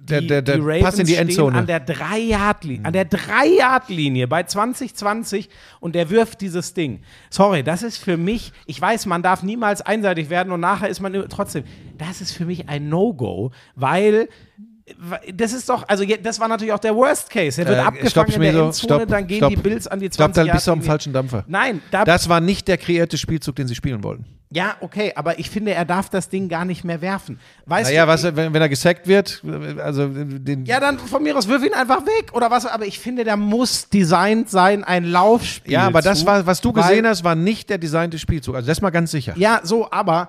Der- der- der Pass in die stehen Endzone. An der 3-Yard-Linie, an der 3-Yard-Linie bei 2020 und der wirft dieses Ding. Sorry, das ist für mich, ich weiß, man darf niemals einseitig werden und nachher ist man trotzdem, das ist für mich ein No-Go, weil das ist doch, also das war natürlich auch der Worst Case. Er wird Äh, abgefangen stopp, in der Schmieso, Endzone, stopp, dann gehen stopp. die Bills an die Ich glaube, 20 da bist du am falschen Dampfer. Nein, da, Das war nicht der kreierte Spielzug, den sie spielen wollten. ja, okay, aber ich finde, er darf das Ding gar nicht mehr werfen. Weißt Naja, du, was, wenn, wenn er gesackt wird, also den, Ja, dann von mir aus wirf ihn einfach weg oder was. Aber ich finde, der muss designt sein, ein Laufspiel. Ja, aber das war, was du gesehen hast, war nicht der designte Spielzug. Also das ist mal ganz sicher. Ja, so, aber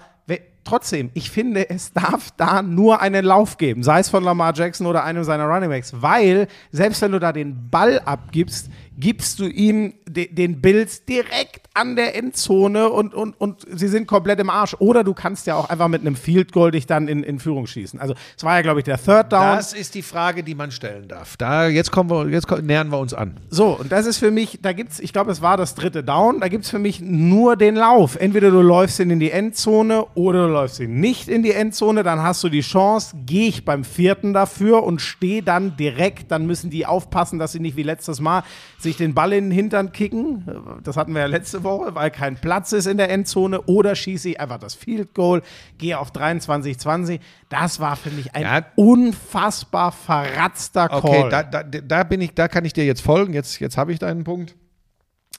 trotzdem, ich finde, es darf da nur einen Lauf geben, sei es von Lamar Jackson oder einem seiner Runningbacks, weil selbst wenn du da den Ball abgibst, gibst du ihm de den Bills direkt an der Endzone und, und, und sie sind komplett im Arsch. Oder du kannst ja auch einfach mit einem Field Goal dich dann in, in Führung schießen. Also es war ja, glaube ich, der Third Down. Das ist die Frage, die man stellen darf. Da, jetzt kommen wir, jetzt nähern wir uns an. So, und das ist für mich, da gibt's, ich glaube, es war das dritte Down, da gibt's für mich nur den Lauf. Entweder du läufst ihn in die Endzone oder du läufst ihn nicht in die Endzone, dann hast du die Chance, gehe ich beim vierten dafür und stehe dann direkt, dann müssen die aufpassen, dass sie nicht wie letztes Mal sich den Ball in den Hintern kicken. Das hatten wir ja letzte Woche, weil kein Platz ist in der Endzone oder schieße ich einfach das Field Goal, gehe auf 23-20. Das war für mich ein Ja. unfassbar verratzter Call. Okay, da, da, da bin ich, da kann ich dir jetzt folgen. Jetzt, jetzt habe ich deinen Punkt.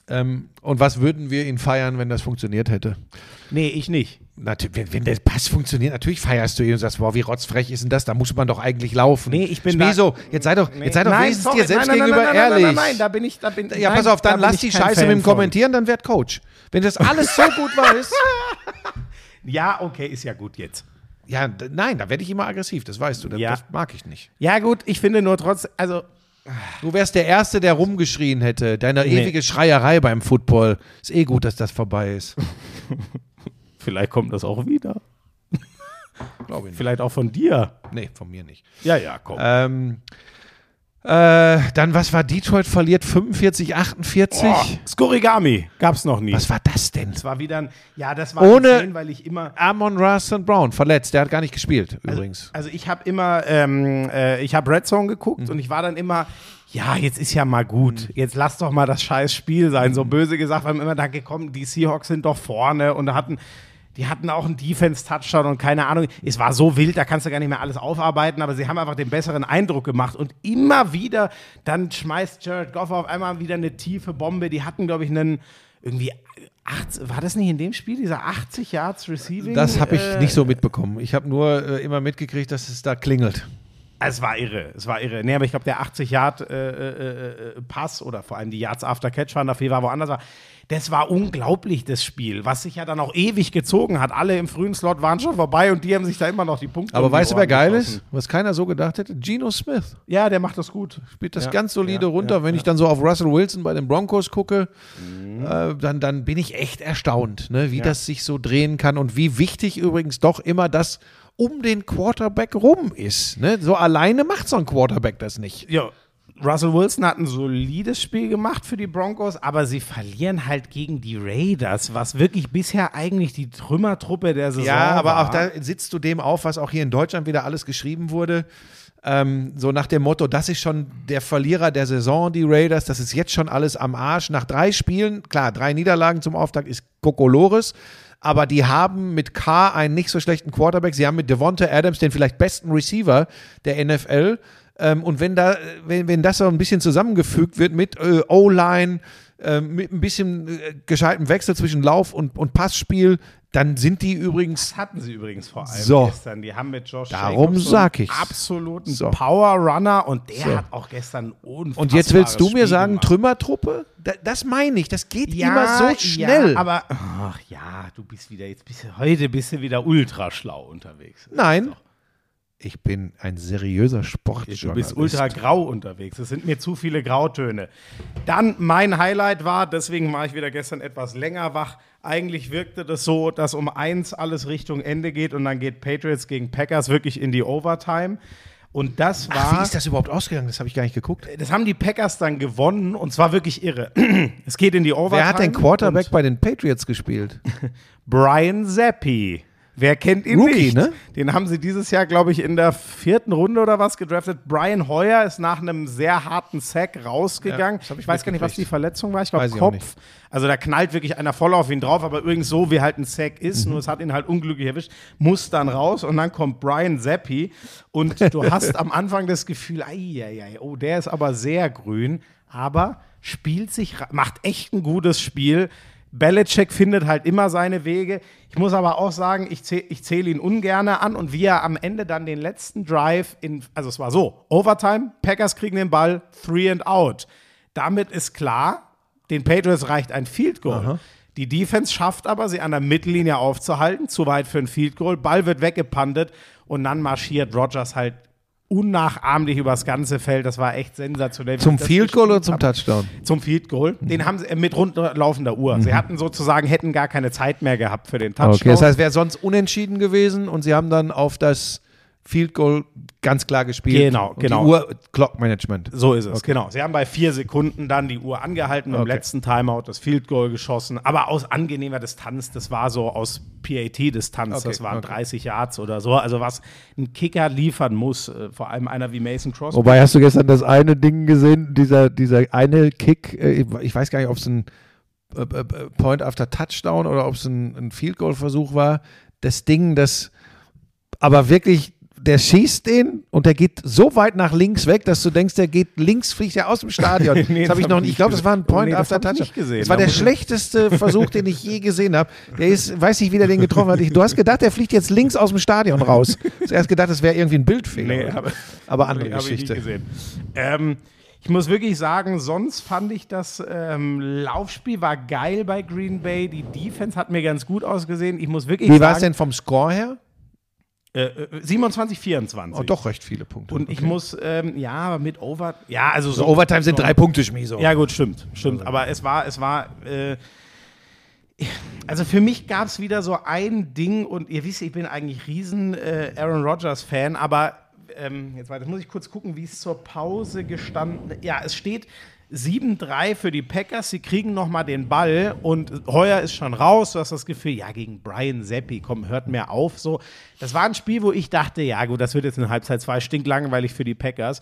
Ähm, und was würden wir ihn feiern, wenn das funktioniert hätte? Nee, ich nicht. Natürlich, wenn, der Pass funktioniert, natürlich feierst du ihn und sagst, wow, wie rotzfrech ist denn das? Da muss man doch eigentlich laufen. Nee, ich bin Wieso? Jetzt sei doch, jetzt sei doch Nein, wenigstens sorry, dir selbst nein, nein, gegenüber nein, nein, ehrlich. Nein, nein, nein, da bin ich, da bin ja, nein, pass auf, dann lass die Scheiße Fan mit dem von. Kommentieren, dann werd Coach. Wenn das alles so gut weiß. Ja, okay, ist ja gut jetzt. Ja, nein, da werde ich immer aggressiv, das weißt du. Das, Ja. das mag ich nicht. Ja, gut, ich finde nur trotz, also Du wärst der Erste, der rumgeschrien hätte. Deine Nee. ewige Schreierei beim Football. Ist eh gut, dass das vorbei ist. vielleicht kommt das auch wieder. Glaube ich nicht. Vielleicht auch von dir. Nee, von mir nicht. Ja, ja, komm. Ähm, äh, dann, was war Detroit verliert? 45, 48? Oh, Skorigami gab's noch nie. Was war das denn? Das war wieder ein, ja, das war Ohne- insane, weil ich immer, Amon Russell Brown, verletzt. Der hat gar nicht gespielt, übrigens. also ich habe immer, ähm, äh, ich habe Red Zone geguckt und ich war dann immer, ja, jetzt ist ja mal gut. Jetzt lass doch mal das scheiß Spiel sein. So böse gesagt, weil wir immer da gekommen, die Seahawks sind doch vorne und hatten, die hatten auch einen Defense-Touchdown und keine Ahnung. Es war so wild, da kannst du gar nicht mehr alles aufarbeiten, aber sie haben einfach den besseren Eindruck gemacht und immer wieder, dann schmeißt Jared Goff auf einmal wieder eine tiefe Bombe. Die hatten, glaube ich, einen irgendwie, 80, war das nicht in dem Spiel, dieser 80 Yards Receiving? Das habe ich äh, nicht so mitbekommen. Ich habe nur äh, immer mitgekriegt, dass es da klingelt. Es war irre, es war irre. Nee, aber ich glaube, der 80 Yard äh, äh, äh, Pass oder vor allem die Yards after Catch waren dafür war woanders war. Das war unglaublich, das Spiel, was sich ja dann auch ewig gezogen hat. Alle im frühen Slot waren schon vorbei und die haben sich da immer noch die Punkte. Aber weißt du, wer geil ist? Was keiner so gedacht hätte? Geno Smith. Ja, der macht das gut. Spielt das Ja, ganz solide ja, runter. ja, Wenn ich dann so auf Russell Wilson bei den Broncos gucke, Mhm. äh, dann, dann bin ich echt erstaunt, ne, wie das sich so drehen kann und wie wichtig übrigens doch immer das um den Quarterback rum ist. Ne? So alleine macht so ein Quarterback das nicht. Ja, Russell Wilson hat ein solides Spiel gemacht für die Broncos, aber sie verlieren halt gegen die Raiders, was wirklich bisher eigentlich die Trümmertruppe der Saison Ja, aber war. auch da sitzt du dem auf, was auch hier in Deutschland wieder alles geschrieben wurde. Ähm, so nach dem Motto, das ist schon der Verlierer der Saison, die Raiders, das ist jetzt schon alles am Arsch. Nach drei Spielen, klar, drei Niederlagen zum Auftakt ist Kokolores, aber die haben mit K einen nicht so schlechten Quarterback. Sie haben mit Devonta Adams den vielleicht besten Receiver der NFL. Ähm, und wenn, da, wenn, wenn das so ein bisschen zusammengefügt wird mit äh, O-Line, äh, mit ein bisschen äh, gescheitem Wechsel zwischen Lauf- und, und Passspiel, dann sind die übrigens Das hatten sie übrigens vor allem So. gestern. Die haben mit Josh Darum Jacobs sag ich's. absoluten So. Power Runner und der So. hat auch gestern unfassbares Und jetzt willst du mir Spiel sagen, gemacht. Trümmertruppe? Da, das meine ich, das geht ja, immer so schnell. Ja, aber ach ja, du bist wieder jetzt bist heute bist du wieder ultra schlau unterwegs. Nein, ich bin ein seriöser Sportjournalist. Du bist ultra grau unterwegs. Es sind mir zu viele Grautöne. Dann mein Highlight war, deswegen war ich wieder gestern etwas länger wach. Eigentlich wirkte das so, dass um eins alles Richtung Ende geht und dann geht Patriots gegen Packers wirklich in die Overtime. Und das war. Ach, wie ist das überhaupt ausgegangen? Das habe ich gar nicht geguckt. das haben die Packers dann gewonnen und zwar wirklich irre. es geht in die Overtime. Wer hat denn Quarterback bei den Patriots gespielt? Brian Zappi. Wer kennt ihn Rookie, nicht? ne? Den haben sie dieses Jahr, glaube ich, in der vierten Runde oder was gedraftet. Brian Hoyer ist nach einem sehr harten Sack rausgegangen. Ja, ich ich weiß gar nicht, was die Verletzung war. Ich glaube Kopf. Also da knallt wirklich einer voll auf ihn drauf, aber übrigens so, wie halt ein Sack ist, Mhm. nur es hat ihn halt unglücklich erwischt, muss dann raus und dann kommt Brian Zappi und du hast am Anfang das Gefühl, ei, ei, ei, oh, der ist aber sehr grün, aber spielt sich, macht echt ein gutes Spiel. Belichick findet halt immer seine Wege. Ich muss aber auch sagen, ich zähle ich zähl ihn ungerne an und wie er am Ende dann den letzten Drive in, also es war so, Overtime, Packers kriegen den Ball, three and out. Damit ist klar, den Patriots reicht ein Field Goal. Die Defense schafft aber, sie an der Mittellinie aufzuhalten, zu weit für ein Field Goal. Ball wird weggepantet und dann marschiert Rogers halt unnachahmlich übers ganze Feld. Das war echt sensationell. Zum Field Goal oder zum. Touchdown? Zum Field Goal. Mhm. Den haben sie äh, mit runterlaufender Uhr. Sie hatten sozusagen, hätten gar keine Zeit mehr gehabt für den Touchdown. Okay, das heißt, wäre sonst unentschieden gewesen und sie haben dann auf das Field Goal ganz klar gespielt. Genau, und genau. Die Uhr, Clock Management. So ist es, genau. Sie haben bei vier Sekunden dann die Uhr angehalten, im Okay. letzten Timeout das Field Goal geschossen, aber aus angenehmer Distanz. Das war so aus PAT-Distanz. Okay, das waren okay. 30 Yards oder so. Also was ein Kicker liefern muss, äh, vor allem einer wie Mason Crosby. Wobei, hast du gestern das eine Ding gesehen, dieser, dieser eine Kick, äh, ich weiß gar nicht, ob es ein äh, Point after Touchdown oder ob es ein, ein Field Goal Versuch war. Das Ding, das aber wirklich der schießt den und der geht so weit nach links weg, dass du denkst, der geht links, fliegt er aus dem Stadion. Nee, das habe ich das noch nicht. ich Ich glaube, das war ein Point nee, das after ich Touchdown. nicht gesehen. Das war der ich- schlechteste Versuch, den ich je gesehen habe. Der ist, weiß nicht, wie der den getroffen hat. Ich- Du hast gedacht, der fliegt jetzt links aus dem Stadion raus. Zuerst gedacht, das wäre irgendwie ein Bildfehler. Nee, aber- aber andere ich Geschichte. gesehen. Ähm, ich muss wirklich sagen, sonst fand ich das ähm, Laufspiel war geil bei Green Bay. Die Defense hat mir ganz gut ausgesehen. Ich muss wirklich Wie war es denn vom Score her? Äh, äh, 27, 24. Oh, doch recht viele Punkte. Und ich muss, ähm, ja, mit Over, ja, also so so. Overtime sind so, drei Punkte, Schmieso. Ja, gut, stimmt, stimmt. Aber es war, es war, äh, also für mich gab es wieder so ein Ding und ihr wisst, ich bin eigentlich riesen äh, Aaron Rodgers Fan, aber ähm, jetzt weiter, muss ich kurz gucken, wie es zur Pause gestanden. Ja, es steht 7-3 für die Packers. Sie kriegen noch mal den Ball und Heuer ist schon raus. Du hast das Gefühl, ja, gegen Brian Seppi, komm, hört mehr auf. So, das war ein Spiel, wo ich dachte, ja, gut, das wird jetzt in Halbzeit zwei stinklangweilig für die Packers.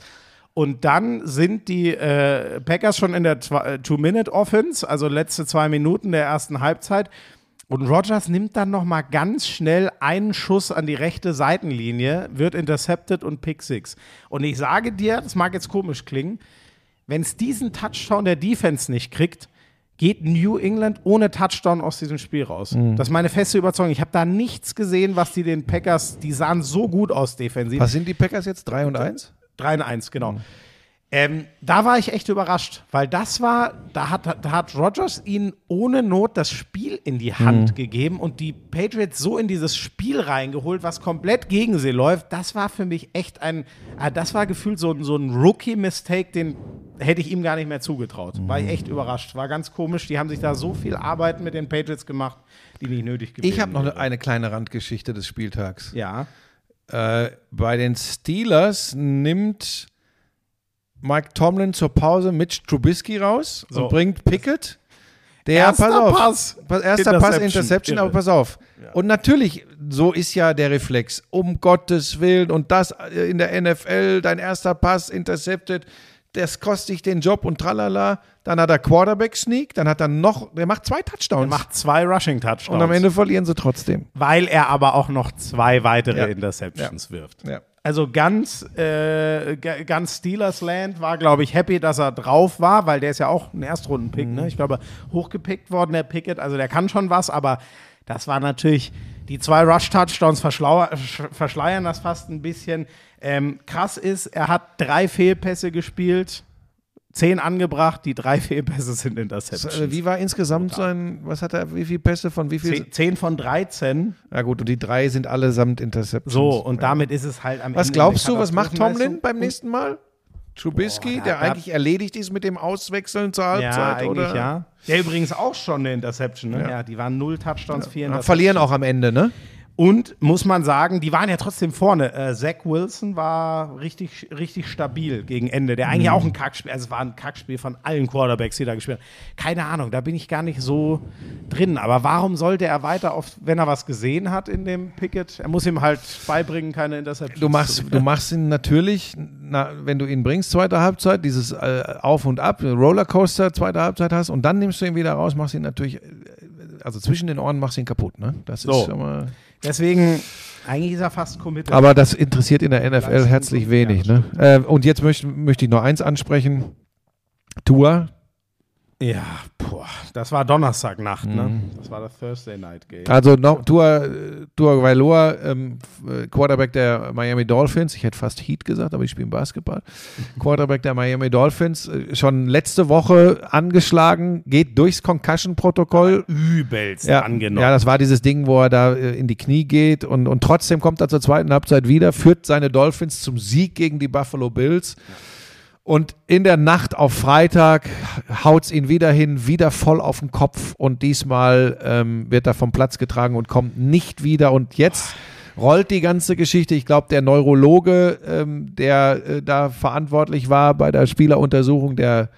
Und dann sind die äh, Packers schon in der äh, Two-Minute-Offense, also letzte zwei Minuten der ersten Halbzeit. Und Rogers nimmt dann noch mal ganz schnell einen Schuss an die rechte Seitenlinie, wird intercepted und Pick Six. Und ich sage dir, das mag jetzt komisch klingen, wenn es diesen Touchdown der Defense nicht kriegt, geht New England ohne Touchdown aus diesem Spiel raus. Das ist meine feste Überzeugung. Ich habe da nichts gesehen, was die den Packers, die sahen so gut aus defensiv. Was sind die Packers jetzt? 3 und 1? 3 in 1, genau. Ähm, da war ich echt überrascht, weil das war, da hat, da hat Rogers ihnen ohne Not das Spiel in die Hand gegeben und die Patriots so in dieses Spiel reingeholt, was komplett gegen sie läuft. Das war für mich echt ein, ah, das war gefühlt so, ein- so ein Rookie-Mistake, den hätte ich ihm gar nicht mehr zugetraut. War ich echt überrascht. War ganz komisch. Die haben sich da so viel Arbeit mit den Patriots gemacht, die nicht nötig gewesen Ich habe noch eine kleine Randgeschichte des Spieltags. Ja. Äh, bei den Steelers nimmt Mike Tomlin zur Pause Mitch Trubisky raus So. und bringt Pickett. Der, Erster pass auf, Pass. pass, erster Pass, Interception. Interception, Irre. aber pass auf. Und natürlich, so ist ja der Reflex, um Gottes Willen und das äh, in der NFL, dein erster Pass intercepted, das kostet dich den Job und tralala. Dann hat er Quarterback-Sneak, dann hat er noch, der macht zwei Touchdowns. Er macht zwei Rushing-Touchdowns. und am Ende verlieren sie trotzdem. weil er aber auch noch zwei weitere Ja. Interceptions wirft. Ja. Also ganz, äh, ga- ganz Steelers Land war, glaube ich, happy, dass er drauf war, weil der ist ja auch ein Erstrunden-Pick, Mhm. ne? Ich glaube, hochgepickt worden, der Pickett. Also der kann schon was, aber das war natürlich, die zwei Rush-Touchdowns verschleiern das fast ein bisschen. Ähm, krass ist, er hat drei Fehlpässe gespielt, zehn angebracht, die drei Fehlpässe sind Interceptions. Äh, Wie war insgesamt sein, was hat er, wie viele Pässe von wie viel? Zehn, von 13. Ja gut, und die drei sind allesamt Interceptions. So, und ja. damit ist es halt am Was Ende glaubst eine du, was macht Tomlin beim nächsten Mal? Trubisky, Boah, der da- eigentlich erledigt ist mit dem Auswechseln zur Halbzeit, Ja, eigentlich oder? ja. Der übrigens auch schon eine Interception, ne? Ja, die waren null Touchdowns, vier Ja, verlieren auch am Ende, ne? Und muss man sagen, die waren ja trotzdem vorne. Äh, Zach Wilson war richtig, richtig stabil gegen Ende. Der Mhm. eigentlich auch ein Kackspiel, also es war ein Kackspiel von allen Quarterbacks, die da gespielt haben. Keine Ahnung, da bin ich gar nicht so drin. Aber warum sollte er weiter auf, wenn er was gesehen hat in dem Picket? Er muss ihm halt beibringen, keine Interceptions. Du machst, du machst ihn natürlich, na, wenn du ihn bringst, zweite Halbzeit, dieses äh, Auf und Ab, Rollercoaster, zweite Halbzeit hast und dann nimmst du ihn wieder raus, machst ihn natürlich, äh, also zwischen den Ohren machst du ihn kaputt, ne? Das So. ist schon mal. Deswegen, eigentlich ist er fast committed. Aber das interessiert in der NFL herzlich wenig, ja, ne? Äh, und jetzt möchte, möchte ich noch eins ansprechen. Tour, Ja, boah, das war Donnerstagnacht, Mhm. ne? Das war das Thursday Night Game. Also no, Tua, Tua Vailoa, ähm, äh, Quarterback der Miami Dolphins, ich hätte fast Heat gesagt, aber ich spiele Basketball. Quarterback der Miami Dolphins, äh, schon letzte Woche angeschlagen, geht durchs Concussion-Protokoll. Übelst Ja, angenommen. ja, das war dieses Ding, wo er da äh, in die Knie geht und, und trotzdem kommt er zur zweiten Halbzeit wieder, führt seine Dolphins zum Sieg gegen die Buffalo Bills. Und in der Nacht auf Freitag haut es ihn wieder hin, wieder voll auf den Kopf und diesmal ähm, wird er vom Platz getragen und kommt nicht wieder. Und jetzt rollt die ganze Geschichte. Ich glaube, der Neurologe, ähm, der äh, da verantwortlich war bei der Spieleruntersuchung, der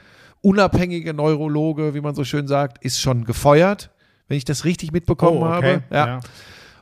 unabhängige Neurologe, wie man so schön sagt, ist schon gefeuert, wenn ich das richtig mitbekommen Oh, okay. habe. Ja. Ja.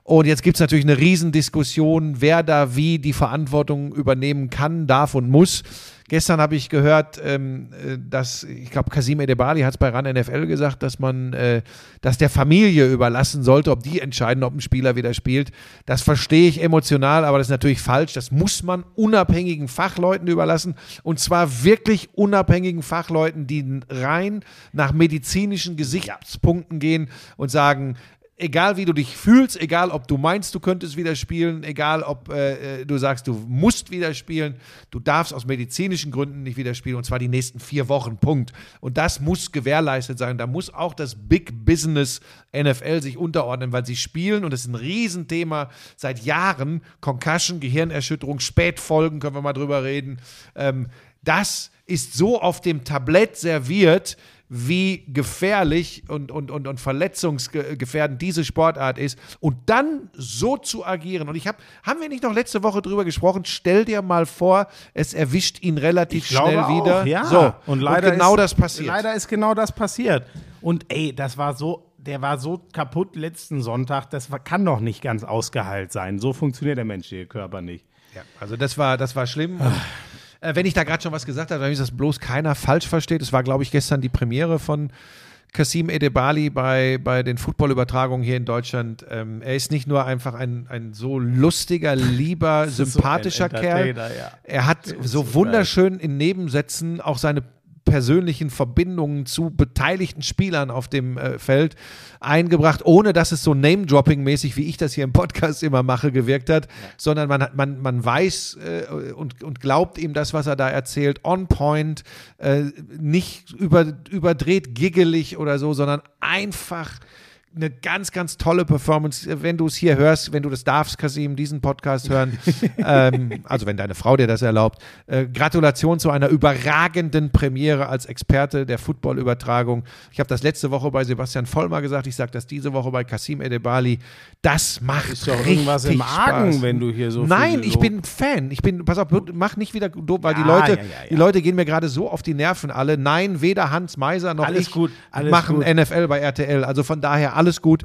Und jetzt gibt es natürlich eine Riesendiskussion, wer da wie die Verantwortung übernehmen kann, darf und muss. Gestern habe ich gehört, ähm, äh, dass, ich glaube, Kasim Edebali hat es bei RAN NFL gesagt, dass man äh, das der Familie überlassen sollte, ob die entscheiden, ob ein Spieler wieder spielt. Das verstehe ich emotional, aber das ist natürlich falsch. Das muss man unabhängigen Fachleuten überlassen. Und zwar wirklich unabhängigen Fachleuten, die rein nach medizinischen Gesichtspunkten gehen und sagen, egal wie du dich fühlst, egal ob du meinst, du könntest wieder spielen, egal ob äh, äh, du sagst, du musst wieder spielen, du darfst aus medizinischen Gründen nicht wieder spielen und zwar die nächsten vier Wochen, Punkt. Und das muss gewährleistet sein. Da muss auch das Big Business NFL sich unterordnen, weil sie spielen und das ist ein Riesenthema seit Jahren. Concussion, Gehirnerschütterung, Spätfolgen, können wir mal drüber reden. Ähm, das ist so auf dem Tablett serviert, wie gefährlich und, und, und, und verletzungsgefährdend diese Sportart ist und dann so zu agieren. Und ich habe, haben wir nicht noch letzte Woche drüber gesprochen? Stell dir mal vor, es erwischt ihn relativ schnell auch, wieder. Ja. So, und leider genau ist, das passiert. Leider ist genau das passiert. Und ey, das war so, der war so kaputt letzten Sonntag, das kann doch nicht ganz ausgeheilt sein. So funktioniert der menschliche Körper nicht. Ja, also das war, das war schlimm. Äh, wenn ich da gerade schon was gesagt habe, damit das bloß keiner falsch versteht, es war, glaube ich, gestern die Premiere von Kasim Edebali bei, bei den Footballübertragungen hier in Deutschland. Ähm, er ist nicht nur einfach ein, ein so lustiger, lieber, so sympathischer ein Kerl. Ja. Er hat so, so wunderschön in Nebensätzen auch seine persönlichen Verbindungen zu beteiligten Spielern auf dem äh, Feld eingebracht, ohne dass es so Name-Dropping-mäßig, wie ich das hier im Podcast immer mache, gewirkt hat, sondern man, hat, man, man weiß äh, und, und glaubt ihm das, was er da erzählt, on point, äh, nicht über, überdreht, giggelig oder so, sondern einfach eine ganz, ganz tolle Performance. Wenn du es hier hörst, wenn du das darfst, Kasim, diesen Podcast hören, ähm, also wenn deine Frau dir das erlaubt, äh, Gratulation zu einer überragenden Premiere als Experte der Footballübertragung. Ich habe das letzte Woche bei Sebastian Vollmer gesagt, ich sage das diese Woche bei Kasim Edebali. Das macht Ist doch richtig irgendwas im Argen, Spaß. wenn du hier so Nein, ich bin Fan. Ich bin, pass auf, mach nicht wieder doof, weil die Ja, Leute, ja, ja, die Leute gehen mir gerade so auf die Nerven alle. Nein, weder Hans Meiser noch Alles ich gut, machen gut. NFL bei RTL. Also von daher alles gut.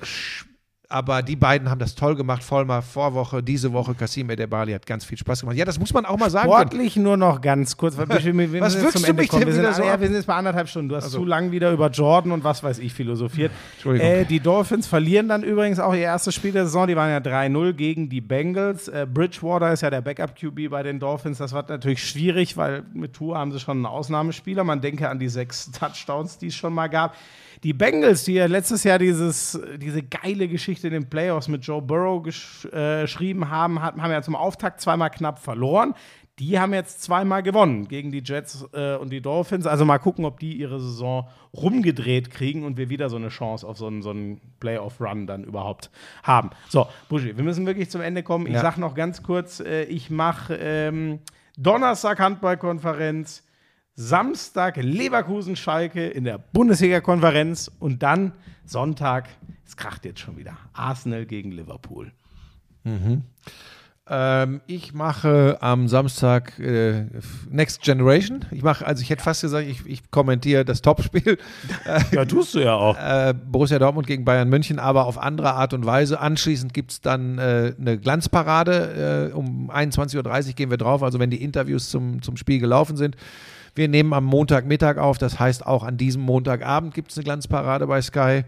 Aber die beiden haben das toll gemacht. Vollmer Vorwoche, diese Woche Kasim Edebali hat ganz viel Spaß gemacht. Ja, das muss man auch mal sagen. können. Sportlich nur noch ganz kurz, weil wir, Was wirkst zum du Ende mich kommen. denn Wir sind, so ja, wir sind jetzt bei anderthalb Stunden. Du hast Also. zu lang wieder über Jordan und was weiß ich philosophiert. Entschuldigung. Äh, die Dolphins verlieren dann übrigens auch ihr erstes Spiel der Saison. Die waren ja 3-0 gegen die Bengals. Äh, Bridgewater ist ja der Backup-QB bei den Dolphins. Das war natürlich schwierig, weil mit Tour haben sie schon einen Ausnahmespieler. Man denke an die sechs Touchdowns, die es schon mal gab. Die Bengals, die ja letztes Jahr dieses, diese geile Geschichte in den Playoffs mit Joe Burrow gesch äh, geschrieben haben, hat, haben ja zum Auftakt zweimal knapp verloren. Die haben jetzt zweimal gewonnen gegen die Jets äh, und die Dolphins. Also mal gucken, ob die ihre Saison rumgedreht kriegen und wir wieder so eine Chance auf so einen, so einen Playoff-Run dann überhaupt haben. So, Buschi, wir müssen wirklich zum Ende kommen. Ich Ja. sag noch ganz kurz, äh, ich mache ähm, Donnerstag Handballkonferenz, Samstag Leverkusen-Schalke in der Bundesliga-Konferenz und dann Sonntag, es kracht jetzt schon wieder, Arsenal gegen Liverpool. Ähm, ich mache am Samstag äh, Next Generation. Ich mache, also ich hätte fast gesagt, ich, ich kommentiere das Topspiel. Ja, tust du ja auch. äh, Borussia Dortmund gegen Bayern München, aber auf andere Art und Weise. Anschließend gibt es dann äh, eine Glanzparade. Äh, um 21.30 Uhr gehen wir drauf, also wenn die Interviews zum, zum Spiel gelaufen sind. Wir nehmen am Montagmittag auf, das heißt auch an diesem Montagabend gibt es eine Glanzparade bei Sky.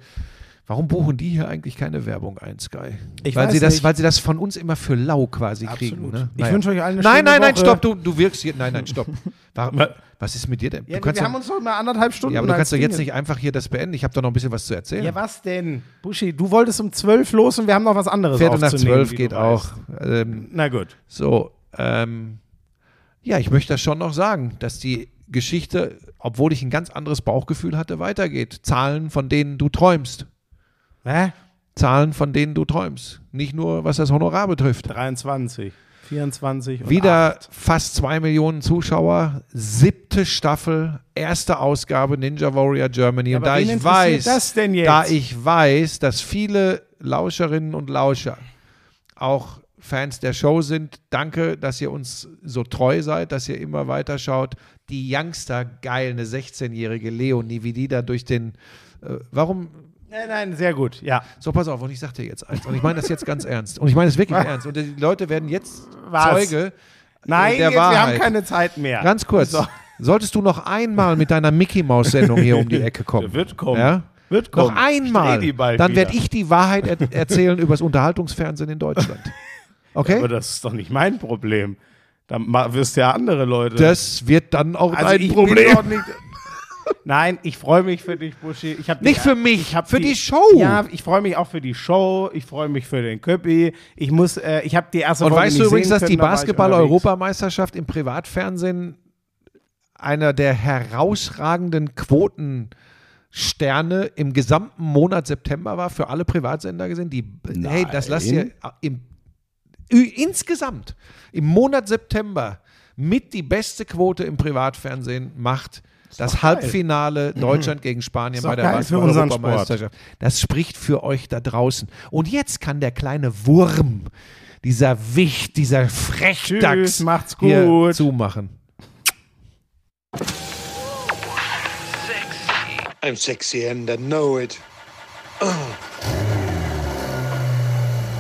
Warum buchen die hier eigentlich keine Werbung ein, Sky? Ich weil, sie das, nicht. weil sie das von uns immer für lau quasi kriegen. Ne? Ich wünsche euch allen eine Nein, nein, nein, Woche. stopp, du, du wirkst hier. Nein, nein, stopp. Warum, Was? ist mit dir denn? Ja, wir doch- haben uns doch mal anderthalb Stunden ja, aber du kannst doch jetzt nicht einfach hier das beenden. Ich habe doch noch ein bisschen was zu erzählen. Ja, was denn? Buschi, du wolltest um zwölf los und wir haben noch was anderes Viertel nach zwölf geht auch. Ähm, Na gut. so, ähm, ja, ich möchte das schon noch sagen, dass die Geschichte, obwohl ich ein ganz anderes Bauchgefühl hatte, weitergeht. Zahlen, von denen du träumst. Hä? Zahlen, von denen du träumst. Nicht nur, was das Honorar betrifft. 23, 24 und Wieder acht. fast zwei Millionen Zuschauer, siebte Staffel, erste Ausgabe Ninja Warrior Germany. Ja, und aber da ich weiß, da ich weiß, dass viele Lauscherinnen und Lauscher auch Fans der Show sind, danke, dass ihr uns so treu seid, dass ihr immer weiter schaut. Die Youngster, geil, eine 16-jährige Leonie, wie die da durch den. Äh, warum? Nein, nein, sehr gut, ja. So, pass auf, und ich sag dir jetzt eins. Und ich meine das jetzt ganz ernst. Und ich meine es wirklich ernst. Und die Leute werden jetzt Was? Zeuge Nein, der jetzt, wir haben Wahrheit. keine Zeit mehr. Ganz kurz. So. Solltest du noch einmal mit deiner Mickey-Maus-Sendung hier um die Ecke kommen? Wird kommen. Ja? Wird Noch kommen. einmal. Die bald Dann werde ich die Wahrheit er erzählen über das Unterhaltungsfernsehen in Deutschland. Okay? Aber das ist doch nicht mein Problem. Dann wirst ja andere Leute. das wird dann auch also ich Problem. Nein, ich freue mich für dich, Buschi. Ich hab Nicht die, für mich, ich hab für die Show. Ja, ich freue mich auch für die Show. Ich freue mich für den Köppi. Ich muss, äh, ich habe die erste Und Folge weißt du übrigens, dass die können, unterwegs. Basketball-Europameisterschaft im Privatfernsehen einer der herausragenden Quotensterne im gesamten Monat September war, für alle Privatsender gesehen? Die, hey, das lasst ihr im, insgesamt im Monat September mit die beste Quote im Privatfernsehen macht das Halbfinale Deutschland gegen Spanien bei der geil Basketball-Europameisterschaft. Das spricht für euch da draußen. Und jetzt kann der kleine Wurm, dieser Wicht, dieser Frechdachs Tschüss, macht's hier gut. zumachen. I'm sexy and I know it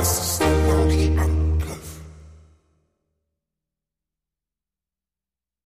Yes.